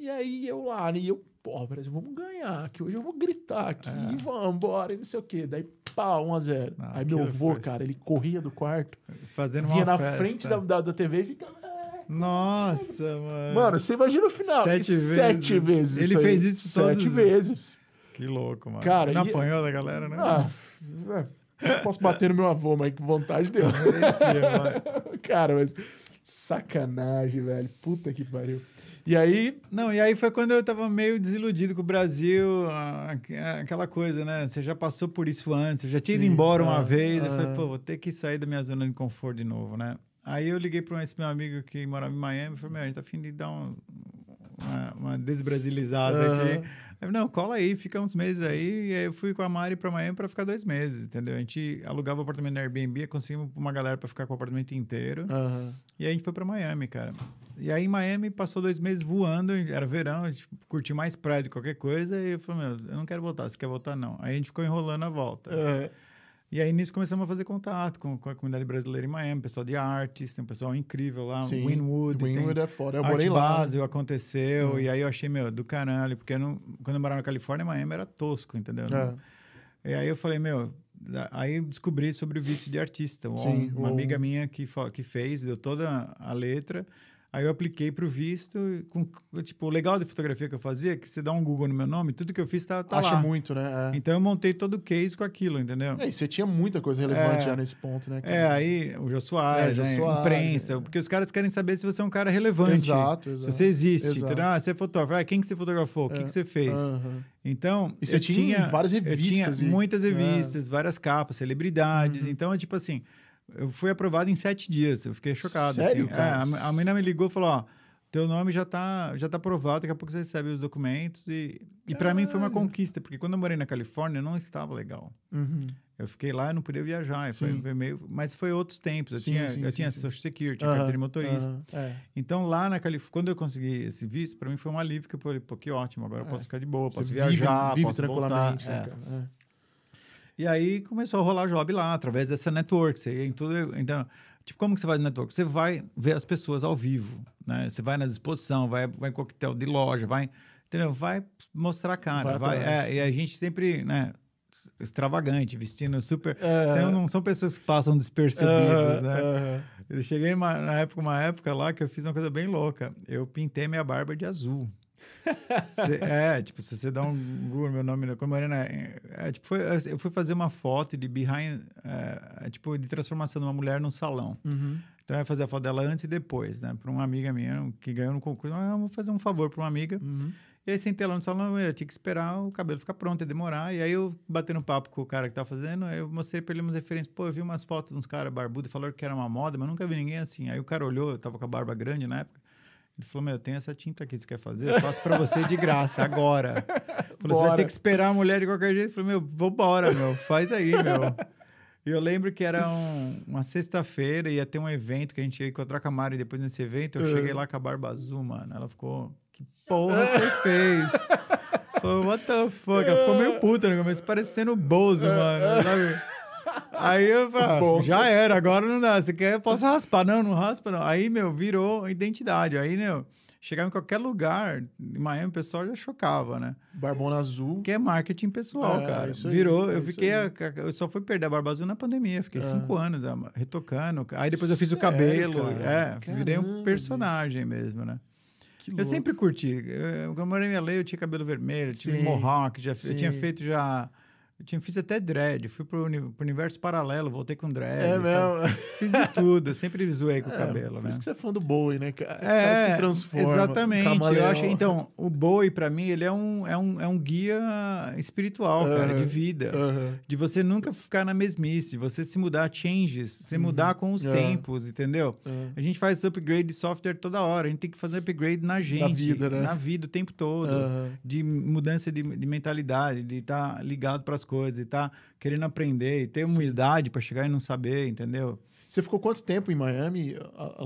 E aí eu lá, né? E eu, porra, Brasil, vamos ganhar, que hoje eu vou gritar aqui, É. vamos embora, e não sei o quê. Daí, pá, 1x0. Ah, aí meu avô, foi- cara, ele corria do quarto, Fazendo vinha na festa. frente da, da, da TV e ficava. Nossa, mano. Mano, você imagina o final. Sete vezes. Sete vezes. Ele fez isso Sete todos- vezes. Que louco, mano. Cara, Não e- apanhou da galera, né? Ah, é, posso bater no meu avô, mas que vontade deu. Merecia. Cara, mas sacanagem, velho. Puta que pariu. E aí, Não, e aí foi quando eu tava meio desiludido com o Brasil, aquela coisa, né? Você já passou por isso antes, eu já tinha ido embora uma ah, vez, eu ah. falei, pô, vou ter que sair da minha zona de conforto de novo, né? Aí eu liguei para esse meu amigo que morava em Miami e falei, meu, a gente tá afim de dar um- uma, uma desbrasilizada Aham. aqui. Aí, não, cola aí, fica uns meses aí. E aí eu fui com a Mari para Miami para ficar dois meses, entendeu? A gente alugava o apartamento no Airbnb, conseguimos uma galera para ficar com o apartamento inteiro. aham, E aí a gente foi pra Miami, cara. E aí em Miami passou dois meses voando, era verão, a gente curtiu mais que qualquer coisa. E eu falei, meu, eu não quero voltar, você quer voltar? Não. Aí a gente ficou enrolando a volta. é, E aí nisso começamos a fazer contato com, com a comunidade brasileira em Miami, pessoal de artes, tem um pessoal incrível lá, sim. Winwood, Winwood é foda. Eu morei lá. né? Basel aconteceu, Uhum. e aí eu achei, meu, do caralho, porque eu não- quando eu morava na Califórnia, Miami era tosco, entendeu? É. E aí eu falei, meu, aí descobri sobre o visto de artista. Sim, uma amiga minha que, que fez, deu toda a letra. Aí eu apliquei para o visto. Com, tipo, o legal da fotografia que eu fazia é que você dá um Google no meu nome, tudo que eu fiz tá, tá Acha lá. muito, né? É. Então eu montei todo o case com aquilo, entendeu? É, e você tinha muita coisa relevante É. já nesse ponto, né? cara? É, aí o Jô Soares, É, né, Soares, imprensa, é. porque os caras querem saber se você é um cara relevante. Exato, Se exato. você existe, Exato. entendeu? Ah, você é fotógrafo. Ah, quem que você fotografou? O que, É. que você fez? Aham. Então, E você eu tinha várias eu revistas tinha e- muitas É. revistas, várias capas, celebridades. Uhum. Então, é tipo assim, eu fui aprovado em sete dias. Eu fiquei chocado. Sério, assim. cara? É, a, a menina me ligou e falou: ó, teu nome já tá, já tá aprovado, daqui a pouco você recebe os documentos. E, e para mim foi uma conquista, porque quando eu morei na Califórnia, não estava legal. Uhum. Eu fiquei lá e não podia viajar. Foi, meio, mas foi outros tempos. Eu Sim, tinha, sim, eu sim, tinha. Social Security, Aham, carteira de motorista. aham, é. Então, lá na Califórnia, quando eu consegui esse visto, para mim foi um alívio, que eu falei, pô, que ótimo, agora eu É. posso ficar de boa, posso viajar, vive, posso voltar. É. né, cara? É. E aí começou a rolar job lá, através dessa network. Você ia em tudo. Então, tipo, como que você faz network? Você vai ver as pessoas ao vivo, né? Você vai nas exposições, vai, vai em coquetel de loja, vai. Entendeu? Vai mostrar a cara. Vai Vai, é, e a gente sempre, né? Extravagante, vestindo super. É. Então, não são pessoas que passam despercebidas, né? Eu cheguei uma, na época, uma época lá que eu fiz uma coisa bem louca. Eu pintei minha barba de azul. Cê- é, tipo, se você dá um Google, meu nome, quando eu morei na- é, tipo, foi- eu fui fazer uma foto de behind, é, é, tipo, de transformação de uma mulher num salão. Uhum. Então, eu ia fazer a foto dela antes e depois, né? Para uma amiga minha que ganhou no concurso. Ah, vou fazer um favor para uma amiga. Uhum. E aí sentei lá no salão, eu tinha que esperar o cabelo ficar pronto, ia demorar. E aí eu batendo papo com o cara que tá fazendo, eu mostrei pra ele umas referências. Pô, eu vi umas fotos de uns caras barbudos e falaram que era uma moda, mas nunca vi ninguém assim. Aí o cara olhou, eu tava com a barba grande na época. Ele falou, meu, tem essa tinta aqui, você quer fazer? Eu faço pra você de graça, agora. Falou, você vai ter que esperar a mulher de qualquer jeito. Eu falei, meu, vambora, meu, faz aí, meu. E eu lembro que era um, uma sexta-feira, ia ter um evento que a gente ia encontrar com a Mari depois desse evento. Eu Uhum. cheguei lá com a barba azul, mano. Ela ficou, que porra você fez? Falei, what the fuck? Ela ficou meio puta no começo, parecendo o Bozo, mano, sabe? Aí eu falei, Bom. ah, já era, agora não dá. Você quer? Eu posso raspar? Não, não raspa, não. Aí, meu, virou identidade. Aí, meu, chegava em qualquer lugar, em Miami, o pessoal já chocava, né? Barbona azul. Que é marketing pessoal, É, cara. isso aí, Virou, é eu isso fiquei. a- eu só fui perder a barba azul na pandemia. Fiquei É. cinco anos retocando. Aí depois eu fiz o Sério, cabelo. cara? É, virei um Caramba, personagem mesmo, né? Que Eu louco. sempre curti. Eu, quando eu morei em LA, eu tinha cabelo vermelho, Sim, mohawk, já, eu tinha feito já. Eu tinha, fiz até dread, fui pro, pro universo paralelo, voltei com dread. É mesmo. Fiz de tudo, sempre zoei com o É, cabelo, Por né? isso que você é fã do Bowie, né? cara? É, cara que se transforma. exatamente. Eu acho, então, o Bowie, pra mim, ele é um, é um, é um guia espiritual, cara, de vida. Aham. De você nunca ficar na mesmice, você se mudar, changes, você mudar com os É. tempos, entendeu? É. A gente faz upgrade de software toda hora, a gente tem que fazer upgrade na gente, vida, né? na vida o tempo todo, de mudança de, de mentalidade, de estar ligado para as coisas, de estar querendo aprender, e ter humildade para chegar e não saber, entendeu? Você ficou quanto tempo em Miami?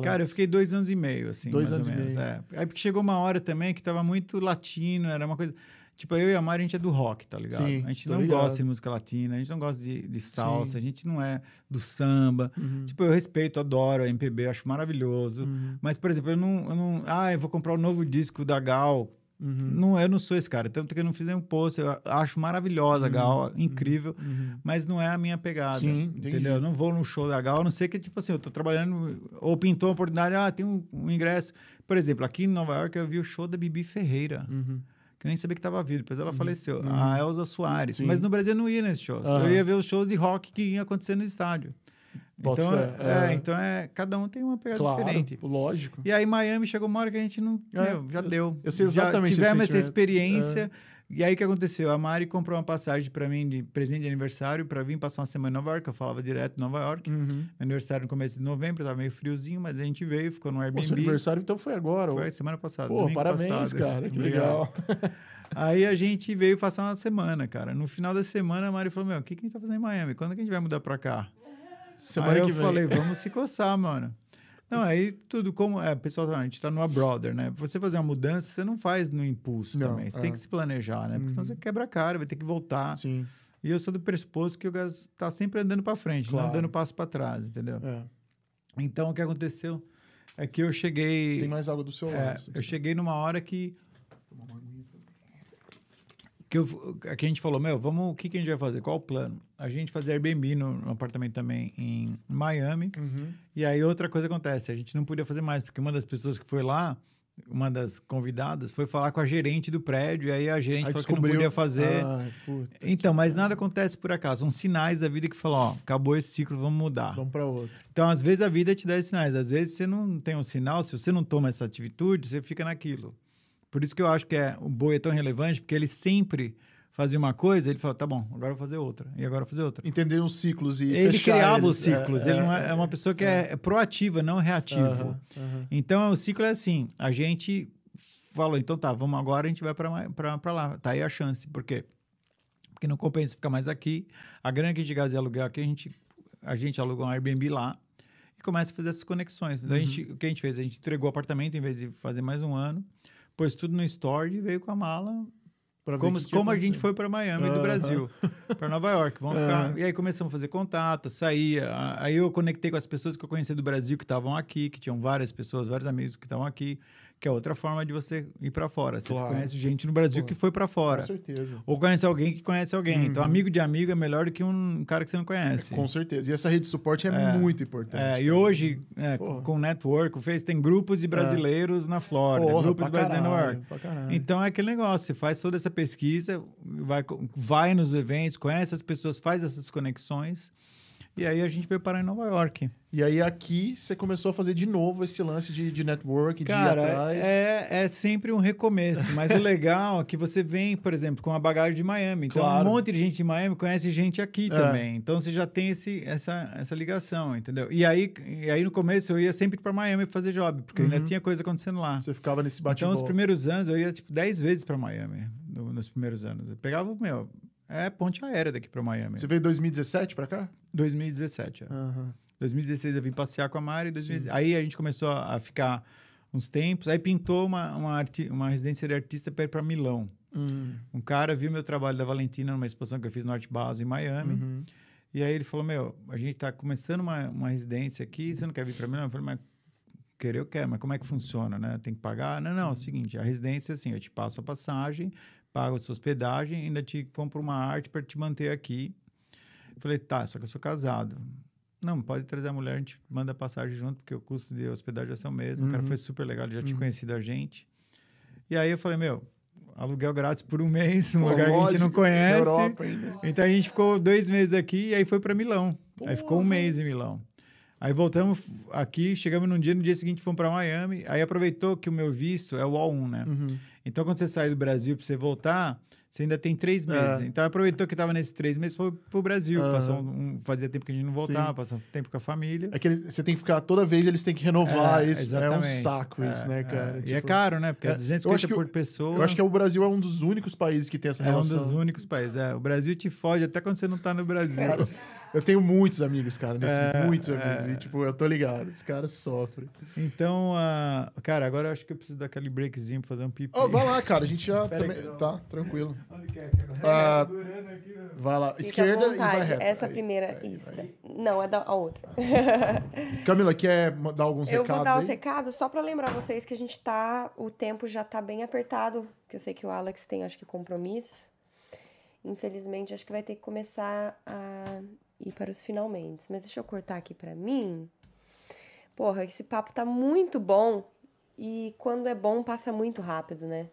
Cara, eu fiquei dois anos e meio, assim, Dois anos e meio. É. Aí porque chegou uma hora também que tava muito latino, era uma coisa. Tipo, eu e a Mari, a gente é do rock, tá ligado? Sim, a gente não ligado. gosta de música latina, a gente não gosta de, de salsa, Sim. a gente não é do samba. Uhum. Tipo, eu respeito, adoro a MPB, acho maravilhoso. Uhum. Mas, por exemplo, eu não, eu não. Ah, eu vou comprar o novo disco da Gal. Uhum. Não, eu não sou esse cara. Tanto que eu não fiz nenhum post. Eu acho maravilhosa a Gal, incrível. Uhum. Mas não é a minha pegada. Sim, entendeu? Eu não vou no show da Gal, a não ser que, tipo assim, eu tô trabalhando, ou pintou uma oportunidade, ah, tem um, um ingresso. Por exemplo, aqui em Nova York eu vi o show da Bibi Ferreira, Uhum. que eu nem sabia que estava vivo, depois ela faleceu, a Elza Soares. Sim. Mas no Brasil eu não ia nesses shows. Eu ia ver os shows de rock que iam acontecer no estádio. Então, fé, é, é. então é, cada um tem uma pegada Claro, diferente. lógico. E aí, Miami chegou uma hora que a gente não. É, meu, já eu- deu. eu sei exatamente Já tivemos essa sentimento. experiência. E aí, o que aconteceu? A Mari comprou uma passagem para mim de presente de aniversário para vir passar uma semana em Nova York. Eu falava direto em Nova York. Uhum. Aniversário no começo de novembro, tava meio friozinho, mas a gente veio, ficou no Pô, seu Airbnb. aniversário então foi agora. Foi semana passada. Pô, parabéns, passado. cara. Que legal. Aí a gente veio passar uma semana, cara. No final da semana, a Mari falou: Meu, o que, que a gente tá fazendo em Miami? Quando que a gente vai mudar pra cá? Semana aí eu que vem. falei, vamos se coçar, mano. Não, aí tudo como. É, pessoal a gente tá numa brother, né? Você fazer uma mudança, você não faz no impulso Não, também. Você é. tem que se planejar, né? Porque senão Uhum. você quebra a cara, vai ter que voltar. Sim. E eu sou do pressuposto que o gás tá sempre andando pra frente, Claro. não dando passo pra trás, entendeu? É. Então o que aconteceu é que eu cheguei. Tem mais água do seu é, lado. se eu cheguei numa hora que. Que, eu, que a gente falou, meu, vamos, o que, que a gente vai fazer? Qual o plano? A gente fazer Airbnb no, no apartamento também em Miami. Uhum. E aí outra coisa acontece, a gente não podia fazer mais, porque uma das pessoas que foi lá, uma das convidadas, foi falar com a gerente do prédio, e aí a gerente Aí falou que não podia fazer. Ai. Então, mas nada acontece por acaso, são sinais da vida que falam, ó, acabou esse ciclo, vamos mudar. Vamos pra outro. Então, às vezes a vida te dá esses sinais, às vezes você não tem um sinal, se você não toma essa atitude, você fica naquilo. Por isso que eu acho que é, o boi é tão relevante, porque ele sempre fazia uma coisa, ele fala, tá bom, agora eu vou fazer outra, e agora eu vou fazer outra. Entender os ciclos e Ele criava eles. os ciclos, ele não é, é uma pessoa que é, é proativa, não reativo. Aham, aham. Então, o ciclo é assim: a gente falou, então tá, vamos agora, a gente vai para lá. Tá aí a chance. Por quê? Porque não compensa ficar mais aqui. A grana que a gente gasta de aluguel aqui, a gente, a gente alugou um Airbnb lá e começa a fazer essas conexões. Daí a gente, o que a gente fez? A gente entregou o apartamento em vez de fazer mais um ano, pôs tudo no store e veio com a mala. Pra Como, que como a gente foi para Miami do Aham. Brasil, para Nova York. Vamos ficar. Aham. E aí começamos a fazer contato, saía. Aí eu conectei com as pessoas que eu conhecia do Brasil que estavam aqui, que tinham várias pessoas, vários amigos que estavam aqui, que é outra forma de você ir para fora. Você Claro. conhece gente no Brasil Pô, que foi para fora. Com certeza. Ou conhece alguém que conhece alguém. Então, Uhum. amigo de amigo é melhor do que um cara que você não conhece. Com certeza. E essa rede de suporte é, É. muito importante. É, e hoje, é, com o network, o Face tem grupos de brasileiros na Flórida, Porra, grupos de brasileiros caralho, caralho. Então é aquele negócio, você faz toda essa pesquisa, vai, vai nos eventos, conhece as pessoas, faz essas conexões. E aí a gente veio parar em Nova York. E aí aqui você começou a fazer de novo esse lance de, de network, Cara, de ir atrás. é, é sempre um recomeço. Mas o legal é que você vem, por exemplo, com a bagagem de Miami. Então, Claro. um monte de gente de Miami conhece gente aqui É. também. Então, você já tem esse, essa, essa ligação, entendeu? E aí, e aí, no começo, eu ia sempre para Miami fazer job, porque ainda Uhum. tinha coisa acontecendo lá. Você ficava nesse Então, bate-bola. os primeiros anos, eu ia, tipo, 10 vezes para Miami, no- nos primeiros anos. Eu pegava, meu, é ponte aérea daqui para Miami. Você veio em 2017 pra cá? 2017, é. Aham. 2016 eu vim passear com a Mari. 2016 Aí a gente começou a ficar uns tempos. Aí pintou uma, uma, arti- uma residência de artista para ir para Milão. Hum, Um cara viu meu trabalho da Valentina numa exposição que eu fiz no Art Basel em Miami. uhum. E aí ele falou: Meu, a gente tá começando uma, uma residência aqui, você não quer vir para Milão? Eu falei: Mas querer eu quero, mas como é que funciona, né? Tem que pagar? Não, não, é o seguinte: a residência, assim, eu te passo a passagem, pago a sua hospedagem, ainda te compro uma arte para te manter aqui. Eu falei: Tá, só que eu sou casado. Não, pode trazer a mulher, a gente manda passagem junto, porque o custo de hospedagem vai ser o mesmo. O cara Uhum. foi super legal, ele já tinha Uhum. conhecido a gente. E aí eu falei: Meu, aluguel grátis por um mês, num lugar que a gente não conhece. Europa ainda. Então a gente ficou dois meses aqui e aí foi para Milão. Aí ficou um mês em Milão. Aí voltamos aqui, chegamos num dia, no dia seguinte fomos para Miami. Aí aproveitou que o meu visto é o O1, né? Uhum. Então quando você sai do Brasil para você voltar, você ainda tem três meses. É. Então aproveitou que estava nesses três meses, foi pro Brasil. Aham. Passou um, fazia tempo que a gente não voltava, Sim. passou tempo com a família. É que ele- você tem que ficar, toda vez eles têm que renovar É, isso. É um exatamente. saco isso, É, né, é. cara? E é Tipo, caro, né? Porque é, é eu acho 250 que por o- pessoa. Eu acho que o Brasil é um dos únicos países que tem essa é um relação. dos únicos países. É, o Brasil te fode até quando você não tá no Brasil. Cara, eu tenho muitos amigos, cara, nesse, É, muitos é. amigos. E, tipo, eu tô ligado, os caras sofrem. Então, ah, cara, agora eu acho que eu preciso daquele breakzinho pra fazer um pipi. Ó, vai lá, cara, a gente já aí também... eu- Tá, tranquilo. É Ah, durando aqui, né? Vai lá, Fica esquerda e vai reto. Essa Aí. primeira. Isso. Não, é da a outra. Camila, quer dar alguns Eu recados vou dar aí? os recados só pra lembrar vocês que a gente tá. O tempo já tá bem apertado. Que eu sei que o Alex tem, acho que, compromisso. Infelizmente, acho que vai ter que começar a ir para os finalmente. Mas deixa eu cortar aqui pra mim. Porra, esse papo tá muito bom. E quando é bom, passa muito rápido, né?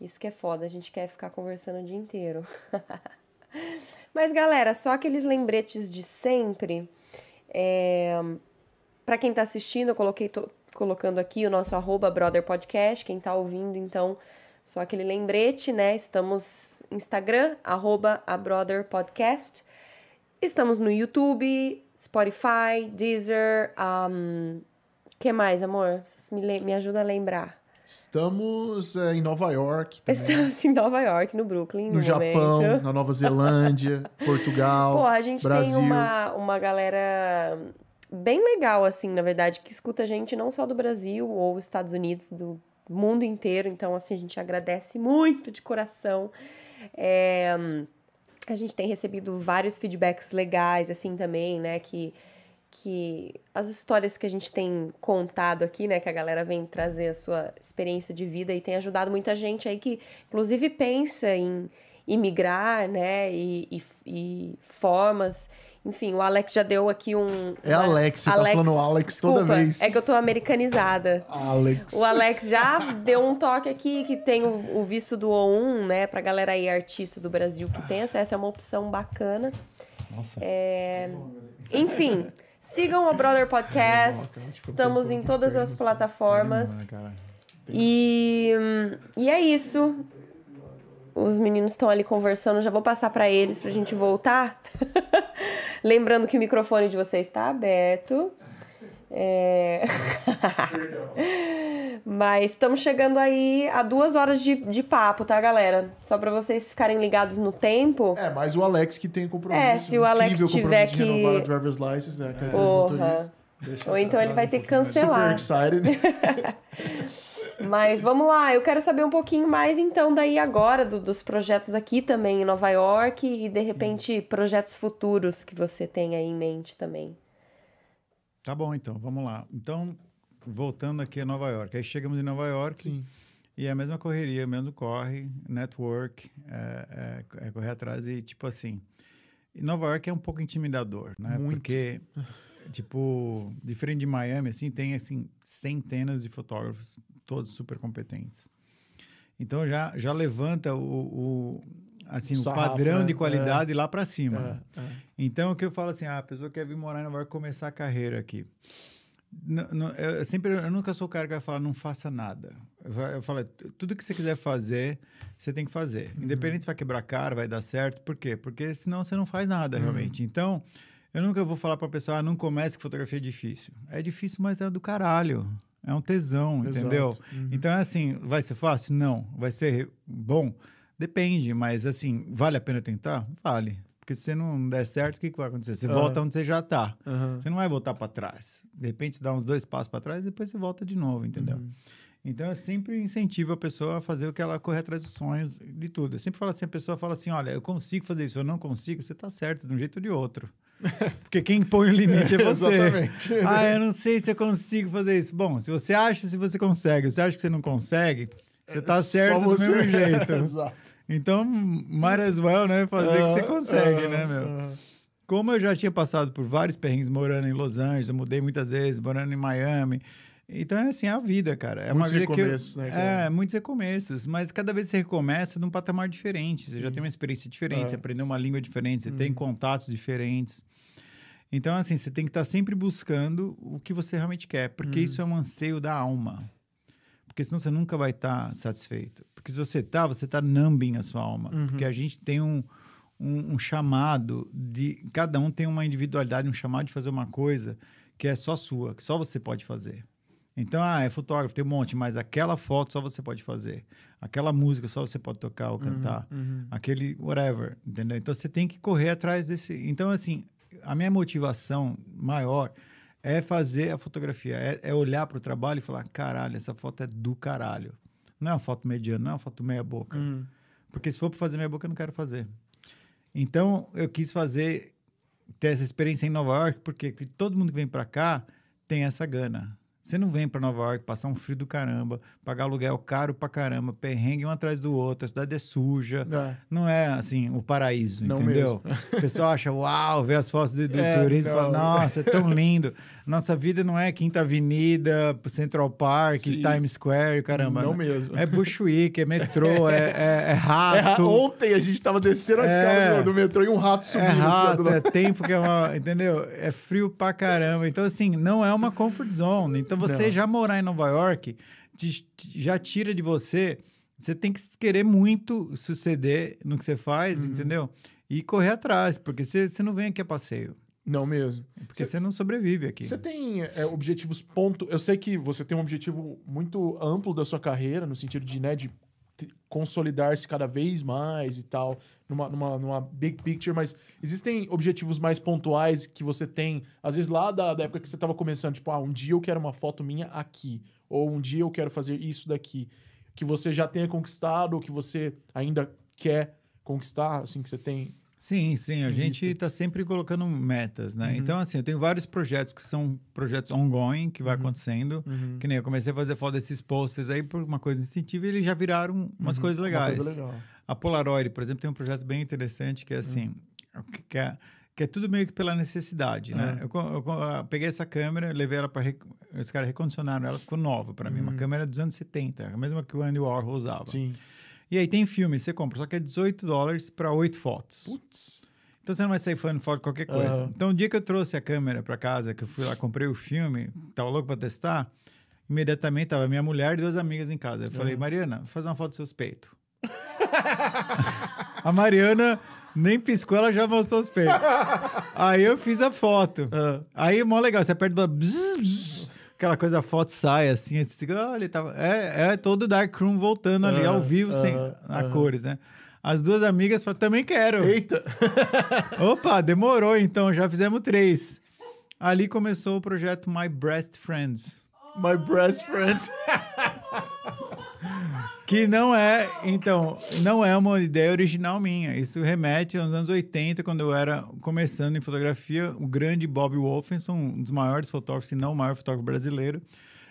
Isso que é foda, a gente quer ficar conversando o dia inteiro. Mas, galera, só aqueles lembretes de sempre. É... Para quem tá assistindo, eu coloquei colocando aqui o nosso arroba Brother Podcast. Quem tá ouvindo, então, só aquele lembrete, né? Estamos Instagram, arroba a Brother Podcast. Estamos no YouTube, Spotify, Deezer. Um... que mais, amor? Me, me ajuda a lembrar. Estamos é, em Nova York também. Estamos em Nova York, no Brooklyn, no, No Japão, momento. na Nova Zelândia, Portugal, Pô, a gente Brasil. tem uma, uma galera bem legal, assim, na verdade, que escuta a gente não só do Brasil ou Estados Unidos, do mundo inteiro. Então, assim, a gente agradece muito de coração. É, a gente tem recebido vários feedbacks legais, assim, também, né? Que, que as histórias que a gente tem contado aqui, né? Que a galera vem trazer a sua experiência de vida e tem ajudado muita gente aí que, inclusive, pensa em imigrar, né? E, e, e formas. Enfim, o Alex já deu aqui um. É Alex, você tá falando Alex toda desculpa, vez. É que eu tô americanizada. Alex. O Alex já deu um toque aqui que tem o, o visto do O1, né? Pra galera aí, artista do Brasil que pensa. Essa é uma opção bacana. Nossa. É, Enfim, sigam o Brother Podcast. Estamos em todas as plataformas. cara. E, e é isso. Os meninos estão ali conversando, já vou passar para eles pra gente voltar. Lembrando que o microfone de vocês está aberto. É... Mas estamos chegando aí a duas horas de, de papo, tá, galera? Só para vocês ficarem ligados no tempo. É, mas o Alex que tem compromisso. É, se o Alex tiver que- renovar a driver's license, né? Ou então ele vai ter que Super cancelar. excited. Mas vamos lá, eu quero saber um pouquinho mais então daí agora do- dos projetos aqui também em Nova York e de repente projetos futuros que você tem aí em mente também. Tá bom, então, vamos lá. Então, voltando aqui a Nova York. Aí chegamos em Nova York Sim. e é a mesma correria, mesmo corre, network, é, é- é correr atrás e, tipo assim, Nova York é um pouco intimidador, né? Muito. Porque, tipo, diferente de Miami, assim, tem, assim, centenas de fotógrafos, todos super competentes. Então, já, já levanta o, o- assim, o Sarrafo, padrão né? de qualidade lá para cima. É, é. Então, o que eu falo assim, ah, a pessoa quer vir morar em Nova York começar a carreira aqui. N- n- eu, sempre, eu nunca sou o cara que vai falar, não faça nada. Eu, eu falo, "Tu- tudo que você quiser fazer, você tem que fazer. Independente se vai quebrar cara, vai dar certo. Por quê? Porque senão você não faz nada, realmente. Então, eu nunca vou falar pra pessoa, ah, não comece que fotografia é difícil. É difícil, mas é do caralho. É um tesão, Exato. entendeu? Uhum. Então, é assim, vai ser fácil? Não. Vai ser bom? Depende, mas assim, vale a pena tentar? Vale. Porque se você não der certo, o que, que vai acontecer? Você Ah. volta onde você já tá. Aham. Você não vai voltar para trás. De repente, você dá uns dois passos para trás e depois você volta de novo, entendeu? Uhum. Então, eu sempre incentivo a pessoa a fazer o que ela correr atrás dos sonhos, de tudo. Eu sempre falo assim, a pessoa fala assim, olha, eu consigo fazer isso, eu não consigo, você tá certo, de um jeito ou de outro. Porque quem põe o limite é você. Exatamente. ah, eu não sei se eu consigo fazer isso. Bom, se você acha se você consegue, se você acha que você não consegue, você tá É certo do você. mesmo jeito. Exato. Então, might as well, né? Fazer o que você consegue, aham, né, meu? aham. Como eu já tinha passado por vários perrengues morando em Los Angeles, eu mudei muitas vezes, morando em Miami. Então, é assim, é a vida, cara. É Muitos vida que eu- recomeços, né, cara? É, muitos recomeços. Mas cada vez que você recomeça, num patamar diferente. Você já tem uma experiência diferente, É. você aprendeu uma língua diferente, você tem contatos diferentes. Então, assim, você tem que estar sempre buscando o que você realmente quer, porque isso é um anseio da alma. Porque senão você nunca vai estar satisfeito. Porque se você tá, você tá numbing a sua alma. Porque a gente tem um, um, um chamado de. Cada um tem uma individualidade, um chamado de fazer uma coisa que é só sua, que só você pode fazer. Então, ah, é fotógrafo, tem um monte, mas aquela foto só você pode fazer. Aquela música só você pode tocar ou cantar. uhum. Aquele whatever, entendeu? Então você tem que correr atrás desse. Então, assim, a minha motivação maior é fazer a fotografia, é, é olhar para o trabalho e falar: caralho, essa foto é do caralho. Não é uma foto mediana, não é uma foto meia-boca. Uhum. Porque se for para fazer meia-boca, eu não quero fazer. Então, eu quis fazer, ter essa experiência em Nova York, porque todo mundo que vem para cá tem essa gana. Você não vem para Nova York passar um frio do caramba, pagar aluguel caro pra caramba, perrengue um atrás do outro, a cidade é suja. É. Não é assim o paraíso, Não entendeu? O pessoal acha, uau, vê as fotos do, do É, turismo e fala, nossa, é tão lindo. Nossa vida não é Quinta Avenida, Central Park, Sim. Times Square, caramba. Não mesmo. É Bushwick, é metrô, é, é, é É ra- rato. Ontem a gente tava descendo a É. escada do, metrô e um rato subindo. É rato, do- é tempo que é uma. Entendeu? É frio pra caramba. Então, assim, não é uma comfort zone. Então, você Não. já morar em Nova York te- te- já tira de você. Você tem que querer muito suceder no que você faz, Uhum. entendeu? E correr atrás, porque você, você não vem aqui a passeio. Não mesmo. Porque você não sobrevive aqui. Você tem é, objetivos ponto. Eu sei que você tem um objetivo muito amplo da sua carreira, no sentido de, né, de consolidar-se cada vez mais e tal, numa, numa, numa big picture, mas existem objetivos mais pontuais que você tem, às vezes lá da, da época que você estava começando, tipo, ah, um dia eu quero uma foto minha aqui, ou um dia eu quero fazer isso daqui, que você já tenha conquistado, ou que você ainda quer conquistar, assim, que você tem. Sim, sim, a gente está sempre colocando metas, né? Uhum. Então, assim, eu tenho vários projetos que são projetos ongoing, que vai Uhum. acontecendo. Que nem eu comecei a fazer foto desses posters aí por uma coisa instintiva e eles já viraram umas Uhum, coisas uma legais. coisa legal. A Polaroid, por exemplo, tem um projeto bem interessante que é assim, que, é, que é tudo meio que pela necessidade, né? É. Eu, eu eu peguei essa câmera, levei ela para os caras recondicionaram ela, ficou nova para mim, uma câmera dos anos 70, a mesma que o Andy Warhol usava. Sim. E aí tem filme, você compra, só que é 18 dólares para oito fotos. Putz. Então você não vai sair fazendo foto de qualquer coisa. Aham. Então, o dia que eu trouxe a câmera para casa, que eu fui lá, comprei o filme, tava louco para testar, imediatamente tava minha mulher e duas amigas em casa. Eu falei, Mariana, faz uma foto dos seus peitos. a Mariana nem piscou, ela já mostrou os peitos. Aí eu fiz a foto. Ah. Aí, mó legal, você aperta, bzz, bzz, aquela coisa, a foto sai assim, assim olha, ele tava, é, é todo o Darkroom voltando ali, ao vivo, sem, a cores, né? As duas amigas falaram, também quero. Eita! Opa, demorou então, já fizemos três. Ali começou o projeto My Breast Friends. My best friend. Que não é, então, não é uma ideia original minha. Isso remete aos anos 80, quando eu era começando em fotografia. O grande Bob Wolfenson, um dos maiores fotógrafos, se não o maior fotógrafo brasileiro,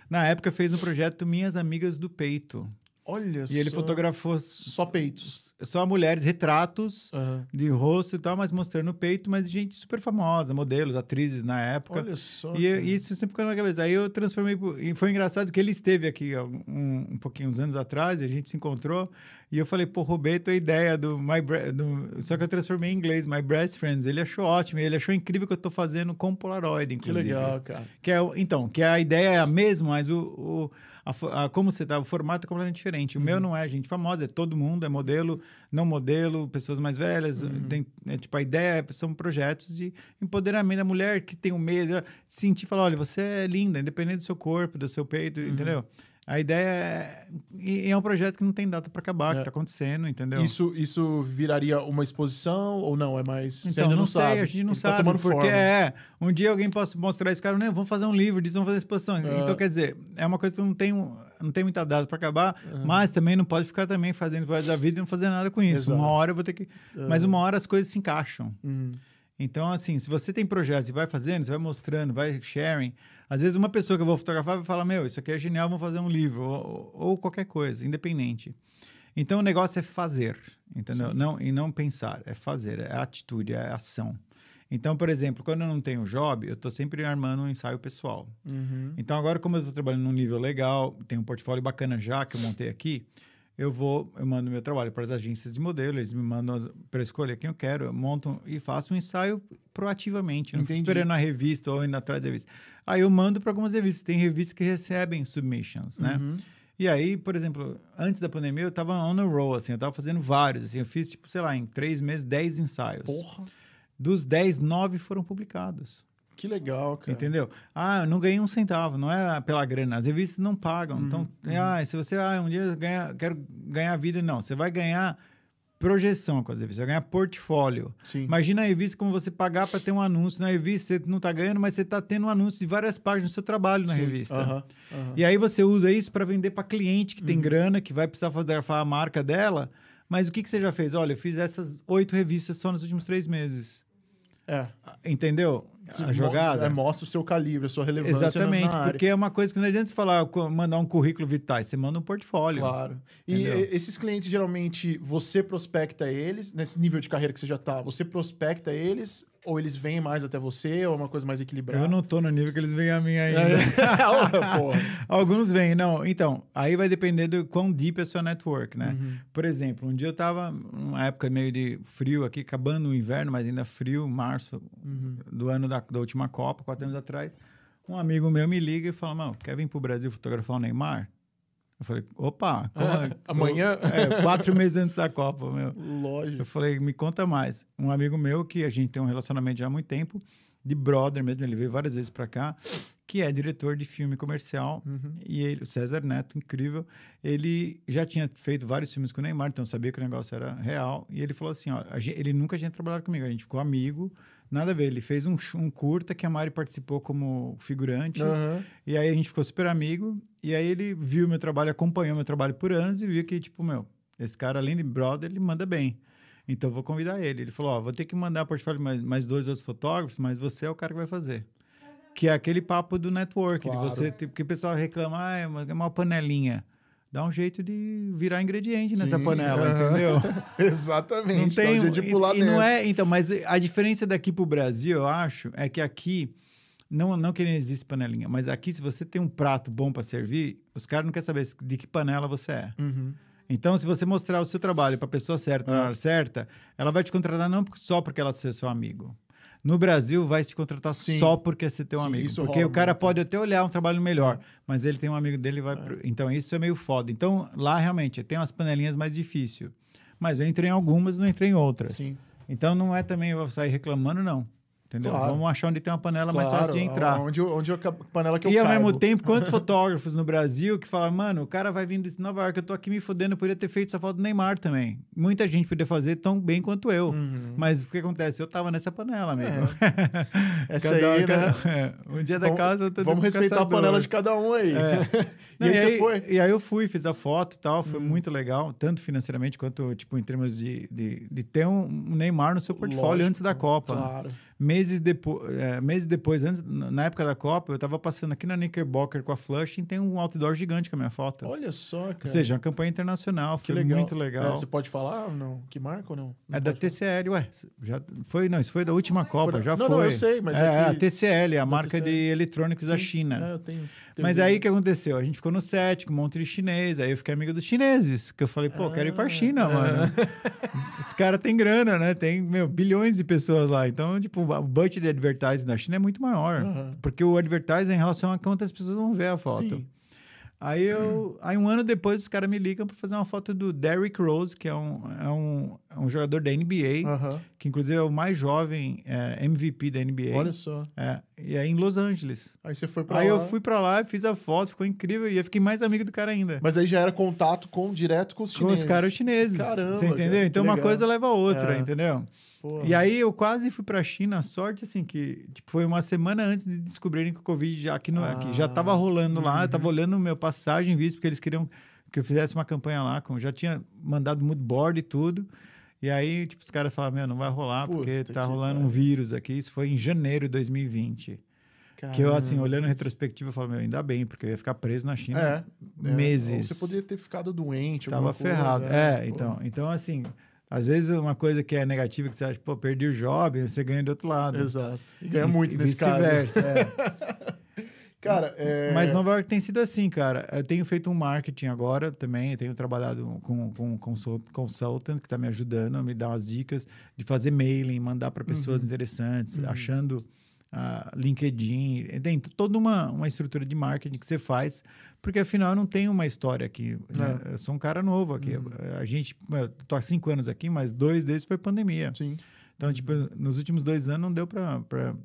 na época fez um projeto Minhas Amigas do Peito. Olha E ele só. fotografou Só peitos. só mulheres, retratos Aham. de rosto e tal, mas mostrando o peito, mas gente super famosa, modelos, atrizes na época. Olha só. E eu- isso sempre ficou na minha cabeça. Aí eu transformei. E foi engraçado que ele esteve aqui um, um pouquinho, uns anos atrás, e a gente se encontrou. E eu falei, pô, roubei a tua ideia do My do- Só que eu transformei em inglês, My Breast Friends. Ele achou ótimo, ele achou incrível o que eu tô fazendo com Polaroid, Que inclusive. legal, cara. Que é, então, que a ideia é a mesma, mas o, o- a a- como você tá, o formato é completamente diferente. O Uhum. meu não é gente famosa, é todo mundo, é modelo, não modelo, pessoas mais velhas. Uhum. Tem, é, tipo, a ideia é- são projetos de empoderamento da mulher que tem o medo, sentir, falar, olha, você é linda, independente do seu corpo, do seu peito, Uhum. entendeu? A ideia é... E é um projeto que não tem data para acabar, É. que tá acontecendo, entendeu? Isso, isso viraria uma exposição ou não? É mais. você Então, ainda não, não, sei, sabe. a gente não Ele tá sabe, tomando porque forma. é, um dia alguém possa mostrar isso, cara, não, vamos fazer um livro disso, vamos fazer exposição. É. Então, quer dizer, é uma coisa que não tem, não tem muita data para acabar, mas também não pode ficar também fazendo coisa da vida e não fazer nada com isso. Exato. Uma hora eu vou ter que... Mas uma hora as coisas se encaixam. Hum, Então, assim, se você tem projetos e vai fazendo, você vai mostrando, vai sharing. Às vezes, uma pessoa que eu vou fotografar vai falar: Meu, isso aqui é genial, vamos fazer um livro, ou, ou qualquer coisa, independente. Então, o negócio é fazer, entendeu? Não, e não pensar, é fazer, é atitude, é ação. Então, por exemplo, quando eu não tenho job, eu estou sempre armando um ensaio pessoal. uhum. Então, agora, como eu estou trabalhando num nível legal, tenho um portfólio bacana já que eu montei aqui, eu vou, eu mando meu trabalho para as agências de modelo, eles me mandam para escolher quem eu quero, eu monto e faço um ensaio proativamente, não fico esperando a revista ou indo atrás da revista. Aí eu mando para algumas revistas, tem revistas que recebem submissions, né? Uhum. E aí, por exemplo, antes da pandemia, eu estava on a roll, assim, eu estava fazendo vários, assim, eu fiz, tipo, sei lá, em três meses, dez ensaios. Porra, Dos dez, nove foram publicados. Que legal, cara. Entendeu? Ah, eu não ganhei um centavo, não é pela grana. As revistas não pagam. então, ah, se você, ah, um dia ganha, quero ganhar vida, não. Você vai ganhar projeção com as revistas, vai ganhar portfólio. Sim. Imagina a revista como você pagar para ter um anúncio na revista, você não está ganhando, mas você está tendo um anúncio de várias páginas do seu trabalho na Sim. revista. Aham, aham. E aí você usa isso para vender para cliente que Uhum. tem grana, que vai precisar fotografar a marca dela. Mas o que, que você já fez? Olha, eu fiz essas oito revistas só nos últimos três meses. É. Entendeu? A jogada. é, mostra o seu calibre, a sua relevância Exatamente, porque é uma coisa que não adianta você falar, co- mandar um currículo vitae, você manda um portfólio. Claro. E Entendeu? e- esses clientes, geralmente, você prospecta eles, nesse nível de carreira que você já tá, você prospecta eles, ou eles vêm mais até você, ou é uma coisa mais equilibrada? Eu não tô no nível que eles veem a mim ainda. É. Alguns vêm, não. Então, aí vai depender do quão deep é a sua network, né? Uhum. Por exemplo, um dia eu tava numa época meio de frio aqui, acabando o inverno, mas ainda frio, março Uhum. do ano da, da última Copa, quatro anos atrás. Um amigo meu me liga e fala, mano, quer vir pro Brasil fotografar o Neymar? Eu falei, opa, como é? Amanhã? É, quatro meses antes da Copa, meu. Lógico. Eu falei, me conta mais. Um amigo meu, que a gente tem um relacionamento já há muito tempo, de brother mesmo, ele veio várias vezes para cá, que é diretor de filme comercial. Uhum. E ele, o César Neto, incrível, ele já tinha feito vários filmes com o Neymar, então sabia que o negócio era real. E ele falou assim: ó, a gen- ele nunca tinha trabalhado comigo, a gente ficou amigo, nada a ver. Ele fez um, um curta que a Mari participou como figurante. Aham. E aí a gente ficou super amigo. E aí ele viu meu trabalho, acompanhou meu trabalho por anos e viu que, tipo, meu, esse cara, além de brother, ele manda bem. Então eu vou convidar ele. Ele falou: Ó, vou ter que mandar portfólio mais, mais dois outros fotógrafos, mas você é o cara que vai fazer. Que é aquele papo do network, Claro. de você, tipo, que o pessoal reclama, ah, é uma, é uma panelinha. Dá um jeito de virar ingrediente nessa Sim, panela, aham. entendeu? Exatamente. Não tem, Dá um jeito de e- pular e, não dentro. é, então, mas a diferença daqui pro Brasil, eu acho, é que aqui não não que não existe panelinha, mas aqui se você tem um prato bom para servir, os caras não querem saber de que panela você é. Uhum. Então, se você mostrar o seu trabalho para a pessoa certa na É. hora certa, ela vai te contratar não só porque ela é seu amigo. No Brasil, vai te contratar Sim. só porque é teu Sim, amigo. Porque rola o cara pode até olhar um trabalho melhor, mas ele tem um amigo dele e vai. pro- Então, isso é meio foda. Então, lá realmente tem umas panelinhas mais difíceis. Mas eu entrei em algumas, não entrei em outras. Sim. Então, não é também eu vou sair reclamando, não. Entendeu? Claro. Vamos achar onde tem uma panela mais fácil de entrar. Onde, onde a panela que eu E ao mesmo tempo, quantos fotógrafos no Brasil que falam, mano, o cara vai vindo de Nova York, eu tô aqui me fodendo, eu poderia ter feito essa foto do Neymar também. Muita gente poderia fazer tão bem quanto eu. Uhum. Mas o que acontece? Eu tava nessa panela, amigo. Essa Cada- aí, né? cada- é, um dia da Vamos- casa, eu tô Vamos respeitar a panela de cada um aí. É. e Não, aí você foi? Uhum. E aí eu fui, fiz a foto e tal, foi muito legal, tanto financeiramente quanto, tipo, em termos de, de, de ter um Neymar no seu portfólio Lógico, antes da Copa. Claro. Meses, depo é, meses depois, antes, na época da Copa, eu tava passando aqui na Knickerbocker com a Flushing, tem um outdoor gigante com a minha foto. Olha só, cara. Ou seja, uma campanha internacional, que foi legal. muito legal. É, você pode falar ou não? Que marca ou não? Não é da pode falar? TCL, ué. Já foi, não, isso foi da última Copa, da- já Não, foi. não, eu sei, mas é, é que- a TCL, a marca TCL. de eletrônicos da Sim. China. É, eu tenho Mas aí o que aconteceu? A gente ficou no set com um monte de chinês, aí eu fiquei amigo dos chineses, que eu falei, pô, quero ir pra Ah, China, é. mano. Os caras têm grana, né? Tem, meu, bilhões de pessoas lá. Então, tipo, o budget de advertising na China é muito maior. Aham. Porque o advertising é em relação a quantas pessoas vão ver a foto. Sim. Aí eu. Aí um ano depois os caras me ligam para fazer uma foto do Derrick Rose, que é um, é um, é um jogador da NBA, que inclusive é o mais jovem é, MVP da NBA. Olha só. É, e é em Los Angeles. Aí você foi pra Aí lá. eu fui pra lá, fiz a foto, ficou incrível e eu fiquei mais amigo do cara ainda. Mas aí já era contato com direto com os com chineses. os caras chineses. Caramba, Você entendeu? cara, então uma legal. coisa leva a outra, É. entendeu? Pô. E aí eu quase fui pra China, a sorte assim que tipo, foi uma semana antes de descobrirem que o Covid já aqui, no, aqui já Ah, tava rolando lá, eu uhum. tava olhando o meu passagem visto porque eles queriam que eu fizesse uma campanha lá, com, já tinha mandado mood board e tudo. E aí, tipo, os caras falaram, meu, não vai rolar porque Puta tá que rolando um pariu. vírus aqui. Isso foi em janeiro de 2020. Que eu, assim, Caramba. olhando em retrospectiva, eu falo, meu, ainda bem, porque eu ia ficar preso na China É, é. meses. Ou Você poderia ter ficado doente. Tava coisa, ferrado. É, pô. então, então, assim, às vezes uma coisa que é negativa que você acha, pô, perdi o job, você ganha do outro lado. Exato. E ganha muito e nesse caso. vice-versa, é. Cara, é... Mas Nova York tem sido assim, cara. Eu tenho feito um marketing agora também, eu tenho trabalhado com, com um consult- consultant que está me ajudando a me dar umas dicas de fazer mailing, mandar para pessoas Uhum. interessantes, achando ah, LinkedIn. Tem toda uma, uma estrutura de marketing que você faz, porque afinal eu não tenho uma história aqui. né? É. Eu sou um cara novo aqui. Uhum. A gente, eu tô há cinco anos aqui, mas dois desses foi pandemia. Sim. Então, tipo, nos últimos dois anos não deu para.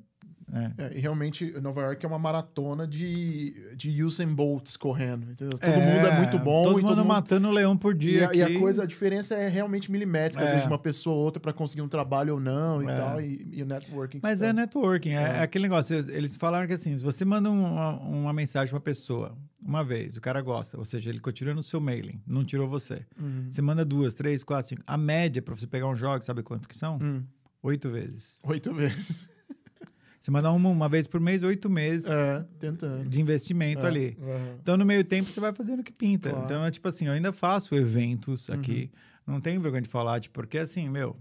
É. É, e realmente, Nova York é uma maratona de, de Usain Bolts correndo, entendeu? Todo É, mundo é muito bom. Todo e mundo matando um leão por E dia. a, e a coisa, a diferença é realmente milimétrica, às É. vezes, de uma pessoa ou outra para conseguir um trabalho ou não e É. tal, e, e o networking. Mas é networking, é, É. aquele negócio. Eles falaram que assim, se você manda uma, uma mensagem pra uma pessoa uma vez, o cara gosta, ou seja, ele continua no seu mailing, não tirou você. Uhum. Você manda duas, três, quatro, cinco. A média pra você pegar um jogo, sabe quanto que são? Hum, Oito vezes. Oito vezes. Você manda uma, uma vez por mês, oito meses É, de investimento É, ali. aham. Então, no meio tempo, você vai fazendo o que pinta. Claro. Então, é tipo assim, eu ainda faço eventos aqui. Não tenho vergonha de falar, tipo, porque assim, meu,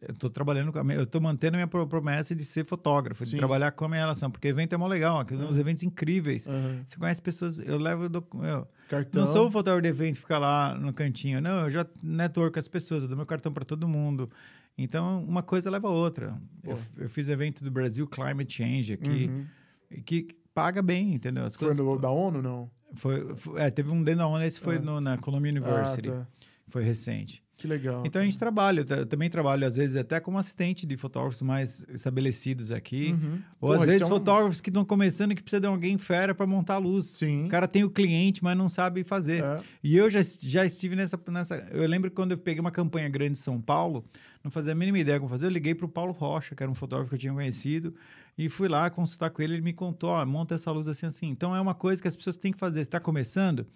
eu tô trabalhando com a minha, eu tô mantendo a minha pro- promessa de ser fotógrafo, de Sim. trabalhar com a minha relação, porque evento é mó legal, aqui são uns eventos incríveis. Aham. Você conhece pessoas, eu levo, dou- eu Cartão. não sou o fotógrafo de evento que fica lá no cantinho, não, eu já network as pessoas, eu dou meu cartão para todo mundo. Então, uma coisa leva a outra. Eu, eu fiz evento do Brasil Climate Change aqui, Uhum. que paga bem, entendeu? As Foi coisas, no da ONU, não? foi, foi- é, teve um dentro da ONU, esse foi Ah. no- na Columbia University, Ah, tá. foi recente. Que legal. Então a gente trabalha, eu, ta- eu também trabalho às vezes até como assistente de fotógrafos mais estabelecidos aqui, Uhum. ou Porra, às vezes é um- fotógrafos que estão começando e que precisa de alguém fera para montar a luz. Sim. O cara tem o cliente, mas não sabe fazer. É. E eu já, já estive nessa, nessa. Eu lembro quando eu peguei uma campanha grande em São Paulo, não fazia a mínima ideia como fazer. Eu liguei para o Paulo Rocha, que era um fotógrafo que eu tinha conhecido, e fui lá consultar com ele. Ele me contou: ó, monta essa luz assim, assim. Então é uma coisa que as pessoas têm que fazer. Você está começando.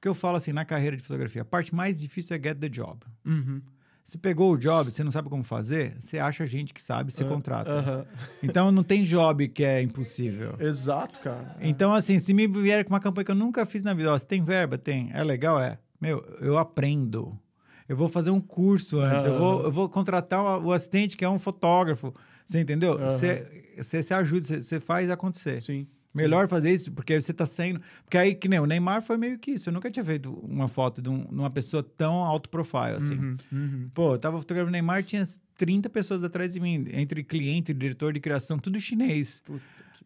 Que eu falo assim na carreira de fotografia: a parte mais difícil é get the job. Uhum. Você pegou o job, você não sabe como fazer, você acha gente que sabe, você Ah, contrata. aham. Então não tem job que é impossível. Exato, cara. Então, assim, se me vier com uma campanha que eu nunca fiz na vida, ó, você tem verba? Tem. É legal? É. Meu, eu aprendo. Eu vou fazer um curso antes. Eu, vou, eu vou contratar o, o assistente que é um fotógrafo. Você entendeu? Você, se ajuda, você faz acontecer. Sim. Melhor fazer isso, porque você tá saindo. Porque aí, que nem o Neymar foi meio que isso. Eu nunca tinha feito uma foto de, um- de uma pessoa tão alto profile assim. Uhum, uhum. Pô, eu tava fotografando o Neymar, tinha 30 pessoas atrás de mim, entre cliente, diretor de criação, tudo chinês. Puta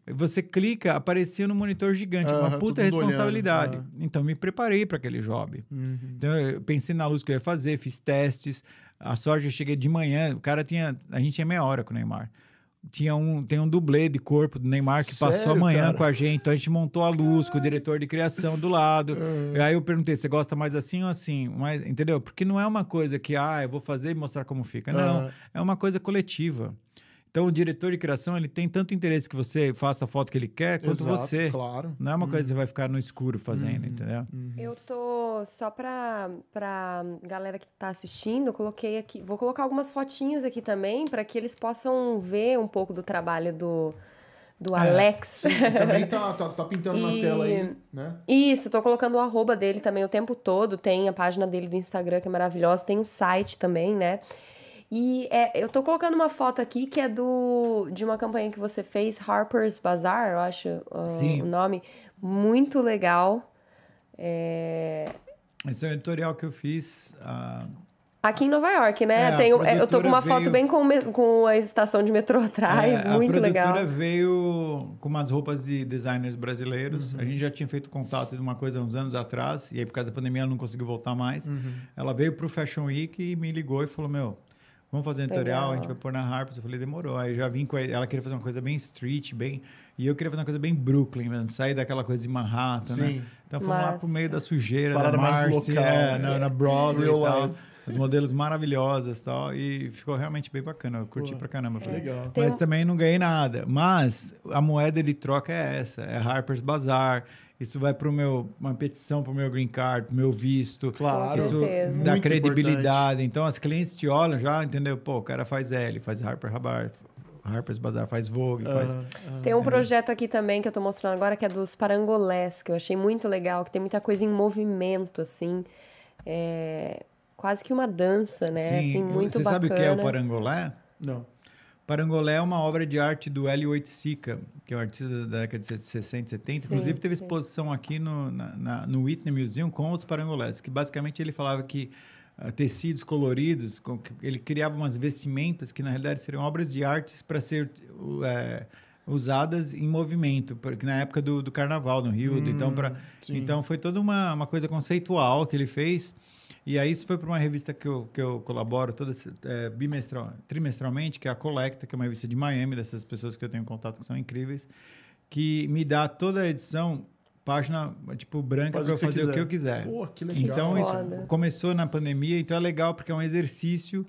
Você clica, aparecia no monitor gigante, uma Aham, puta responsabilidade. olhando, Então, me preparei para aquele job. Uhum. Então, eu pensei na luz que eu ia fazer, fiz testes. A sorte, eu cheguei de manhã, o cara tinha... A gente tinha meia hora com o Neymar. Tinha um, tem um dublê de corpo do Neymar que passou Sério, amanhã cara? com a gente. Então, a gente montou a luz com o diretor de criação do lado. E aí eu perguntei, você gosta mais assim ou assim? Mais, entendeu? Porque não é uma coisa que, ah, eu vou fazer e mostrar como fica. Não, Aham. é uma coisa coletiva. Então, o diretor de criação, ele tem tanto interesse que você faça a foto que ele quer, quanto Exato, você. Claro. Não é uma coisa que você vai ficar no escuro fazendo, entendeu? Eu tô só pra, pra galera que tá assistindo, eu coloquei aqui. Vou colocar algumas fotinhas aqui também para que eles possam ver um pouco do trabalho do, do Alex. É, Sim, também tá, tá, tá pintando na E- tela aí, né? Isso, tô colocando o arroba dele também o tempo todo. Tem a página dele do Instagram, que é maravilhosa. Tem o site também, né? E é, eu tô colocando uma foto aqui que é do de uma campanha que você fez, Harper's Bazaar, eu acho uh, Sim. o nome. Muito legal. É, Esse é o editorial que eu fiz. ah, Aqui em Nova York, né? É, a Tem o- é, eu tô com uma foto veio- bem com, com a estação de metrô atrás, É, muito a legal. produtora veio com umas roupas de designers brasileiros. Uhum. A gente já tinha feito contato de uma coisa uns anos atrás, e aí por causa da pandemia ela não conseguiu voltar mais. Uhum. Ela veio pro Fashion Week e me ligou e falou: Meu, vamos fazer um editorial, Legal. a gente vai pôr na Harper's. Eu falei: Demorou. Aí já vim com a, ela queria fazer uma coisa bem street, bem. E eu queria fazer uma coisa bem Brooklyn mesmo, sair daquela coisa de Manhattan, né? Sim. Então fomos lá pro meio da sujeira, Parada da Marcy, local, é, né? na, na Broadway Real e tal. life. As modelos maravilhosas e tal. E ficou realmente bem bacana. Eu curti Pô, pra caramba. Falei, Legal. Mas um- também não ganhei nada. Mas a moeda de troca é essa, é Harper's Bazaar. Isso vai para meu uma petição para o meu green card, pro meu visto. Claro. Com Isso certeza. dá Muito credibilidade. Então as clientes te olham já, entendeu? Pô, o cara faz L, faz Harper Rabar, Harper's Bazaar, faz Vogue, faz. Tem um projeto aqui também que eu tô mostrando agora, que é dos parangolés, que eu achei muito legal, que tem muita coisa em movimento, assim. É, quase que uma dança, né? Sim, assim, muito você bacana. sabe o que é o parangolé? Não. Parangolé é uma obra de arte do Hélio Oiticica, que é um artista da década de 60 e 70. Sim, Inclusive, teve sim. exposição aqui no, na, na- no Whitney Museum com os parangolés, que basicamente ele falava que ah, tecidos coloridos, com que ele criava umas vestimentas que na realidade seriam obras de artes para ser uh, usadas em movimento, porque na época do, do carnaval no Rio, do- então para Hum, sim. então foi toda uma, uma coisa conceitual que ele fez. E aí isso foi para uma revista que eu, que eu colaboro toda esse- é, bimestral, trimestralmente, que é a Colecta, que é uma revista de Miami, dessas pessoas que eu tenho contato que são incríveis, que me dá toda a edição, página tipo branca para eu fazer o que quiser. eu quiser. Pô, que legal. Então isso Foda. começou na pandemia, então é legal porque é um exercício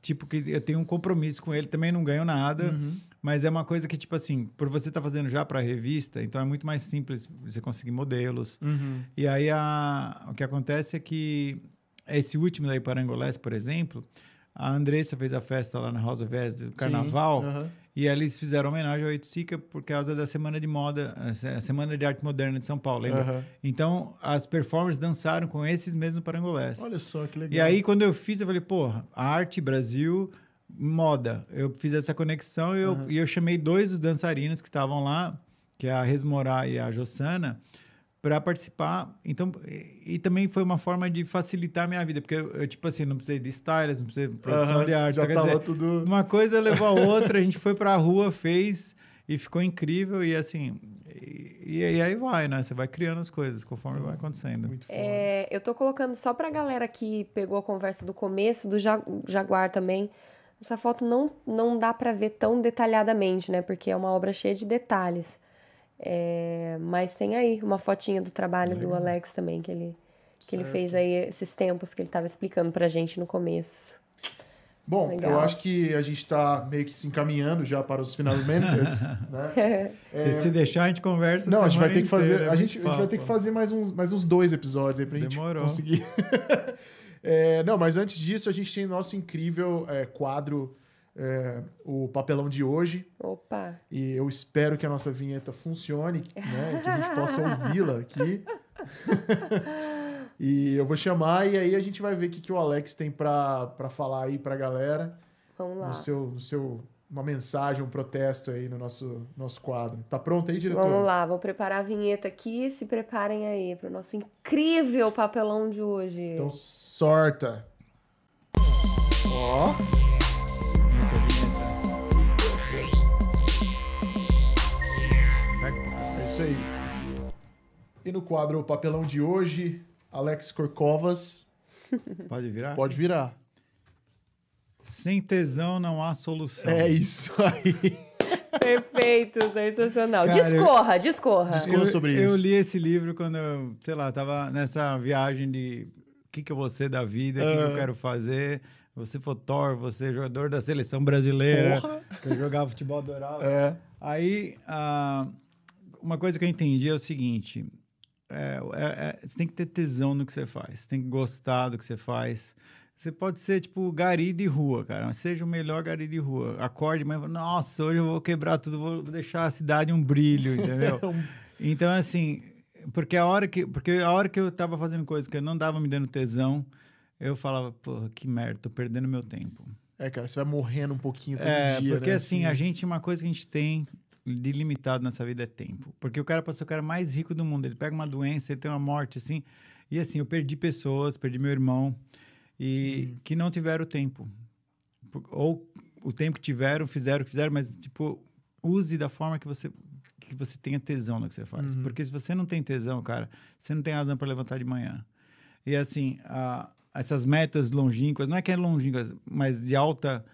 tipo que eu tenho um compromisso com ele, também não ganho nada, Uhum. mas é uma coisa que tipo assim, por você estar fazendo já para revista, então é muito mais simples você conseguir modelos. Uhum. E aí a, o que acontece é que esse último daí Parangolés, por exemplo, a Andressa fez a festa lá na of Jazz do Carnaval Sim, aham. e eles fizeram homenagem ao Itzica por causa da Semana de Moda, a Semana de Arte Moderna de São Paulo, lembra? Aham. Então, as performers dançaram com esses mesmos parangolés. Olha só que legal. E aí, quando eu fiz, eu falei, porra, arte, Brasil, moda. Eu fiz essa conexão e eu, Aham. e eu chamei dois dos dançarinos que estavam lá, que é a Resmorá e a Jossana, para participar. Então, e, e também foi uma forma de facilitar a minha vida, porque eu, eu, tipo assim, não precisei de stylist, não precisei de produção Aham, de arte. Já quer tava dizer, tudo... uma coisa levou a outra, a gente foi pra rua, fez e ficou incrível. E assim, e, e aí vai, né? Você vai criando as coisas conforme vai acontecendo. Muito foda. É, eu tô colocando só pra galera que pegou a conversa do começo, do Ja- Jaguar também. Essa foto não, não dá pra ver tão detalhadamente, né? Porque é uma obra cheia de detalhes. É, mas tem aí uma fotinha do trabalho do Alex também, que ele, que ele fez aí esses tempos que ele tava explicando pra gente no começo. Bom, Legal. eu acho que a gente tá meio que se encaminhando já para os finalmente, né? É, Se deixar, a gente conversa. Não, a gente vai ter que fazer. inteira, a, é gente, a gente vai ter que fazer mais uns, mais uns dois episódios aí pra gente Demorou. conseguir. É, não, mas antes disso, a gente tem nosso incrível é, quadro, é, o papelão de hoje. Opa! E eu espero que a nossa vinheta funcione, né? Que a gente possa ouvi-la aqui. e eu vou chamar e aí a gente vai ver o que, que o Alex tem pra, pra falar aí pra galera. Vamos lá. No seu, no seu, uma mensagem, um protesto aí no nosso, nosso quadro. Tá pronto aí, diretor? Vamos lá, vou preparar a vinheta aqui. Se preparem aí para o nosso incrível papelão de hoje. Então sorta. Ó. Essa E no quadro o papelão de hoje, Alex Corcovas. Pode virar? Pode virar. Sem tesão não há solução. É isso aí. Perfeito, sensacional. Cara, eu- discorra, discorra. Discorra. Discorra sobre eu isso. li esse livro quando eu, sei lá, tava nessa viagem de o que, que eu vou ser da vida, o que, que eu Ah. quero fazer. Você fotógrafo, você jogador da seleção brasileira, Porra. que eu jogava futebol adorava. É. Aí, ah, uma coisa que eu entendi é o seguinte: é, é, é, você tem que ter tesão no que você faz. Você tem que gostar do que você faz. Você pode ser, tipo, gari de rua, cara. Seja o melhor gari de rua. Acorde, mas, nossa, hoje eu vou quebrar tudo, vou deixar a cidade um brilho, entendeu? então, assim, porque a hora que, porque a hora que eu tava fazendo coisas que eu não dava me dando tesão, eu falava, porra, que merda, tô perdendo meu tempo. É, cara, você vai morrendo um pouquinho todo é, dia, porque né? assim, a gente, uma coisa que a gente tem de limitado nessa vida é tempo. Porque o cara pode ser o cara mais rico do mundo, ele pega uma doença, ele tem uma morte, assim. E assim, eu perdi pessoas, perdi meu irmão, e Sim. que não tiveram tempo. Ou o tempo que tiveram, fizeram o que fizeram, mas, tipo, use da forma que você que você tenha tesão no que você faz. Uhum. Porque se você não tem tesão, cara, você não tem razão para levantar de manhã. E assim, a, essas metas longínquas, não é que é longínquas, mas de alta.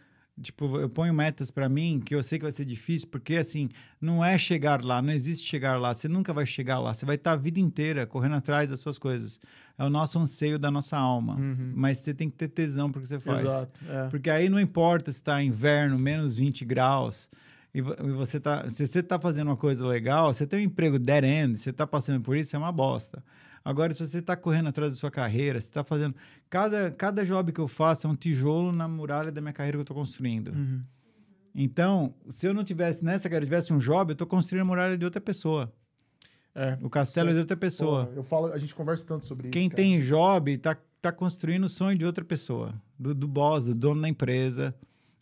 Tipo, eu ponho metas para mim que eu sei que vai ser difícil, porque assim, não é chegar lá, não existe chegar lá, você nunca vai chegar lá, você vai estar a vida inteira correndo atrás das suas coisas. É o nosso anseio da nossa alma, uhum. mas você tem que ter tesão porque você faz. Exato. É. Porque aí não importa se está inverno, menos 20 graus, e você tá, se você está fazendo uma coisa legal, você tem um emprego dead end, você está passando por isso, é uma bosta. Agora, se você está correndo atrás da sua carreira, você está fazendo. Cada, cada job que eu faço é um tijolo na muralha da minha carreira que eu estou construindo. Uhum. Então, se eu não tivesse nessa carreira, tivesse um job, eu estou construindo a muralha de outra pessoa. É, o castelo é de outra pessoa. Pô, eu falo, a gente conversa tanto sobre Quem isso. Quem tem job está tá construindo o sonho de outra pessoa, do, do boss, do dono da empresa.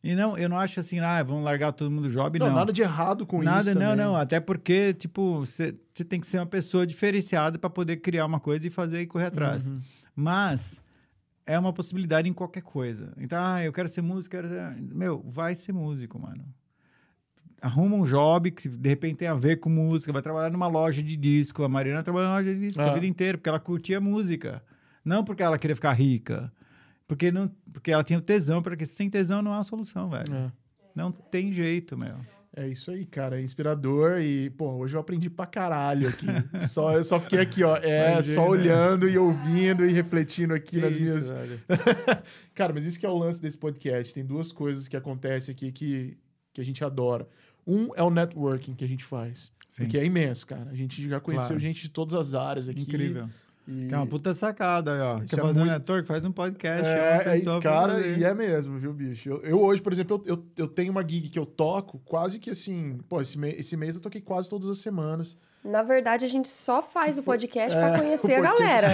E não, eu não acho assim, ah, vamos largar todo mundo do job, não. Não, nada de errado com nada, isso. Nada, não, não. Até porque, tipo, você tem que ser uma pessoa diferenciada para poder criar uma coisa e fazer e correr atrás. Uhum. Mas é uma possibilidade em qualquer coisa. Então, ah, eu quero ser músico, quero ser... Meu, vai ser músico, mano. Arruma um job que de repente tem a ver com música, vai trabalhar numa loja de disco. A Mariana trabalhou numa loja de disco ah. a vida inteira, porque ela curtia música. Não porque ela queria ficar rica. Porque, não, porque ela tinha tesão, porque sem tesão não há solução, velho. É. Não tem jeito, meu. É isso aí, cara. É inspirador e, pô, hoje eu aprendi pra caralho aqui. só, eu só fiquei aqui, ó. É, Imagina. só olhando e ouvindo e refletindo aqui que nas isso, minhas. cara, mas isso que é o lance desse podcast. Tem duas coisas que acontecem aqui que, que a gente adora. Um é o networking que a gente faz. Sim. Porque é imenso, cara. A gente já conheceu claro. gente de todas as áreas aqui. Incrível. E... Que é uma puta sacada aí, ó. Isso Quer é fazer muito- um network? Faz um podcast. É, é, cara, e é mesmo, viu, bicho? Eu, eu hoje, por exemplo, eu, eu, eu tenho uma gig que eu toco quase que assim. Pô, esse, me- esse mês eu toquei quase todas as semanas. Na verdade, a gente só faz o podcast É, pra conhecer a galera.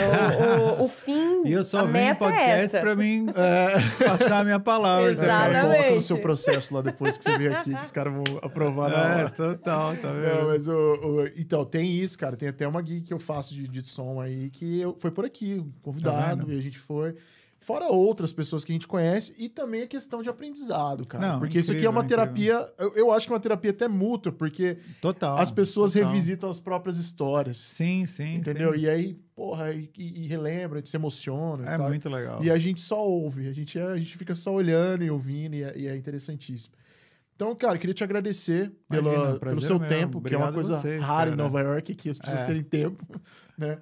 O, o- o fim, E eu só a meta é podcast essa. pra mim passar a minha palavra. É, tá? Exatamente. coloca no seu processo lá depois que você vier aqui, que os caras vão aprovar na É, hora. total, tá Não, vendo? mas o, o- Então, tem isso, cara. Tem até uma gig que eu faço de, de som aí que eu, foi por aqui, um Tá convidado, vendo? e a gente foi. Fora outras pessoas que a gente conhece e também a questão de aprendizado, cara. Não, porque isso aqui é incrível, uma incrível. terapia. Eu, eu acho que é uma terapia até mútua, porque Total. as pessoas total. revisitam as próprias histórias. Sim, sim. entendeu? sim. E aí, porra, e, e, e relembra, se emociona. É muito legal. E a gente só ouve, a gente, a gente fica só olhando e ouvindo, e é, e é interessantíssimo. Então, cara, queria te agradecer Imagina, pela, pelo seu meu. tempo, que é uma Obrigado coisa vocês, rara em cara. Nova York, que as pessoas É. terem tempo, né?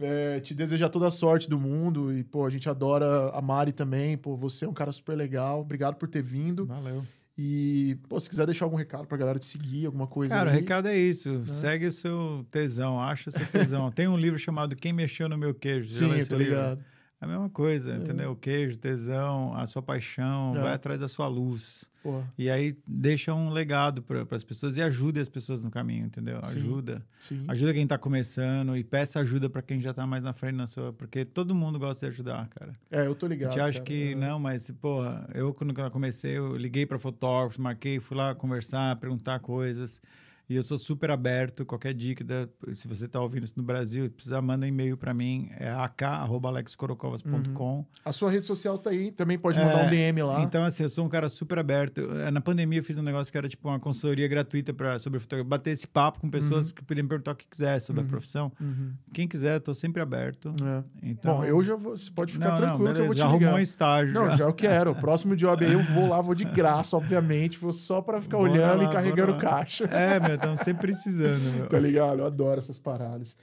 É, te desejar toda a sorte do mundo e, pô, a gente adora a Mari também, pô, você é um cara super legal, obrigado por ter vindo. Valeu. E, pô, se quiser deixar algum recado pra galera te seguir, alguma coisa Cara, o aí. recado é isso. Segue o seu tesão, acha o seu tesão. Tem um livro chamado Quem Mexeu no Meu Queijo. Sim, eu tô livro? ligado. É a mesma coisa, entendeu? O queijo, tesão, a sua paixão, É. vai atrás da sua luz. Pô, E aí deixa um legado para as pessoas e ajude as pessoas no caminho, entendeu? Sim. Ajuda. sim. Ajuda quem tá começando e peça ajuda para quem já tá mais na frente na sua, porque todo mundo gosta de ajudar, cara. É, eu tô A ligado. gente acha cara. que É. não, mas porra, eu quando eu comecei, eu liguei para fotógrafos, marquei, fui lá conversar, perguntar coisas. E eu sou super aberto, qualquer dica, se você tá ouvindo isso no Brasil, precisa manda um e-mail para mim, é ak@alexcorocovas.com. A sua rede social tá aí, também pode mandar É, um DM lá. Então, assim, eu sou um cara super aberto. Eh, Na pandemia, eu fiz um negócio que era tipo uma consultoria gratuita pra, sobre fotografia. Bater esse papo com pessoas que podiam me perguntar o que quiser sobre a profissão. Uhum. Quem quiser, eu tô sempre aberto. É. Então, Bom, eu já vou. Você pode ficar não, tranquilo não, que eu vou te já arrumou um estágio. Não, já. já eu quero. O próximo job aí eu vou lá, vou de graça, obviamente. Vou só pra ficar Bora olhando lá, e carregando caixa. É, meu, estamos sempre precisando, meu. Tá ligado? Eu adoro essas paradas.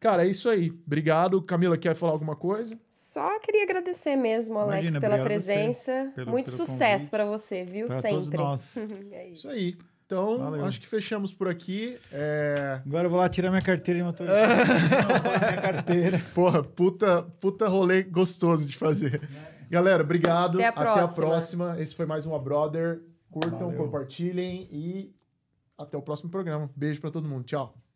Cara, é isso aí. Obrigado. Camila, quer falar alguma coisa? Só queria agradecer mesmo, Alex, Imagina, pela você presença. pelo- Muito pelo sucesso pra você, viu? Pra Sempre. todos nós. É isso. Isso aí. Então, Valeu. acho que fechamos por aqui. É... Agora eu vou lá tirar minha carteira de motorista. minha carteira. Porra, puta, puta rolê gostoso de fazer. Galera, obrigado. Até a Até a próxima. próxima. Esse foi mais um A Brother. Curtam, Valeu. compartilhem e até o próximo programa. Beijo pra todo mundo. Tchau.